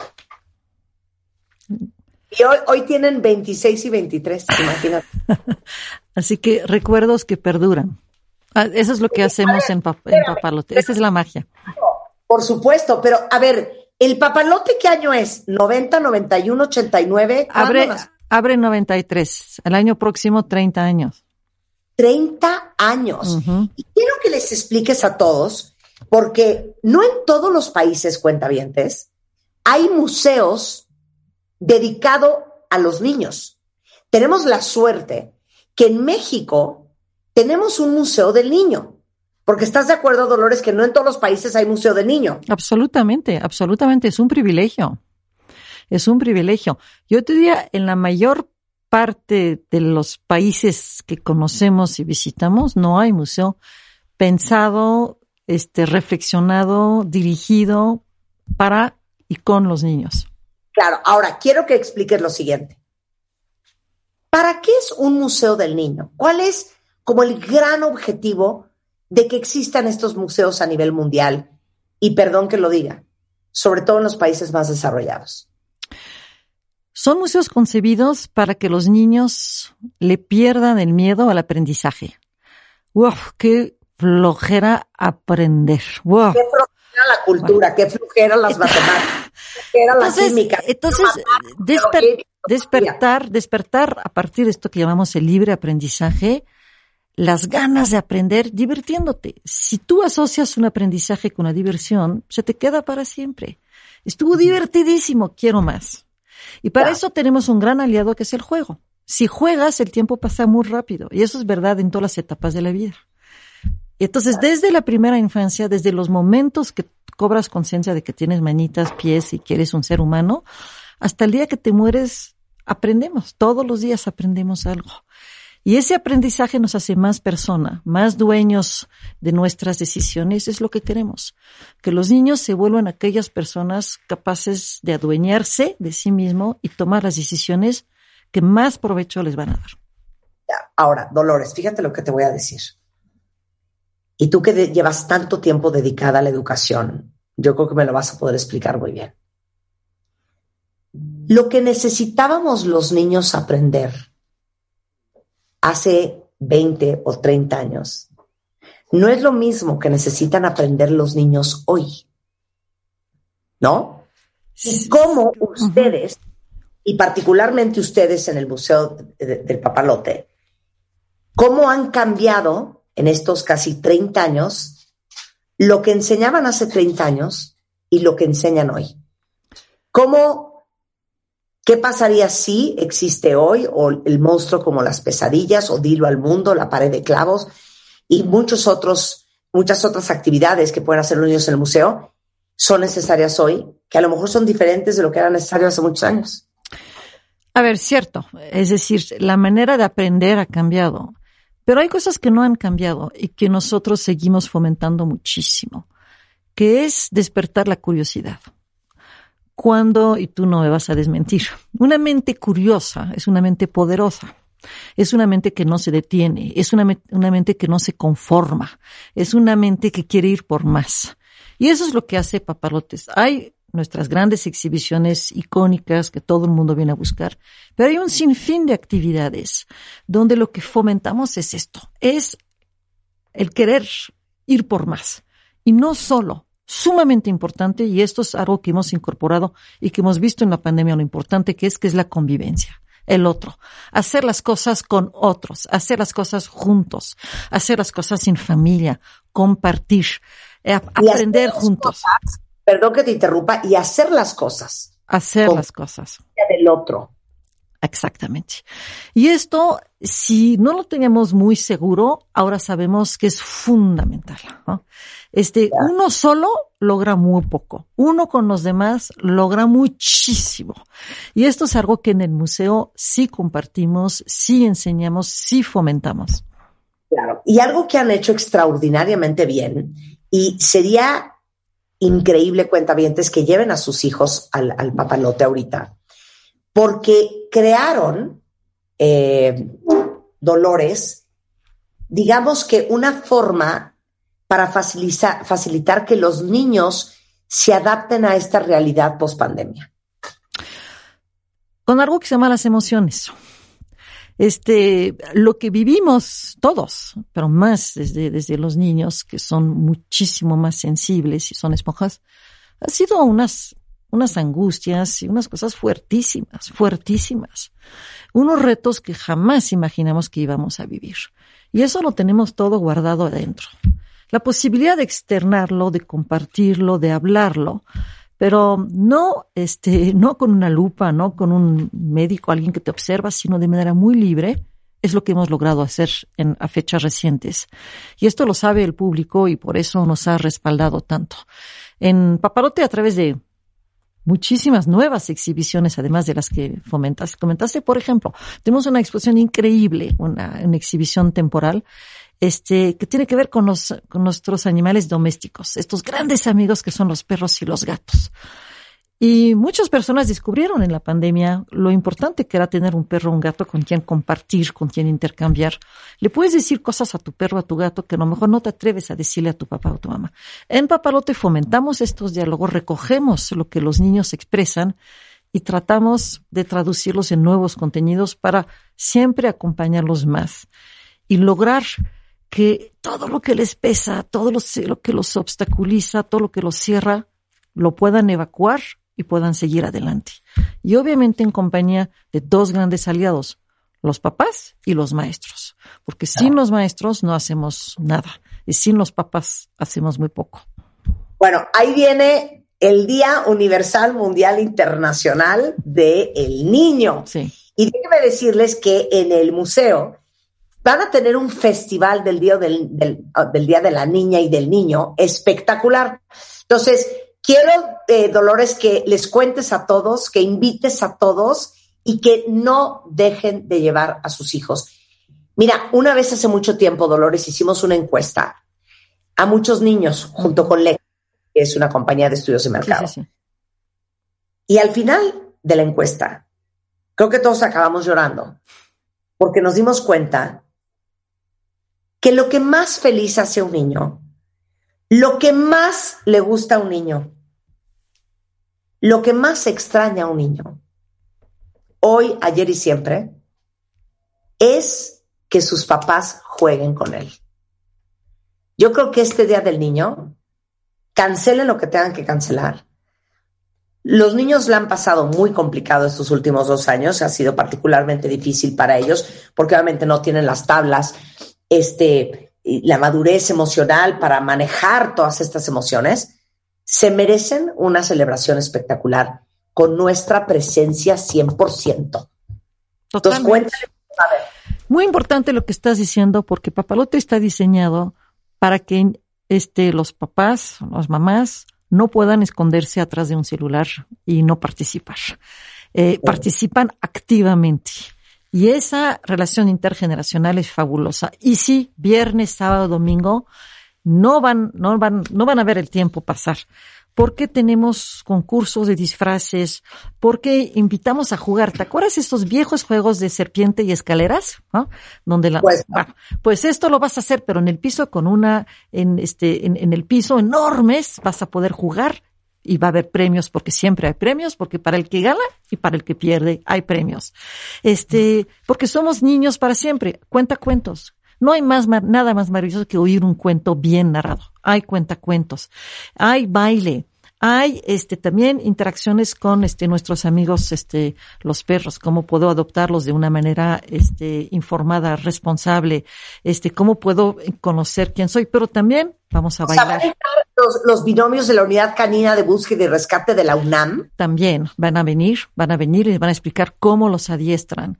[SPEAKER 2] Y hoy, hoy tienen 26 y 23, imagínate.
[SPEAKER 9] Así que recuerdos que perduran. Ah, Eso es lo que hacemos en, pap- en Papalote. Esa es la magia.
[SPEAKER 2] Por supuesto, pero a ver, ¿el papalote qué año es? ¿90, 91, 89? ¿Cuándo
[SPEAKER 9] Abre,
[SPEAKER 2] nació?
[SPEAKER 9] abre 93. El año próximo, 30 años.
[SPEAKER 2] 30 años. Y quiero que les expliques a todos, porque no en todos los países cuentavientes hay museos dedicados a los niños. Tenemos la suerte que en México tenemos un museo del niño. Porque estás de acuerdo, Dolores, que no en todos los países hay museo del niño.
[SPEAKER 9] Absolutamente, absolutamente. Es un privilegio. Es un privilegio. Yo te diría, en la mayor parte de los países que conocemos y visitamos, no hay museo pensado, este, reflexionado, dirigido para y con los niños.
[SPEAKER 2] Claro, ahora quiero que expliques lo siguiente. ¿Para qué es un museo del niño? ¿Cuál es como el gran objetivo de que existan estos museos a nivel mundial? Y perdón que lo diga, sobre todo en los países más desarrollados.
[SPEAKER 9] Son museos concebidos para que los niños le pierdan el miedo al aprendizaje. ¡Uf! ¡Qué flojera aprender! ¡Wow!
[SPEAKER 2] Qué la cultura, qué flojera las matemáticas, la
[SPEAKER 9] Entonces,
[SPEAKER 2] química.
[SPEAKER 9] entonces desper-
[SPEAKER 2] biología,
[SPEAKER 9] despertar, despertar a partir de esto que llamamos el libre aprendizaje, las ganas de aprender divirtiéndote. Si tú asocias un aprendizaje con la diversión, se te queda para siempre. Estuvo divertidísimo, quiero más. Y para eso tenemos un gran aliado que es el juego. Si juegas, el tiempo pasa muy rápido. Y eso es verdad en todas las etapas de la vida. Y Entonces, desde la primera infancia, desde los momentos que cobras conciencia de que tienes manitas, pies y que eres un ser humano, hasta el día que te mueres, aprendemos. Todos los días aprendemos algo. Y ese aprendizaje nos hace más persona, más dueños de nuestras decisiones. Es lo que queremos. Que los niños se vuelvan aquellas personas capaces de adueñarse de sí mismo y tomar las decisiones que más provecho les van a dar.
[SPEAKER 2] Ahora, Dolores, fíjate lo que te voy a decir. Y tú que llevas tanto tiempo dedicada a la educación, yo creo que me lo vas a poder explicar muy bien. Lo que necesitábamos los niños aprender hace 20 o 30 años no es lo mismo que necesitan aprender los niños hoy. ¿No? Y cómo ustedes, y particularmente ustedes en el Museo de- de- del Papalote, cómo han cambiado en estos casi 30 años lo que enseñaban hace 30 años y lo que enseñan hoy. ¿Cómo, qué pasaría si existe hoy o el monstruo como las pesadillas o Dilo al mundo, la pared de clavos y muchos otros, muchas otras actividades que pueden hacer los niños en el museo son necesarias hoy, que a lo mejor son diferentes de lo que era necesario hace muchos años?
[SPEAKER 9] A ver, cierto. Es decir, la manera de aprender ha cambiado. Pero hay cosas que no han cambiado y que nosotros seguimos fomentando muchísimo, que es despertar la curiosidad. Cuando, y tú no me vas a desmentir, una mente curiosa es una mente poderosa. Es una mente que no se detiene, es una, una mente que no se conforma, es una mente que quiere ir por más. Y eso es lo que hace Papalotes. Hay nuestras grandes exhibiciones icónicas que todo el mundo viene a buscar, pero hay un sinfín de actividades donde lo que fomentamos es esto, es el querer ir por más. Y no solo, sumamente importante, y esto es algo que hemos incorporado y que hemos visto en la pandemia, lo importante que es, que es la convivencia el otro, hacer las cosas con otros, hacer las cosas juntos, hacer las cosas en familia, compartir, eh, aprender juntos.
[SPEAKER 2] Perdón que te interrumpa, y hacer las cosas.
[SPEAKER 9] Hacer las cosas.
[SPEAKER 2] Del otro.
[SPEAKER 9] Exactamente. Y esto, si no lo teníamos muy seguro, ahora sabemos que es fundamental. Este, uno solo logra muy poco. Uno con los demás logra muchísimo. Y esto es algo que en el museo sí compartimos, sí enseñamos, sí fomentamos.
[SPEAKER 2] Claro. Y algo que han hecho extraordinariamente bien, y sería increíble, cuentavientes, que lleven a sus hijos al, al papalote ahorita porque crearon eh, Dolores, digamos que una forma para facilitar, facilitar que los niños se adapten a esta realidad post pandemia.
[SPEAKER 9] Con algo que se llama las emociones. Este, lo que vivimos todos, pero más desde, desde los niños que son muchísimo más sensibles y son esponjas, ha sido unas unas angustias y unas cosas fuertísimas, fuertísimas. Unos retos que jamás imaginamos que íbamos a vivir. Y eso lo tenemos todo guardado adentro. La posibilidad de externarlo, de compartirlo, de hablarlo, pero no, este, no con una lupa, no con un médico, alguien que te observa, sino de manera muy libre, es lo que hemos logrado hacer en, a fechas recientes. Y esto lo sabe el público y por eso nos ha respaldado tanto. En Paparote, a través de muchísimas nuevas exhibiciones, además de las que fomentaste. Comentaste, por ejemplo, tenemos una exposición increíble, una, una exhibición temporal, este, que tiene que ver con los, con nuestros animales domésticos, estos grandes amigos que son los perros y los gatos. Y muchas personas descubrieron en la pandemia lo importante que era tener un perro o un gato con quien compartir, con quien intercambiar. Le puedes decir cosas a tu perro, a tu gato, que a lo mejor no te atreves a decirle a tu papá o tu mamá. En Papalote fomentamos estos diálogos, recogemos lo que los niños expresan y tratamos de traducirlos en nuevos contenidos para siempre acompañarlos más y lograr que todo lo que les pesa, todo lo que los obstaculiza, todo lo que los cierra, lo puedan evacuar y puedan seguir adelante. Y obviamente en compañía de dos grandes aliados, los papás y los maestros, porque sin los maestros no hacemos nada y sin los papás hacemos muy poco.
[SPEAKER 2] Bueno, ahí viene el Día Universal Mundial Internacional del el Niño.
[SPEAKER 9] Sí.
[SPEAKER 2] Y déjenme decirles que en el museo van a tener un festival del Día, del, del día de la Niña y del Niño espectacular. Entonces, quiero, eh, Dolores, que les cuentes a todos, que invites a todos y que no dejen de llevar a sus hijos. Mira, una vez hace mucho tiempo, Dolores, hicimos una encuesta a muchos niños junto con LEC, que es una compañía de estudios de mercado. Y al final de la encuesta, creo que todos acabamos llorando, porque nos dimos cuenta que lo que más feliz hace a un niño lo que más le gusta a un niño, lo que más extraña a un niño, hoy, ayer y siempre, es que sus papás jueguen con él. Yo creo que este Día del Niño, cancelen lo que tengan que cancelar. Los niños la han pasado muy complicado estos últimos dos años, ha sido particularmente difícil para ellos, porque obviamente no tienen las tablas, este, la madurez emocional para manejar todas estas emociones, se merecen una celebración espectacular con nuestra presencia 100%.
[SPEAKER 9] Totalmente. Muy importante lo que estás diciendo porque Papalote está diseñado para que este, los papás, las mamás, no puedan esconderse atrás de un celular y no participar. Eh, participan activamente. Y esa relación intergeneracional es fabulosa. Y sí, viernes, sábado, domingo, no van, no van, no van a ver el tiempo pasar. Porque tenemos concursos de disfraces? Porque invitamos a jugar? ¿Te acuerdas estos viejos juegos de serpiente y escaleras? Donde la, pues, pues esto lo vas a hacer, pero en el piso con una, en este, en, en el piso enormes vas a poder jugar y va a haber premios porque siempre hay premios, porque para el que gana y para el que pierde hay premios. Este, porque somos niños para siempre. Cuenta cuentos. No hay más, nada más maravilloso que oír un cuento bien narrado. Hay cuentacuentos. Hay baile. Hay este también interacciones con este nuestros amigos este los perros, cómo puedo adoptarlos de una manera este informada, responsable, este cómo puedo conocer quién soy, pero también vamos a bailar.
[SPEAKER 2] los, los, binomios de la unidad canina de búsqueda y rescate de la UNAM.
[SPEAKER 9] También van a venir, van a venir y van a explicar cómo los adiestran.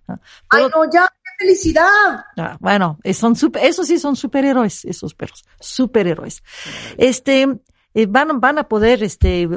[SPEAKER 2] Ay, no, ya, qué felicidad.
[SPEAKER 9] Ah, bueno, son super, esos sí son superhéroes, esos perros, superhéroes. Este, eh, van, van a poder este,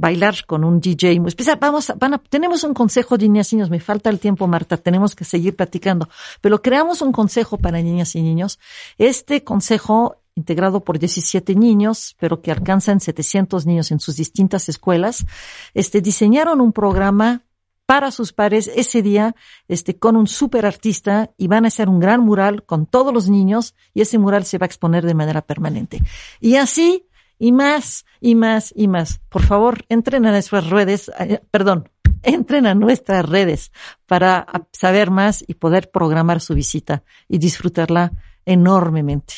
[SPEAKER 9] bailar con un DJ. Vamos, van a, tenemos un consejo de niñas y niños. Me falta el tiempo, Marta. Tenemos que seguir platicando. Pero creamos un consejo para niñas y niños. Este consejo integrado por 17 niños, pero que alcanzan 700 niños en sus distintas escuelas, este, diseñaron un programa para sus pares ese día, este, con un super artista y van a hacer un gran mural con todos los niños y ese mural se va a exponer de manera permanente. Y así y más y más y más. Por favor, entren a nuestras redes, eh, perdón, entren a nuestras redes para saber más y poder programar su visita y disfrutarla enormemente.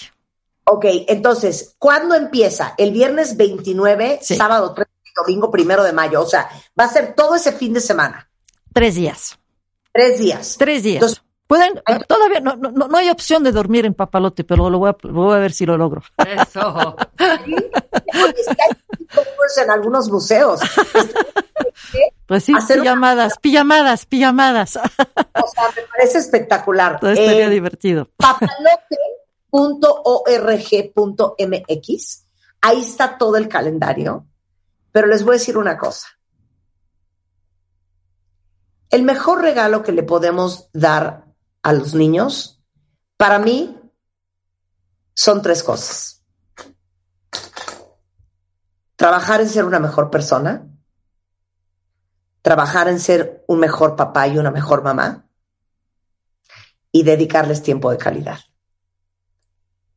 [SPEAKER 2] Ok, entonces, ¿cuándo empieza? El viernes 29, sábado 3 domingo primero de mayo. O sea, va a ser todo ese fin de semana.
[SPEAKER 9] Tres días.
[SPEAKER 2] Tres días.
[SPEAKER 9] Tres días. Pueden, todavía no, no, no hay opción de dormir en papalote, pero lo voy a, voy a ver si lo logro.
[SPEAKER 3] Eso.
[SPEAKER 2] en algunos museos.
[SPEAKER 9] Pues sí, pijamadas, pijamadas, pijamadas. O
[SPEAKER 2] sea, me parece espectacular.
[SPEAKER 9] Todo estaría eh, divertido.
[SPEAKER 2] Papalote.org.mx. Ahí está todo el calendario. Pero les voy a decir una cosa. El mejor regalo que le podemos dar a los niños, para mí, son tres cosas. Trabajar en ser una mejor persona, trabajar en ser un mejor papá y una mejor mamá, y dedicarles tiempo de calidad.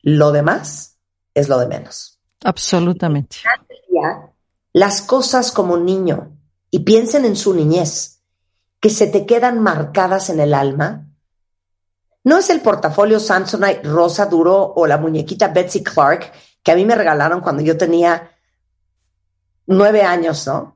[SPEAKER 2] Lo demás es lo de menos.
[SPEAKER 9] Absolutamente.
[SPEAKER 2] Las cosas como un niño, y piensen en su niñez, que se te quedan marcadas en el alma, no es el portafolio Samsonite rosa duro o la muñequita Betsy Clark que a mí me regalaron cuando yo tenía nueve años, ¿no?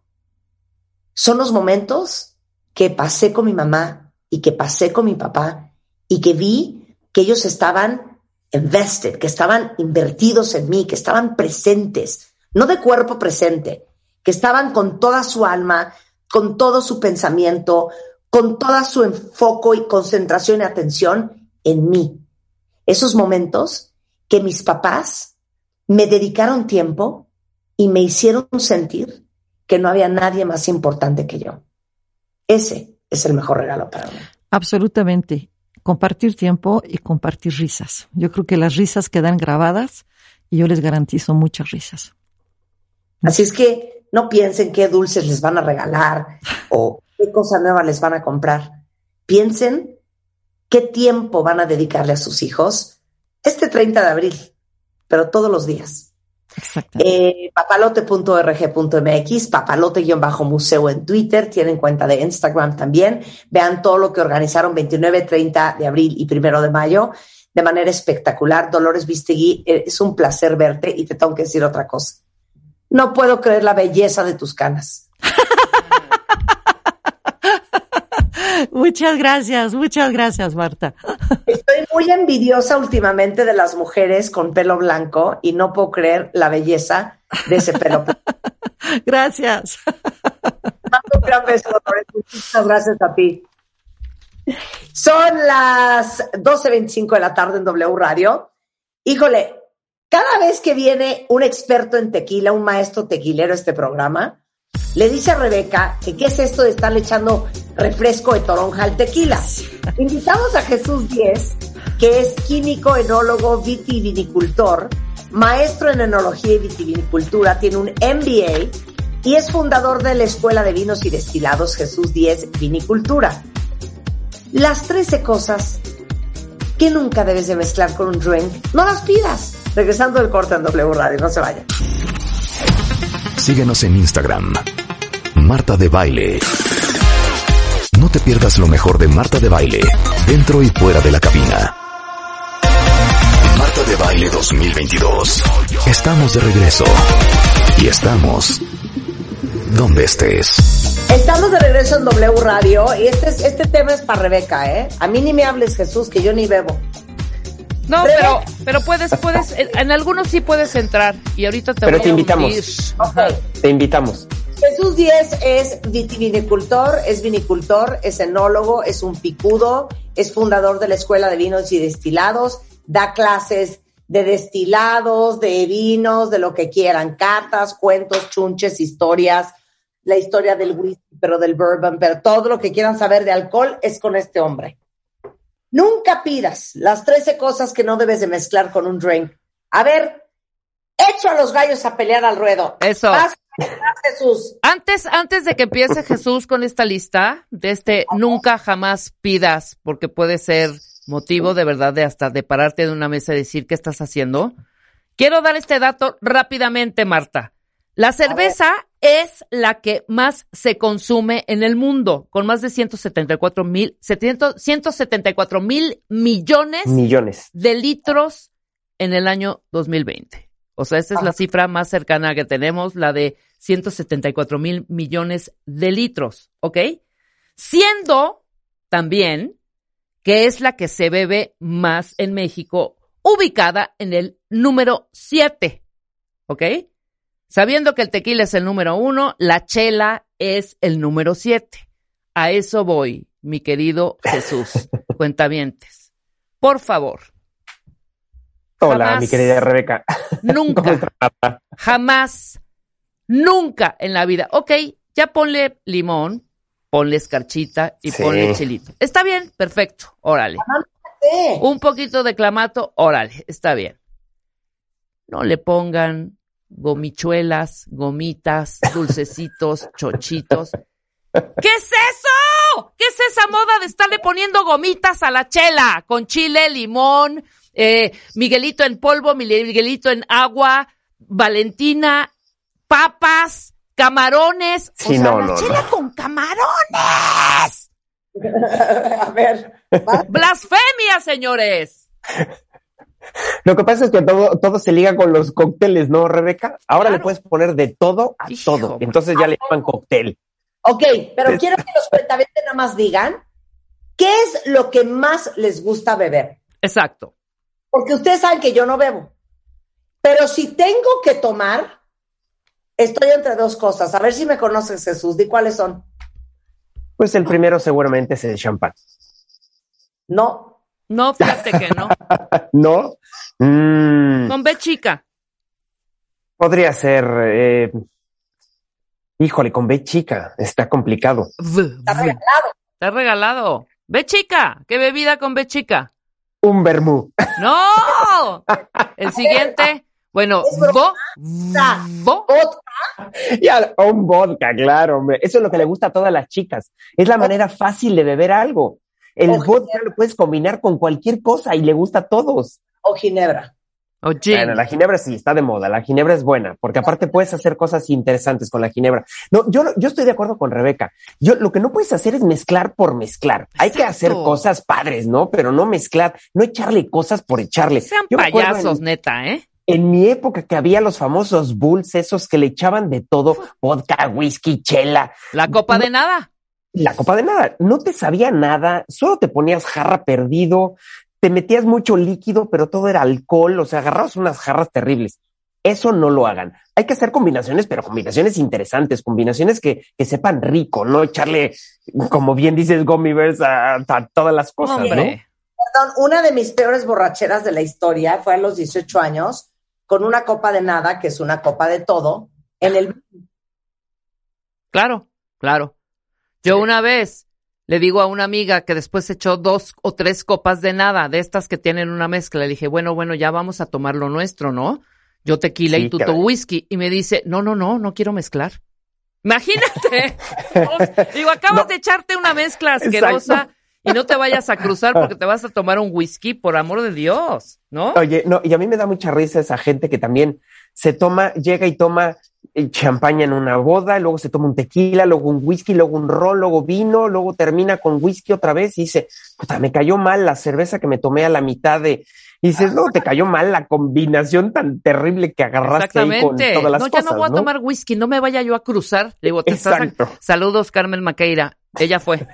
[SPEAKER 2] Son los momentos que pasé con mi mamá y que pasé con mi papá y que vi que ellos estaban invested, que estaban invertidos en mí, que estaban presentes, no de cuerpo presente, que estaban con toda su alma, con todo su pensamiento, con toda su enfoque y concentración y atención en mí. Esos momentos que mis papás me dedicaron tiempo y me hicieron sentir que no había nadie más importante que yo. Ese es el mejor regalo para mí.
[SPEAKER 9] Absolutamente. Compartir tiempo y compartir risas. Yo creo que las risas quedan grabadas y yo les garantizo muchas risas.
[SPEAKER 2] Así es que no piensen qué dulces les van a regalar o qué cosa nueva les van a comprar. Piensen qué tiempo van a dedicarle a sus hijos este 30 de abril, pero todos los días. Eh, papalote.org.mx, papalote-museo en Twitter, tienen cuenta de Instagram también. Vean todo lo que organizaron 29, 30 de abril y 1 de mayo de manera espectacular. Dolores Vistegui, eh, es un placer verte y te tengo que decir otra cosa. No puedo creer la belleza de tus canas.
[SPEAKER 9] Muchas gracias, muchas gracias, Marta.
[SPEAKER 2] Estoy muy envidiosa últimamente de las mujeres con pelo blanco y no puedo creer la belleza de ese pelo.
[SPEAKER 9] gracias.
[SPEAKER 2] Un gran beso, Muchas gracias a ti. Son las 12.25 de la tarde en W Radio. Híjole, cada vez que viene un experto en tequila, un maestro tequilero a este programa, le dice a Rebeca que qué es esto de estarle echando refresco de toronja al tequila. Invitamos a Jesús Díez, que es químico, enólogo, vitivinicultor, maestro en enología y vitivinicultura, tiene un MBA y es fundador de la Escuela de Vinos y Destilados Jesús Díez Vinicultura. Las 13 cosas que nunca debes de mezclar con un drink, no las pidas. Regresando del corte en W Radio, no se vayan.
[SPEAKER 1] Síguenos en Instagram. Marta de Baile. No te pierdas lo mejor de Marta de Baile, dentro y fuera de la cabina. Marta de Baile 2022. Estamos de regreso. Y estamos donde estés.
[SPEAKER 2] Estamos de regreso en W Radio y este, es- este tema es para Rebeca, ¿eh? A mí ni me hables, Jesús, que yo ni bebo.
[SPEAKER 3] No,
[SPEAKER 2] Rebeca.
[SPEAKER 3] pero, pero puedes, puedes, en, en algunos sí puedes entrar. Y ahorita te
[SPEAKER 10] Pero
[SPEAKER 3] voy
[SPEAKER 10] te
[SPEAKER 3] a
[SPEAKER 10] invitamos. Te invitamos.
[SPEAKER 2] Jesús Díez es vitivinicultor, es vinicultor, es enólogo, es un picudo, es fundador de la Escuela de Vinos y Destilados, da clases de destilados, de vinos, de lo que quieran, cartas, cuentos, chunches, historias, la historia del whisky, pero del bourbon, pero todo lo que quieran saber de alcohol es con este hombre. Nunca pidas las 13 cosas que no debes de mezclar con un drink. A ver, echo a los gallos a pelear al ruedo.
[SPEAKER 3] Eso.
[SPEAKER 2] Vas, Jesús.
[SPEAKER 3] Antes, antes de que empiece Jesús con esta lista, de este nunca jamás pidas, porque puede ser motivo de verdad de hasta de pararte de una mesa y decir qué estás haciendo. Quiero dar este dato rápidamente, Marta. La cerveza es la que más se consume en el mundo, con más de 174 mil, 174 mil millones
[SPEAKER 10] Millones.
[SPEAKER 3] de litros en el año 2020. O sea, esta es la cifra más cercana que tenemos, la de 174 mil millones de litros, ¿ok? Siendo también que es la que se bebe más en México, ubicada en el número 7, ¿ok? Sabiendo que el tequila es el número uno, la chela es el número 7. A eso voy, mi querido Jesús. Cuentavientes. Por favor,
[SPEAKER 10] Hola,
[SPEAKER 3] Jamás.
[SPEAKER 10] mi querida Rebeca.
[SPEAKER 3] nunca, jamás, nunca en la vida. Ok, ya ponle limón, ponle escarchita y
[SPEAKER 10] Sí.
[SPEAKER 3] ponle chilito. Está bien, perfecto, órale. Un poquito de clamato, órale, está bien. No le pongan gomichuelas, gomitas, dulcecitos, chochitos. ¿Qué es eso? ¿Qué es esa moda de estarle poniendo gomitas a la chela? Con chile, limón, eh, Miguelito en polvo, Miguelito en agua, Valentina, papas, camarones.
[SPEAKER 10] Sí,
[SPEAKER 3] o sea,
[SPEAKER 10] no,
[SPEAKER 3] la
[SPEAKER 10] no,
[SPEAKER 3] chela
[SPEAKER 10] no.
[SPEAKER 3] con camarones.
[SPEAKER 2] A ver, va.
[SPEAKER 3] Blasfemia, señores.
[SPEAKER 10] Lo que pasa es que todo, todo se liga con los cócteles, ¿no, Rebeca? Ahora le puedes poner de todo a
[SPEAKER 3] Hijo,
[SPEAKER 10] todo. Entonces ya le llaman cóctel.
[SPEAKER 2] Ok, pero quiero que los cuentavientes nada más digan qué es lo que más les gusta beber.
[SPEAKER 3] Exacto.
[SPEAKER 2] Porque ustedes saben que yo no bebo. Pero si tengo que tomar, estoy entre dos cosas. A ver si me conoces, Jesús. Di cuáles son.
[SPEAKER 10] Pues el primero seguramente es el champán.
[SPEAKER 2] No.
[SPEAKER 3] No, fíjate que no.
[SPEAKER 10] ¿No? Mm,
[SPEAKER 3] Con B chica.
[SPEAKER 10] podría ser. eh, híjole, con B chica. Está complicado.
[SPEAKER 2] Está regalado.
[SPEAKER 3] Está regalado. B chica. ¿Qué bebida con B chica?
[SPEAKER 10] Un vermú.
[SPEAKER 3] ¡No! El siguiente. Bueno, bo, bo,
[SPEAKER 2] Vodka.
[SPEAKER 10] Ya, un vodka, claro, hombre. Eso es lo que le gusta a todas las chicas. Es la manera fácil de beber algo. El
[SPEAKER 2] O
[SPEAKER 10] vodka lo puedes combinar con cualquier cosa y le gusta a todos.
[SPEAKER 2] o ginebra.
[SPEAKER 3] O gin.
[SPEAKER 10] Bueno, la ginebra sí está de moda. La ginebra es buena, porque aparte puedes hacer cosas interesantes con la ginebra. No, yo, yo estoy de acuerdo con Rebeca. Yo lo que no puedes hacer es mezclar por mezclar. Hay que hacer cosas padres, ¿no? Pero no mezclar, no echarle cosas por echarle.
[SPEAKER 3] Sean
[SPEAKER 10] Yo
[SPEAKER 3] payasos,
[SPEAKER 10] en-
[SPEAKER 3] neta, ¿eh?
[SPEAKER 10] en mi época que había los famosos bulls, esos que le echaban de todo, vodka, whisky, chela,
[SPEAKER 3] La copa de nada.
[SPEAKER 10] la copa de nada. No te sabía nada, solo te ponías jarra perdido, te metías mucho líquido, pero todo era alcohol, o sea, agarrabas unas jarras terribles. Eso no lo hagan. Hay que hacer combinaciones, pero combinaciones interesantes, combinaciones que, que sepan rico, no echarle, como bien dices, gummy bears a, a todas las cosas, ¿no?
[SPEAKER 3] Hombre.
[SPEAKER 2] Perdón, una de mis peores borracheras de la historia fue a los 18 años con una copa de nada, que es una copa de todo, en el
[SPEAKER 3] Claro, claro. Yo una vez le digo a una amiga que después echó dos o tres copas de nada, de estas que tienen una mezcla. Le dije, bueno, bueno, ya vamos a tomar lo nuestro, ¿no? Yo tequila
[SPEAKER 10] Sí,
[SPEAKER 3] y tú tu whisky. Y me dice, no, no, no, no quiero mezclar. Imagínate. Digo, acabas
[SPEAKER 10] No.
[SPEAKER 3] de echarte una mezcla asquerosa
[SPEAKER 10] Exacto.
[SPEAKER 3] y no te vayas a cruzar porque te vas a tomar un whisky, por amor de Dios, ¿no?
[SPEAKER 10] Oye, no, y a mí me da mucha risa esa gente que también se toma, llega y toma eh, champaña en una boda, luego se toma un tequila, luego un whisky, luego un ron, luego vino, luego termina con whisky otra vez y dice, puta, me cayó mal la cerveza que me tomé a la mitad de... Y dices, no, te cayó mal la combinación tan terrible que agarraste ahí con todas las
[SPEAKER 3] no, ya
[SPEAKER 10] cosas,
[SPEAKER 3] no voy a tomar whisky, no me vaya yo a cruzar. Le digo, te estás-
[SPEAKER 10] Exacto.
[SPEAKER 3] Saludos, Carmen Maqueira. Ella fue.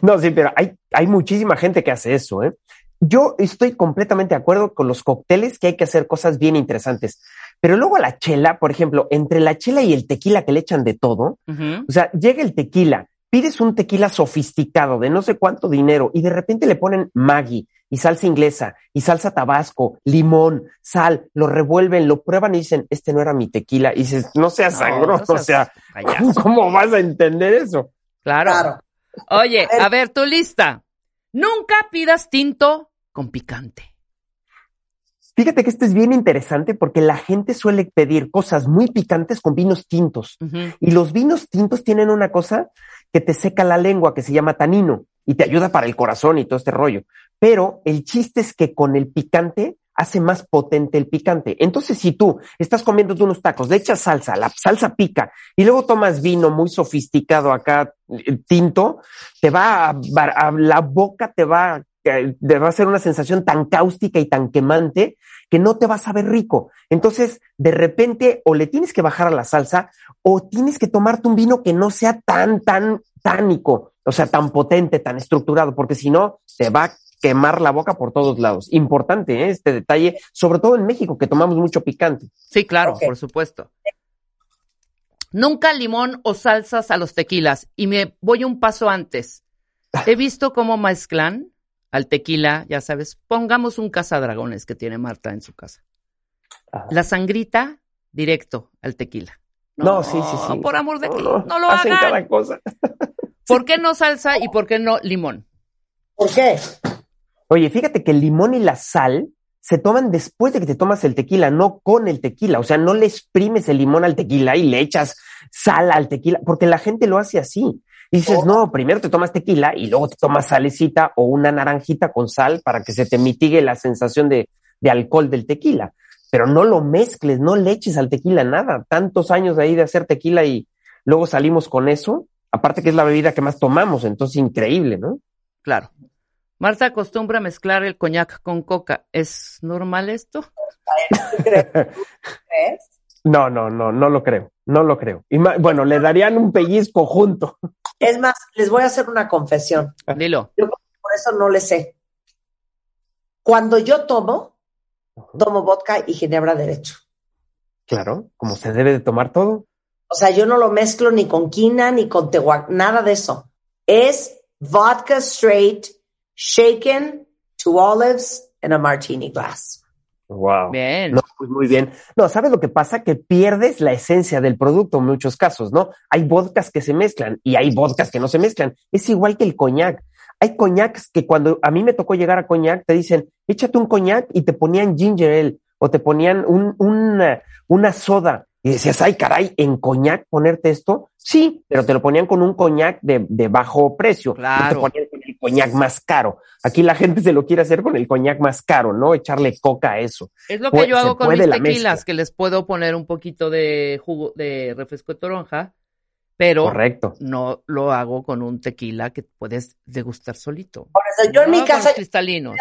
[SPEAKER 10] No, sí, pero hay, hay muchísima gente que hace eso, ¿eh? Yo estoy completamente de acuerdo con los cócteles que hay que hacer cosas bien interesantes. Pero luego la chela, por ejemplo, entre la chela y el tequila que le echan de todo, o sea, llega el tequila, pides un tequila sofisticado de no sé cuánto dinero y de repente le ponen Maggi y salsa inglesa y salsa tabasco, limón, sal, lo revuelven, lo prueban y dicen, este no era mi tequila. Y dices, no seas
[SPEAKER 3] No,
[SPEAKER 10] sangroso,
[SPEAKER 3] no
[SPEAKER 10] o sea,
[SPEAKER 3] payaso.
[SPEAKER 10] ¿cómo vas a entender eso?
[SPEAKER 3] Claro.
[SPEAKER 2] Claro.
[SPEAKER 3] Oye,
[SPEAKER 2] A ver.
[SPEAKER 3] a ver, tu lista. Nunca pidas tinto con picante.
[SPEAKER 10] Fíjate que esto es bien interesante porque la gente suele pedir cosas muy picantes con vinos tintos. Y los vinos tintos tienen una cosa que te seca la lengua, que se llama tanino, y te ayuda para el corazón y todo este rollo. Pero el chiste es que con el picante hace más potente el picante. Entonces, si tú estás comiendo unos tacos, le echas salsa, la salsa pica, y luego tomas vino muy sofisticado acá, eh, tinto, te va a, a- la boca te va, eh, va a hacer una sensación tan cáustica y tan quemante que no te va a saber rico. Entonces, de repente, o le tienes que bajar a la salsa, o tienes que tomarte un vino que no sea tan, tan tánico, o sea, tan potente, tan estructurado, porque si no, te va a quemar la boca por todos lados. Importante ¿eh? este detalle, sobre todo en México, que tomamos mucho picante.
[SPEAKER 3] Sí, claro, por supuesto. Nunca limón o salsas a los tequilas. Y me voy un paso antes. He visto cómo mezclan al tequila, ya sabes, pongamos un cazadragones que tiene Marta en su casa.
[SPEAKER 10] Ajá.
[SPEAKER 3] La sangrita directo al tequila.
[SPEAKER 10] No, sí, sí, sí.
[SPEAKER 3] Por amor de
[SPEAKER 10] No,
[SPEAKER 3] no,
[SPEAKER 10] no,
[SPEAKER 3] lo
[SPEAKER 10] hacen
[SPEAKER 3] hagan.
[SPEAKER 10] cada cosa.
[SPEAKER 3] ¿Por qué no salsa y por qué no limón?
[SPEAKER 2] ¿Por qué?
[SPEAKER 10] Oye, fíjate que el limón y la sal se toman después de que te tomas el tequila, no con el tequila. O sea, no le exprimes el limón al tequila y le echas sal al tequila, porque la gente lo hace así. Y dices, no, primero te tomas tequila y luego te tomas salecita o una naranjita con sal para que se te mitigue la sensación de, de alcohol del tequila. Pero no lo mezcles, no le eches al tequila nada. Tantos años ahí de hacer tequila y luego salimos con eso. Aparte que es la bebida que más tomamos, entonces increíble, ¿no?
[SPEAKER 3] Claro. Marta acostumbra mezclar el coñac con coca. ¿Es normal esto?
[SPEAKER 2] ¿Crees?
[SPEAKER 10] No, no, no, no lo creo, no lo creo. Y ma- bueno, le darían un pellizco junto.
[SPEAKER 2] Es más, les voy a hacer una confesión.
[SPEAKER 3] Dilo.
[SPEAKER 2] Yo por eso no le sé. Cuando yo tomo, tomo vodka y ginebra derecho.
[SPEAKER 10] Claro, como se debe de tomar todo.
[SPEAKER 2] O sea, yo no lo mezclo ni con quina ni con tehuac, nada de eso. Es vodka straight, shaken to olives in a martini glass.
[SPEAKER 10] Wow.
[SPEAKER 3] Bien.
[SPEAKER 10] No, pues muy bien. No, ¿sabes lo que pasa? Que pierdes la esencia del producto en muchos casos, ¿no? Hay vodkas que se mezclan y hay vodkas que no se mezclan. Es igual que el coñac. Hay coñacs que cuando a mí me tocó llegar a coñac, te dicen, échate un coñac y te ponían ginger ale o te ponían un, una, una soda. Y decías, ay, caray, ¿en coñac ponerte esto? Sí, pero te lo ponían con un coñac de, de bajo precio.
[SPEAKER 3] Claro.
[SPEAKER 10] te ponían con el coñac más caro. Aquí la gente se lo quiere hacer con el coñac más caro, ¿no? Echarle coca a eso.
[SPEAKER 3] Es lo que yo hago con mis
[SPEAKER 10] la
[SPEAKER 3] tequilas,
[SPEAKER 10] mezcla.
[SPEAKER 3] que les puedo poner un poquito de jugo de refresco de toronja, pero
[SPEAKER 10] Correcto.
[SPEAKER 3] no lo hago con un tequila que puedes degustar solito.
[SPEAKER 2] Por eso yo en mi casa,
[SPEAKER 3] cristalinos.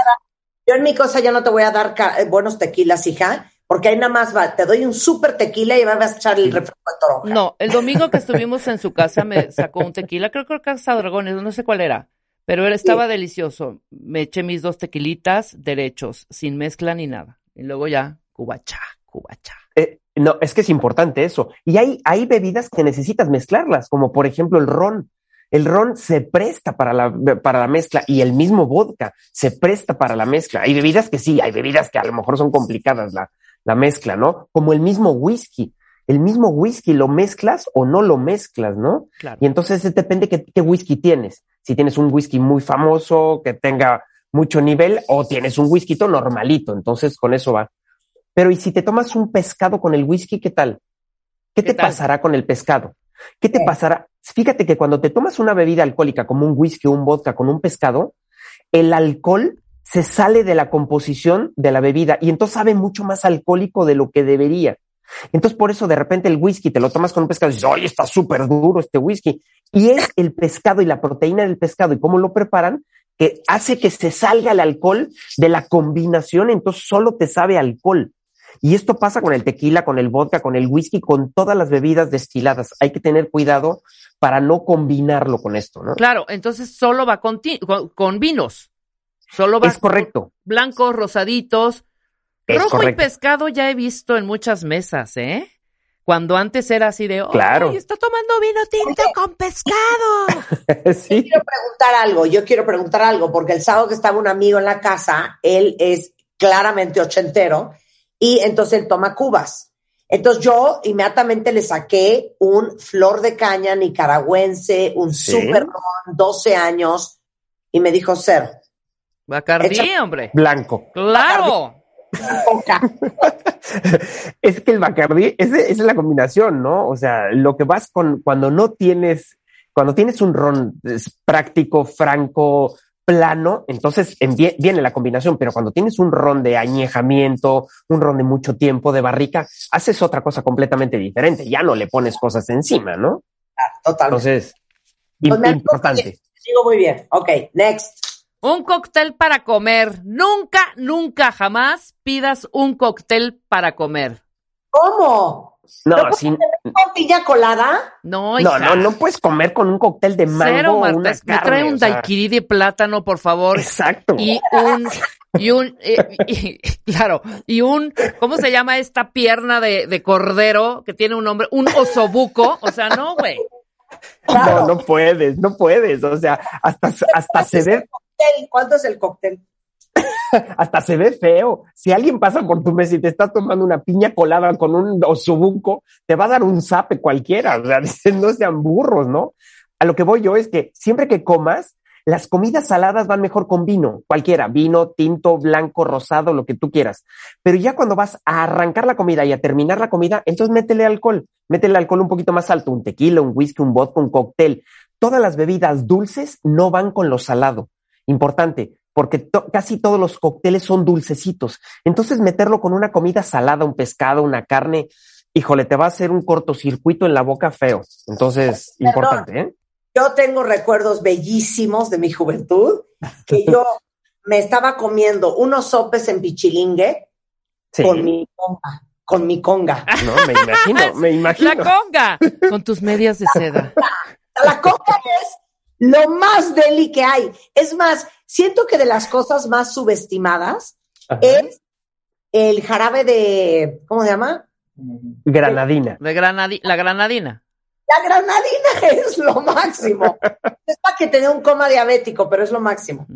[SPEAKER 2] yo en mi casa ya no te voy a dar eh, buenos tequilas, hija, porque ahí nada más va, te doy un súper tequila y vas a echar el refresco de toronja.
[SPEAKER 3] No, el domingo que estuvimos en su casa me sacó un tequila, creo que Casa Dragones, no sé cuál era, pero él estaba delicioso. Me eché mis dos tequilitas derechos, sin mezcla ni nada. Y luego ya, cubacha, cubacha.
[SPEAKER 10] Eh, no, es que es importante eso. Y hay, hay bebidas que necesitas mezclarlas, como por ejemplo el ron. El ron se presta para la, para la mezcla y el mismo vodka se presta para la mezcla. Hay bebidas que sí, hay bebidas que a lo mejor son complicadas la, la mezcla, ¿no? Como el mismo whisky. El mismo whisky lo mezclas o no lo mezclas, ¿no?
[SPEAKER 3] Claro.
[SPEAKER 10] Y entonces depende qué, qué whisky tienes. Si tienes un whisky muy famoso, que tenga mucho nivel, o tienes un whisky normalito, entonces con eso va. Pero ¿y si te tomas un pescado con el whisky, qué tal? ¿Qué,
[SPEAKER 3] ¿Qué
[SPEAKER 10] te
[SPEAKER 3] tal?
[SPEAKER 10] pasará con el pescado? ¿Qué te pasará? Fíjate que cuando te tomas una bebida alcohólica como un whisky o un vodka con un pescado, el alcohol se sale de la composición de la bebida y entonces sabe mucho más alcohólico de lo que debería. Entonces, por eso de repente el whisky te lo tomas con un pescado y dices, oye, está súper duro este whisky. Y es el pescado y la proteína del pescado y cómo lo preparan que hace que se salga el alcohol de la combinación, entonces solo te sabe alcohol. Y esto pasa con el tequila, con el vodka, con el whisky, con todas las bebidas destiladas. Hay que tener cuidado para no combinarlo con esto, ¿no?
[SPEAKER 3] Claro, entonces solo va con, con, vinos. Solo va
[SPEAKER 10] es correcto.
[SPEAKER 3] blancos, rosaditos. Rojo y pescado ya he visto en muchas mesas, ¿eh? Cuando antes era así de, oh,
[SPEAKER 10] claro.
[SPEAKER 3] está tomando vino tinto con pescado.
[SPEAKER 2] sí. Yo quiero preguntar algo, yo quiero preguntar algo, porque el sábado que estaba un amigo en la casa, él es claramente ochentero, y entonces él toma cubas. Entonces yo inmediatamente le saqué un flor de caña nicaragüense, un super ron, 12 años, y me dijo, ser.
[SPEAKER 3] Bacardí, hombre.
[SPEAKER 10] Blanco.
[SPEAKER 3] Claro.
[SPEAKER 10] es que el Bacardí, esa es la combinación, ¿no? O sea, lo que vas con cuando no tienes, cuando tienes un ron práctico, franco, plano, entonces viene la combinación, pero cuando tienes un ron de añejamiento, un ron de mucho tiempo, de barrica, haces otra cosa completamente diferente, ya no le pones cosas encima, ¿no?
[SPEAKER 2] totalmente.
[SPEAKER 10] Entonces, pues importante.
[SPEAKER 2] Sigo muy bien. Ok, next.
[SPEAKER 3] Un cóctel para comer. Nunca, nunca, jamás pidas un cóctel para comer.
[SPEAKER 2] ¿Cómo?
[SPEAKER 10] No,
[SPEAKER 2] ¿No
[SPEAKER 10] sin...
[SPEAKER 2] piña colada?
[SPEAKER 3] No,
[SPEAKER 10] no, no, no puedes comer con un cóctel de mango Cero, Marta, una
[SPEAKER 3] Me trae un daiquiri de plátano, por favor.
[SPEAKER 10] Exacto.
[SPEAKER 3] Y un, y un, eh, claro, y un, ¿cómo se llama esta pierna de, de cordero que tiene un nombre? Un osobuco. O sea, no, güey.
[SPEAKER 10] No, no puedes, no puedes. O sea, hasta, hasta se ve.
[SPEAKER 2] ¿Cuánto es el cóctel?
[SPEAKER 10] hasta se ve feo. Si alguien pasa por tu mesa y te está tomando una piña colada con un osobuco, te va a dar un zape cualquiera. O sea, no sean burros, ¿no? A lo que voy yo es que siempre que comas, las comidas saladas van mejor con vino, cualquiera, vino, tinto, blanco, rosado, lo que tú quieras. Pero ya cuando vas a arrancar la comida y a terminar la comida, entonces métele alcohol, métele alcohol un poquito más alto, un tequila, un whisky, un vodka, un cóctel. Todas las bebidas dulces no van con lo salado. Importante, porque casi todos los cócteles son dulcecitos. Entonces meterlo con una comida salada, un pescado, una carne, híjole, te va a hacer un cortocircuito en la boca feo. Entonces, importante, ¿eh?
[SPEAKER 2] Yo tengo recuerdos bellísimos de mi juventud, que yo me estaba comiendo unos sopes en pichilingue con mi conga. Con mi conga.
[SPEAKER 10] No, me imagino, me imagino.
[SPEAKER 3] La conga, con tus medias de seda.
[SPEAKER 2] La conga es lo más deli que hay. Es más, siento que de las cosas más subestimadas es el jarabe de, ¿cómo se llama?
[SPEAKER 10] Granadina.
[SPEAKER 3] De granadi la granadina.
[SPEAKER 2] La granadina es lo máximo. es para que te dé un coma diabético, pero es lo máximo.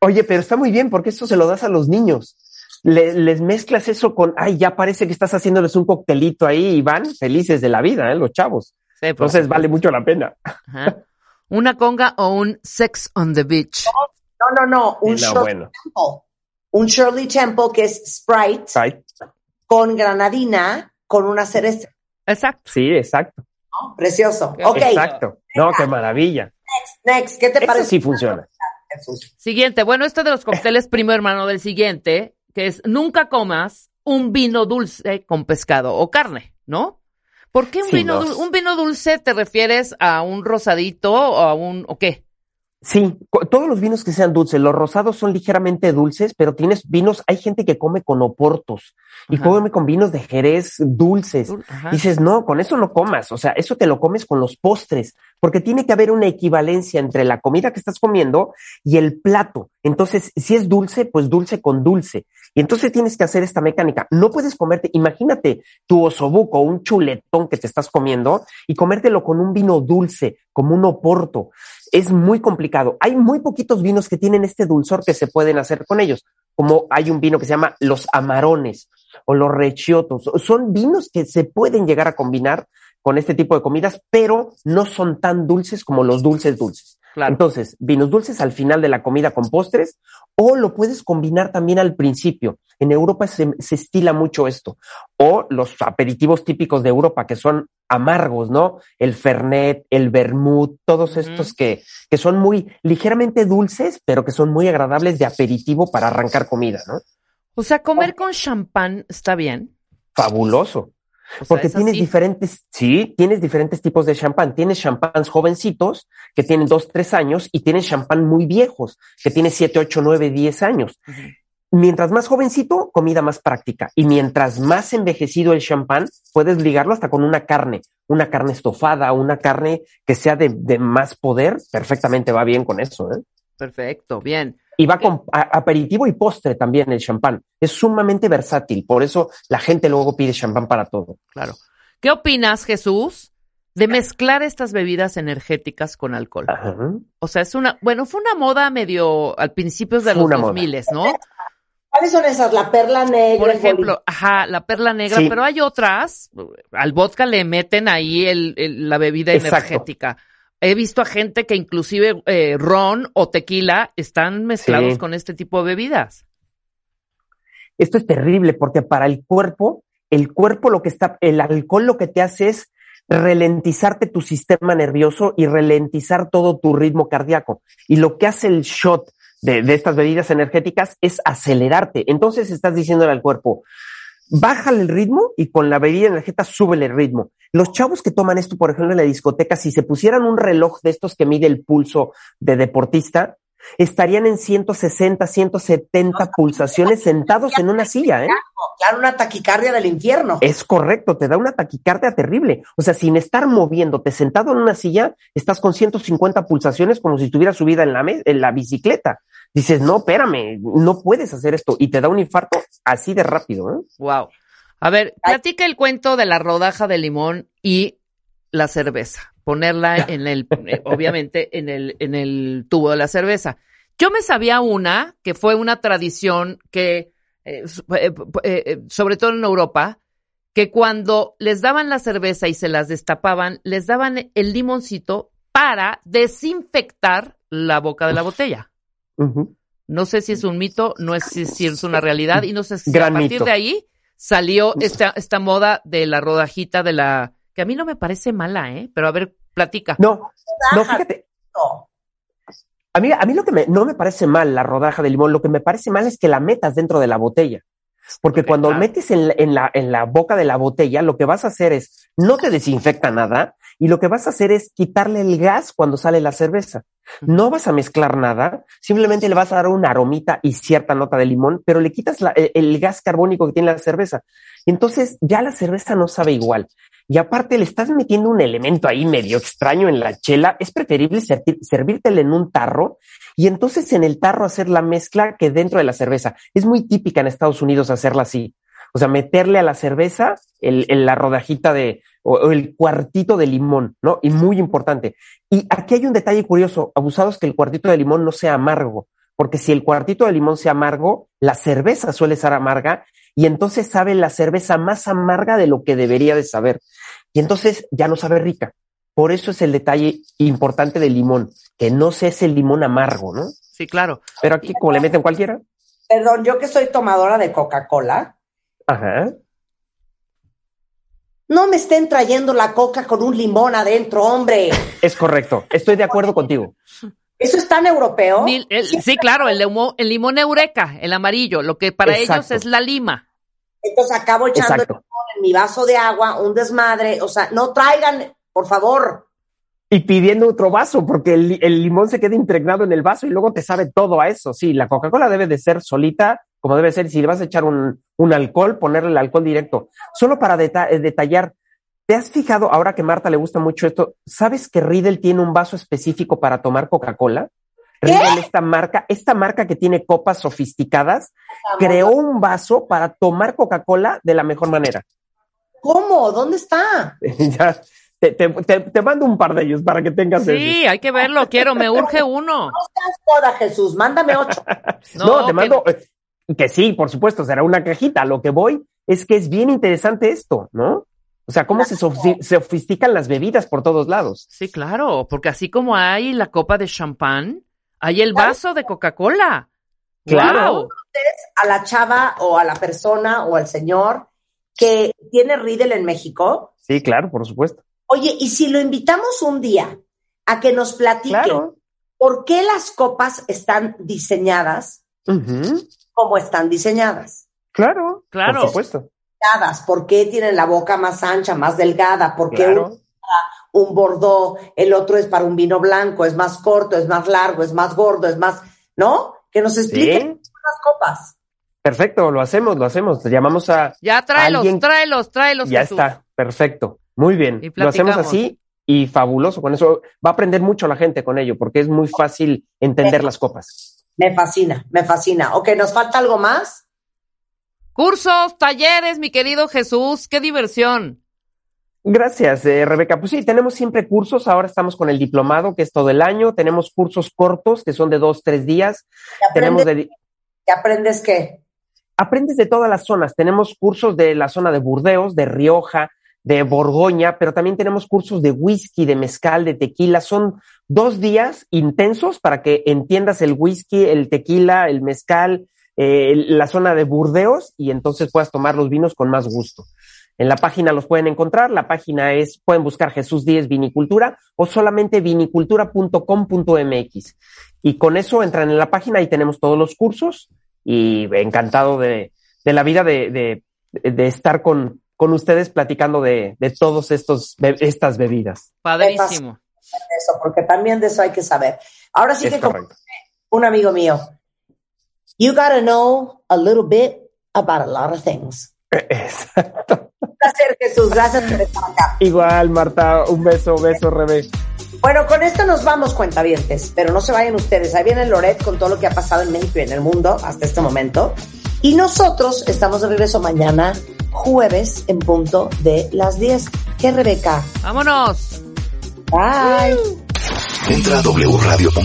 [SPEAKER 10] Oye, pero está muy bien porque esto se lo das a los niños. les mezclas eso con, ay, ya parece que estás haciéndoles un coctelito ahí y van felices de la vida, ¿eh? los chavos. Entonces vale mucho la pena.
[SPEAKER 3] ¿Una conga o un sex on the beach?
[SPEAKER 2] No, no, no. Un Shirley Temple. Un Shirley Temple que es Sprite, con granadina con una cereza.
[SPEAKER 3] Exacto.
[SPEAKER 10] Sí, exacto.
[SPEAKER 2] Precioso. Ok.
[SPEAKER 10] Exacto. No, qué maravilla.
[SPEAKER 2] Next, next. ¿Qué te
[SPEAKER 10] Eso
[SPEAKER 2] parece?
[SPEAKER 10] sí funciona.
[SPEAKER 3] Siguiente. Bueno, este de los cócteles primo hermano del siguiente, que es nunca comas un vino dulce con pescado o carne, ¿no? ¿Por qué un, vino, un vino dulce te refieres a un rosadito o a un, o qué?
[SPEAKER 10] Sí, todos los vinos que sean dulces, los rosados son ligeramente dulces, pero tienes vinos, hay gente que come con oportos y come con vinos de Jerez dulces. Dices, no, con eso no comas, o sea, eso te lo comes con los postres, porque tiene que haber una equivalencia entre la comida que estás comiendo y el plato. Entonces, si es dulce, pues dulce con dulce. Y entonces tienes que hacer esta mecánica. No puedes comerte, imagínate tu osobuco, un chuletón que te estás comiendo y comértelo con un vino dulce, como un oporto. Es muy complicado. Hay muy poquitos vinos que tienen este dulzor que se pueden hacer con ellos, como hay un vino que se llama los amarones o los rechiotos. Son vinos que se pueden llegar a combinar con este tipo de comidas, pero no son tan dulces como los dulces dulces. Entonces, vinos dulces al final de la comida con postres o lo puedes combinar también al principio. En Europa se, estila mucho esto. O los aperitivos típicos de Europa, que son amargos, ¿no? El Fernet, el Vermouth, todos estos que, que son muy ligeramente dulces, pero que son muy agradables de aperitivo para arrancar comida, ¿no?
[SPEAKER 3] O sea, comer con champán está bien.
[SPEAKER 10] Fabuloso. Porque tienes diferentes, sí, tienes diferentes tipos de champán. Tienes champáns jovencitos que tienen dos, tres años y tienes champán muy viejos que tienen siete, ocho, nueve, diez años. Mientras más jovencito, comida más práctica. Y mientras más envejecido el champán, puedes ligarlo hasta con una carne, una carne estofada, una carne que sea de, de más poder. Perfectamente va bien con eso. ¿eh?
[SPEAKER 3] Perfecto, bien.
[SPEAKER 10] Y va con aperitivo y postre también el champán. Es sumamente versátil, por eso la gente luego pide champán para todo.
[SPEAKER 3] Claro. ¿Qué opinas, Jesús, de mezclar estas bebidas energéticas con alcohol? O sea, es una, bueno, fue una moda medio al principios de los 2000, ¿no?
[SPEAKER 2] ¿Cuáles son esas? La perla negra.
[SPEAKER 3] Por ejemplo, ajá, la perla negra, pero hay otras. Al vodka le meten ahí el, la bebida energética. He visto a gente que inclusive eh, ron o tequila están mezclados con este tipo de bebidas.
[SPEAKER 10] Esto es terrible porque para el cuerpo, el cuerpo lo que está, el alcohol lo que te hace es ralentizarte tu sistema nervioso y ralentizar todo tu ritmo cardíaco. Y lo que hace el shot de, de estas bebidas energéticas es acelerarte. Entonces estás diciéndole al cuerpo, bájale el ritmo y con la bebida energética súbele el ritmo. Los chavos que toman esto, por ejemplo, en la discoteca, si se pusieran un reloj de estos que mide el pulso de deportista, estarían en 160, 170 pulsaciones sentados en una silla, ¿eh?
[SPEAKER 2] Claro, una taquicardia del infierno.
[SPEAKER 10] Es correcto, te da una taquicardia terrible. O sea, sin estar moviéndote sentado en una silla, estás con 150 pulsaciones como si estuvieras subida en la, en la bicicleta. Dices, no, espérame, no puedes hacer esto. Y te da un infarto así de rápido, ¿eh?
[SPEAKER 3] Wow. A ver, platica el cuento de la rodaja de limón y la cerveza. Ponerla en el, eh, obviamente, en el, en el tubo de la cerveza. Yo me sabía una que fue una tradición que, eh, eh, sobre todo en Europa, que cuando les daban la cerveza y se las destapaban, les daban el limoncito para desinfectar la boca de la botella. No sé si es un mito, no es si, es una realidad y no sé si a partir de ahí salió esta, esta moda de la rodajita de la que a mí no me parece mala, ¿eh? Pero a ver, platica.
[SPEAKER 10] No, no, fíjate. A mí, a mí lo que me, no me parece mal la rodaja de limón, lo que me parece mal es que la metas dentro de la botella. Porque cuando metes en en, la, en la boca de la botella, lo que vas a hacer es, no te desinfecta nada, y lo que vas a hacer es quitarle el gas cuando sale la cerveza. No vas a mezclar nada, simplemente le vas a dar una aromita y cierta nota de limón, pero le quitas e, el, gas carbónico que tiene la cerveza. Entonces ya la cerveza no sabe igual. Y aparte le estás metiendo un elemento ahí medio extraño en la chela. Es preferible servírtela en un tarro y entonces en el tarro hacer la mezcla que dentro de la cerveza. Es muy típica en Estados Unidos hacerla así. O sea, meterle a la cerveza el, la rodajita de, o, el cuartito de limón, ¿no? Y muy importante. Y aquí hay un detalle curioso, abusados que el cuartito de limón no sea amargo, porque si el cuartito de limón sea amargo, la cerveza suele ser amarga y entonces sabe la cerveza más amarga de lo que debería de saber. Y entonces ya no sabe rica. Por eso es el detalle importante del limón, que no sea ese limón amargo, ¿no?
[SPEAKER 3] Sí, claro.
[SPEAKER 10] Pero aquí, como le meten cualquiera.
[SPEAKER 2] Perdón, yo que soy tomadora de Coca-Cola,
[SPEAKER 10] Ajá.
[SPEAKER 2] No me estén trayendo la coca con un limón adentro, hombre.
[SPEAKER 10] Es correcto, estoy de acuerdo contigo.
[SPEAKER 2] ¿Eso es tan europeo?
[SPEAKER 3] sí, claro, el, el, limón eureka, el amarillo, lo que para ellos es la lima.
[SPEAKER 2] Entonces acabo echando el limón en mi vaso de agua, un desmadre. O sea, no traigan, por favor.
[SPEAKER 10] Y pidiendo otro vaso, porque el, el limón se queda impregnado en el vaso y luego te sabe todo a eso. Sí, la Coca-Cola debe de ser solita como debe ser. Si le vas a echar un, un alcohol, ponerle el alcohol directo. Solo para eh, detallar, ¿te has fijado, ahora que Marta le gusta mucho esto, ¿sabes que Riddle tiene un vaso específico para tomar Coca-Cola? Riddle, esta marca, esta marca que tiene copas sofisticadas, creó un vaso para tomar Coca-Cola de la mejor manera.
[SPEAKER 2] ¿Cómo? ¿Dónde está?
[SPEAKER 10] ya, te, te, te, mando un par de ellos para que tengas.
[SPEAKER 3] Sí, hay que verlo, quiero, me urge uno.
[SPEAKER 2] No seas toda, Jesús, mándame ocho.
[SPEAKER 10] no, te mando, eh, que sí, por supuesto, será una cajita. Lo que voy es que es bien interesante esto, ¿no? O sea, cómo se, sofistican las bebidas por todos lados.
[SPEAKER 3] Sí, claro, porque así como hay la copa de champán, hay el vaso de Coca-Cola.
[SPEAKER 10] Claro.
[SPEAKER 2] A la chava o a la persona o al señor que tiene Riddle en México.
[SPEAKER 10] Sí, claro, por supuesto.
[SPEAKER 2] Oye, y si lo invitamos un día a que nos platique por qué las copas están diseñadas como están diseñadas.
[SPEAKER 10] Claro, claro. Por supuesto.
[SPEAKER 2] ¿Por qué tienen la boca más ancha, más delgada? ¿Por qué un bordeaux, el otro es para un vino blanco, es más corto, es más largo, es más gordo, es más, ¿no? Que nos expliquen las copas.
[SPEAKER 10] Perfecto, lo hacemos, lo hacemos. Llamamos a.
[SPEAKER 3] Ya tráelos, tráelos, tráelos.
[SPEAKER 10] Ya está, perfecto. Muy bien. Lo hacemos así y fabuloso. Con eso va a aprender mucho la gente con ello, porque es muy fácil entender las copas.
[SPEAKER 2] Me fascina, me fascina. Ok, ¿nos falta algo más?
[SPEAKER 3] Cursos, talleres, mi querido Jesús, qué diversión.
[SPEAKER 10] Gracias, eh, Rebeca. Pues sí, tenemos siempre cursos. Ahora estamos con el diplomado, que es todo el año. Tenemos cursos cortos, que son de dos, tres días. tenemos de...
[SPEAKER 2] ¿Qué aprendes qué?
[SPEAKER 10] Aprendes de todas las zonas. Tenemos cursos de la zona de Burdeos, de Rioja, de Borgoña, pero también tenemos cursos de whisky, de mezcal, de tequila. Son dos días intensos para que entiendas el whisky, el tequila, el mezcal, eh, la zona de Burdeos y entonces puedas tomar los vinos con más gusto. En la página los pueden encontrar. La página es, pueden buscar Jesús Díez Vinicultura o solamente vinicultura.com.mx. Y con eso entran en la página y tenemos todos los cursos y encantado de, de la vida de, de, de estar con, con ustedes platicando de, de todos estos estas bebidas.
[SPEAKER 3] Padrísimo.
[SPEAKER 2] Eso, porque también de eso hay que saber. Ahora sí que como un amigo mío, you gotta know a little bit about a lot of things.
[SPEAKER 10] Exacto.
[SPEAKER 2] Un placer, Jesús. Gracias por estar acá.
[SPEAKER 10] Igual, Marta. Un beso, beso, Rebe.
[SPEAKER 2] Bueno, con esto nos vamos, cuentavientes, pero no se vayan ustedes. Ahí viene Loret con todo lo que ha pasado en México y en el mundo hasta este momento. Y nosotros estamos de regreso mañana, jueves, en punto de las 10. ¿Qué, Rebeca?
[SPEAKER 3] ¡Vámonos!
[SPEAKER 2] Bye.
[SPEAKER 1] Entra a wradio.com.mx.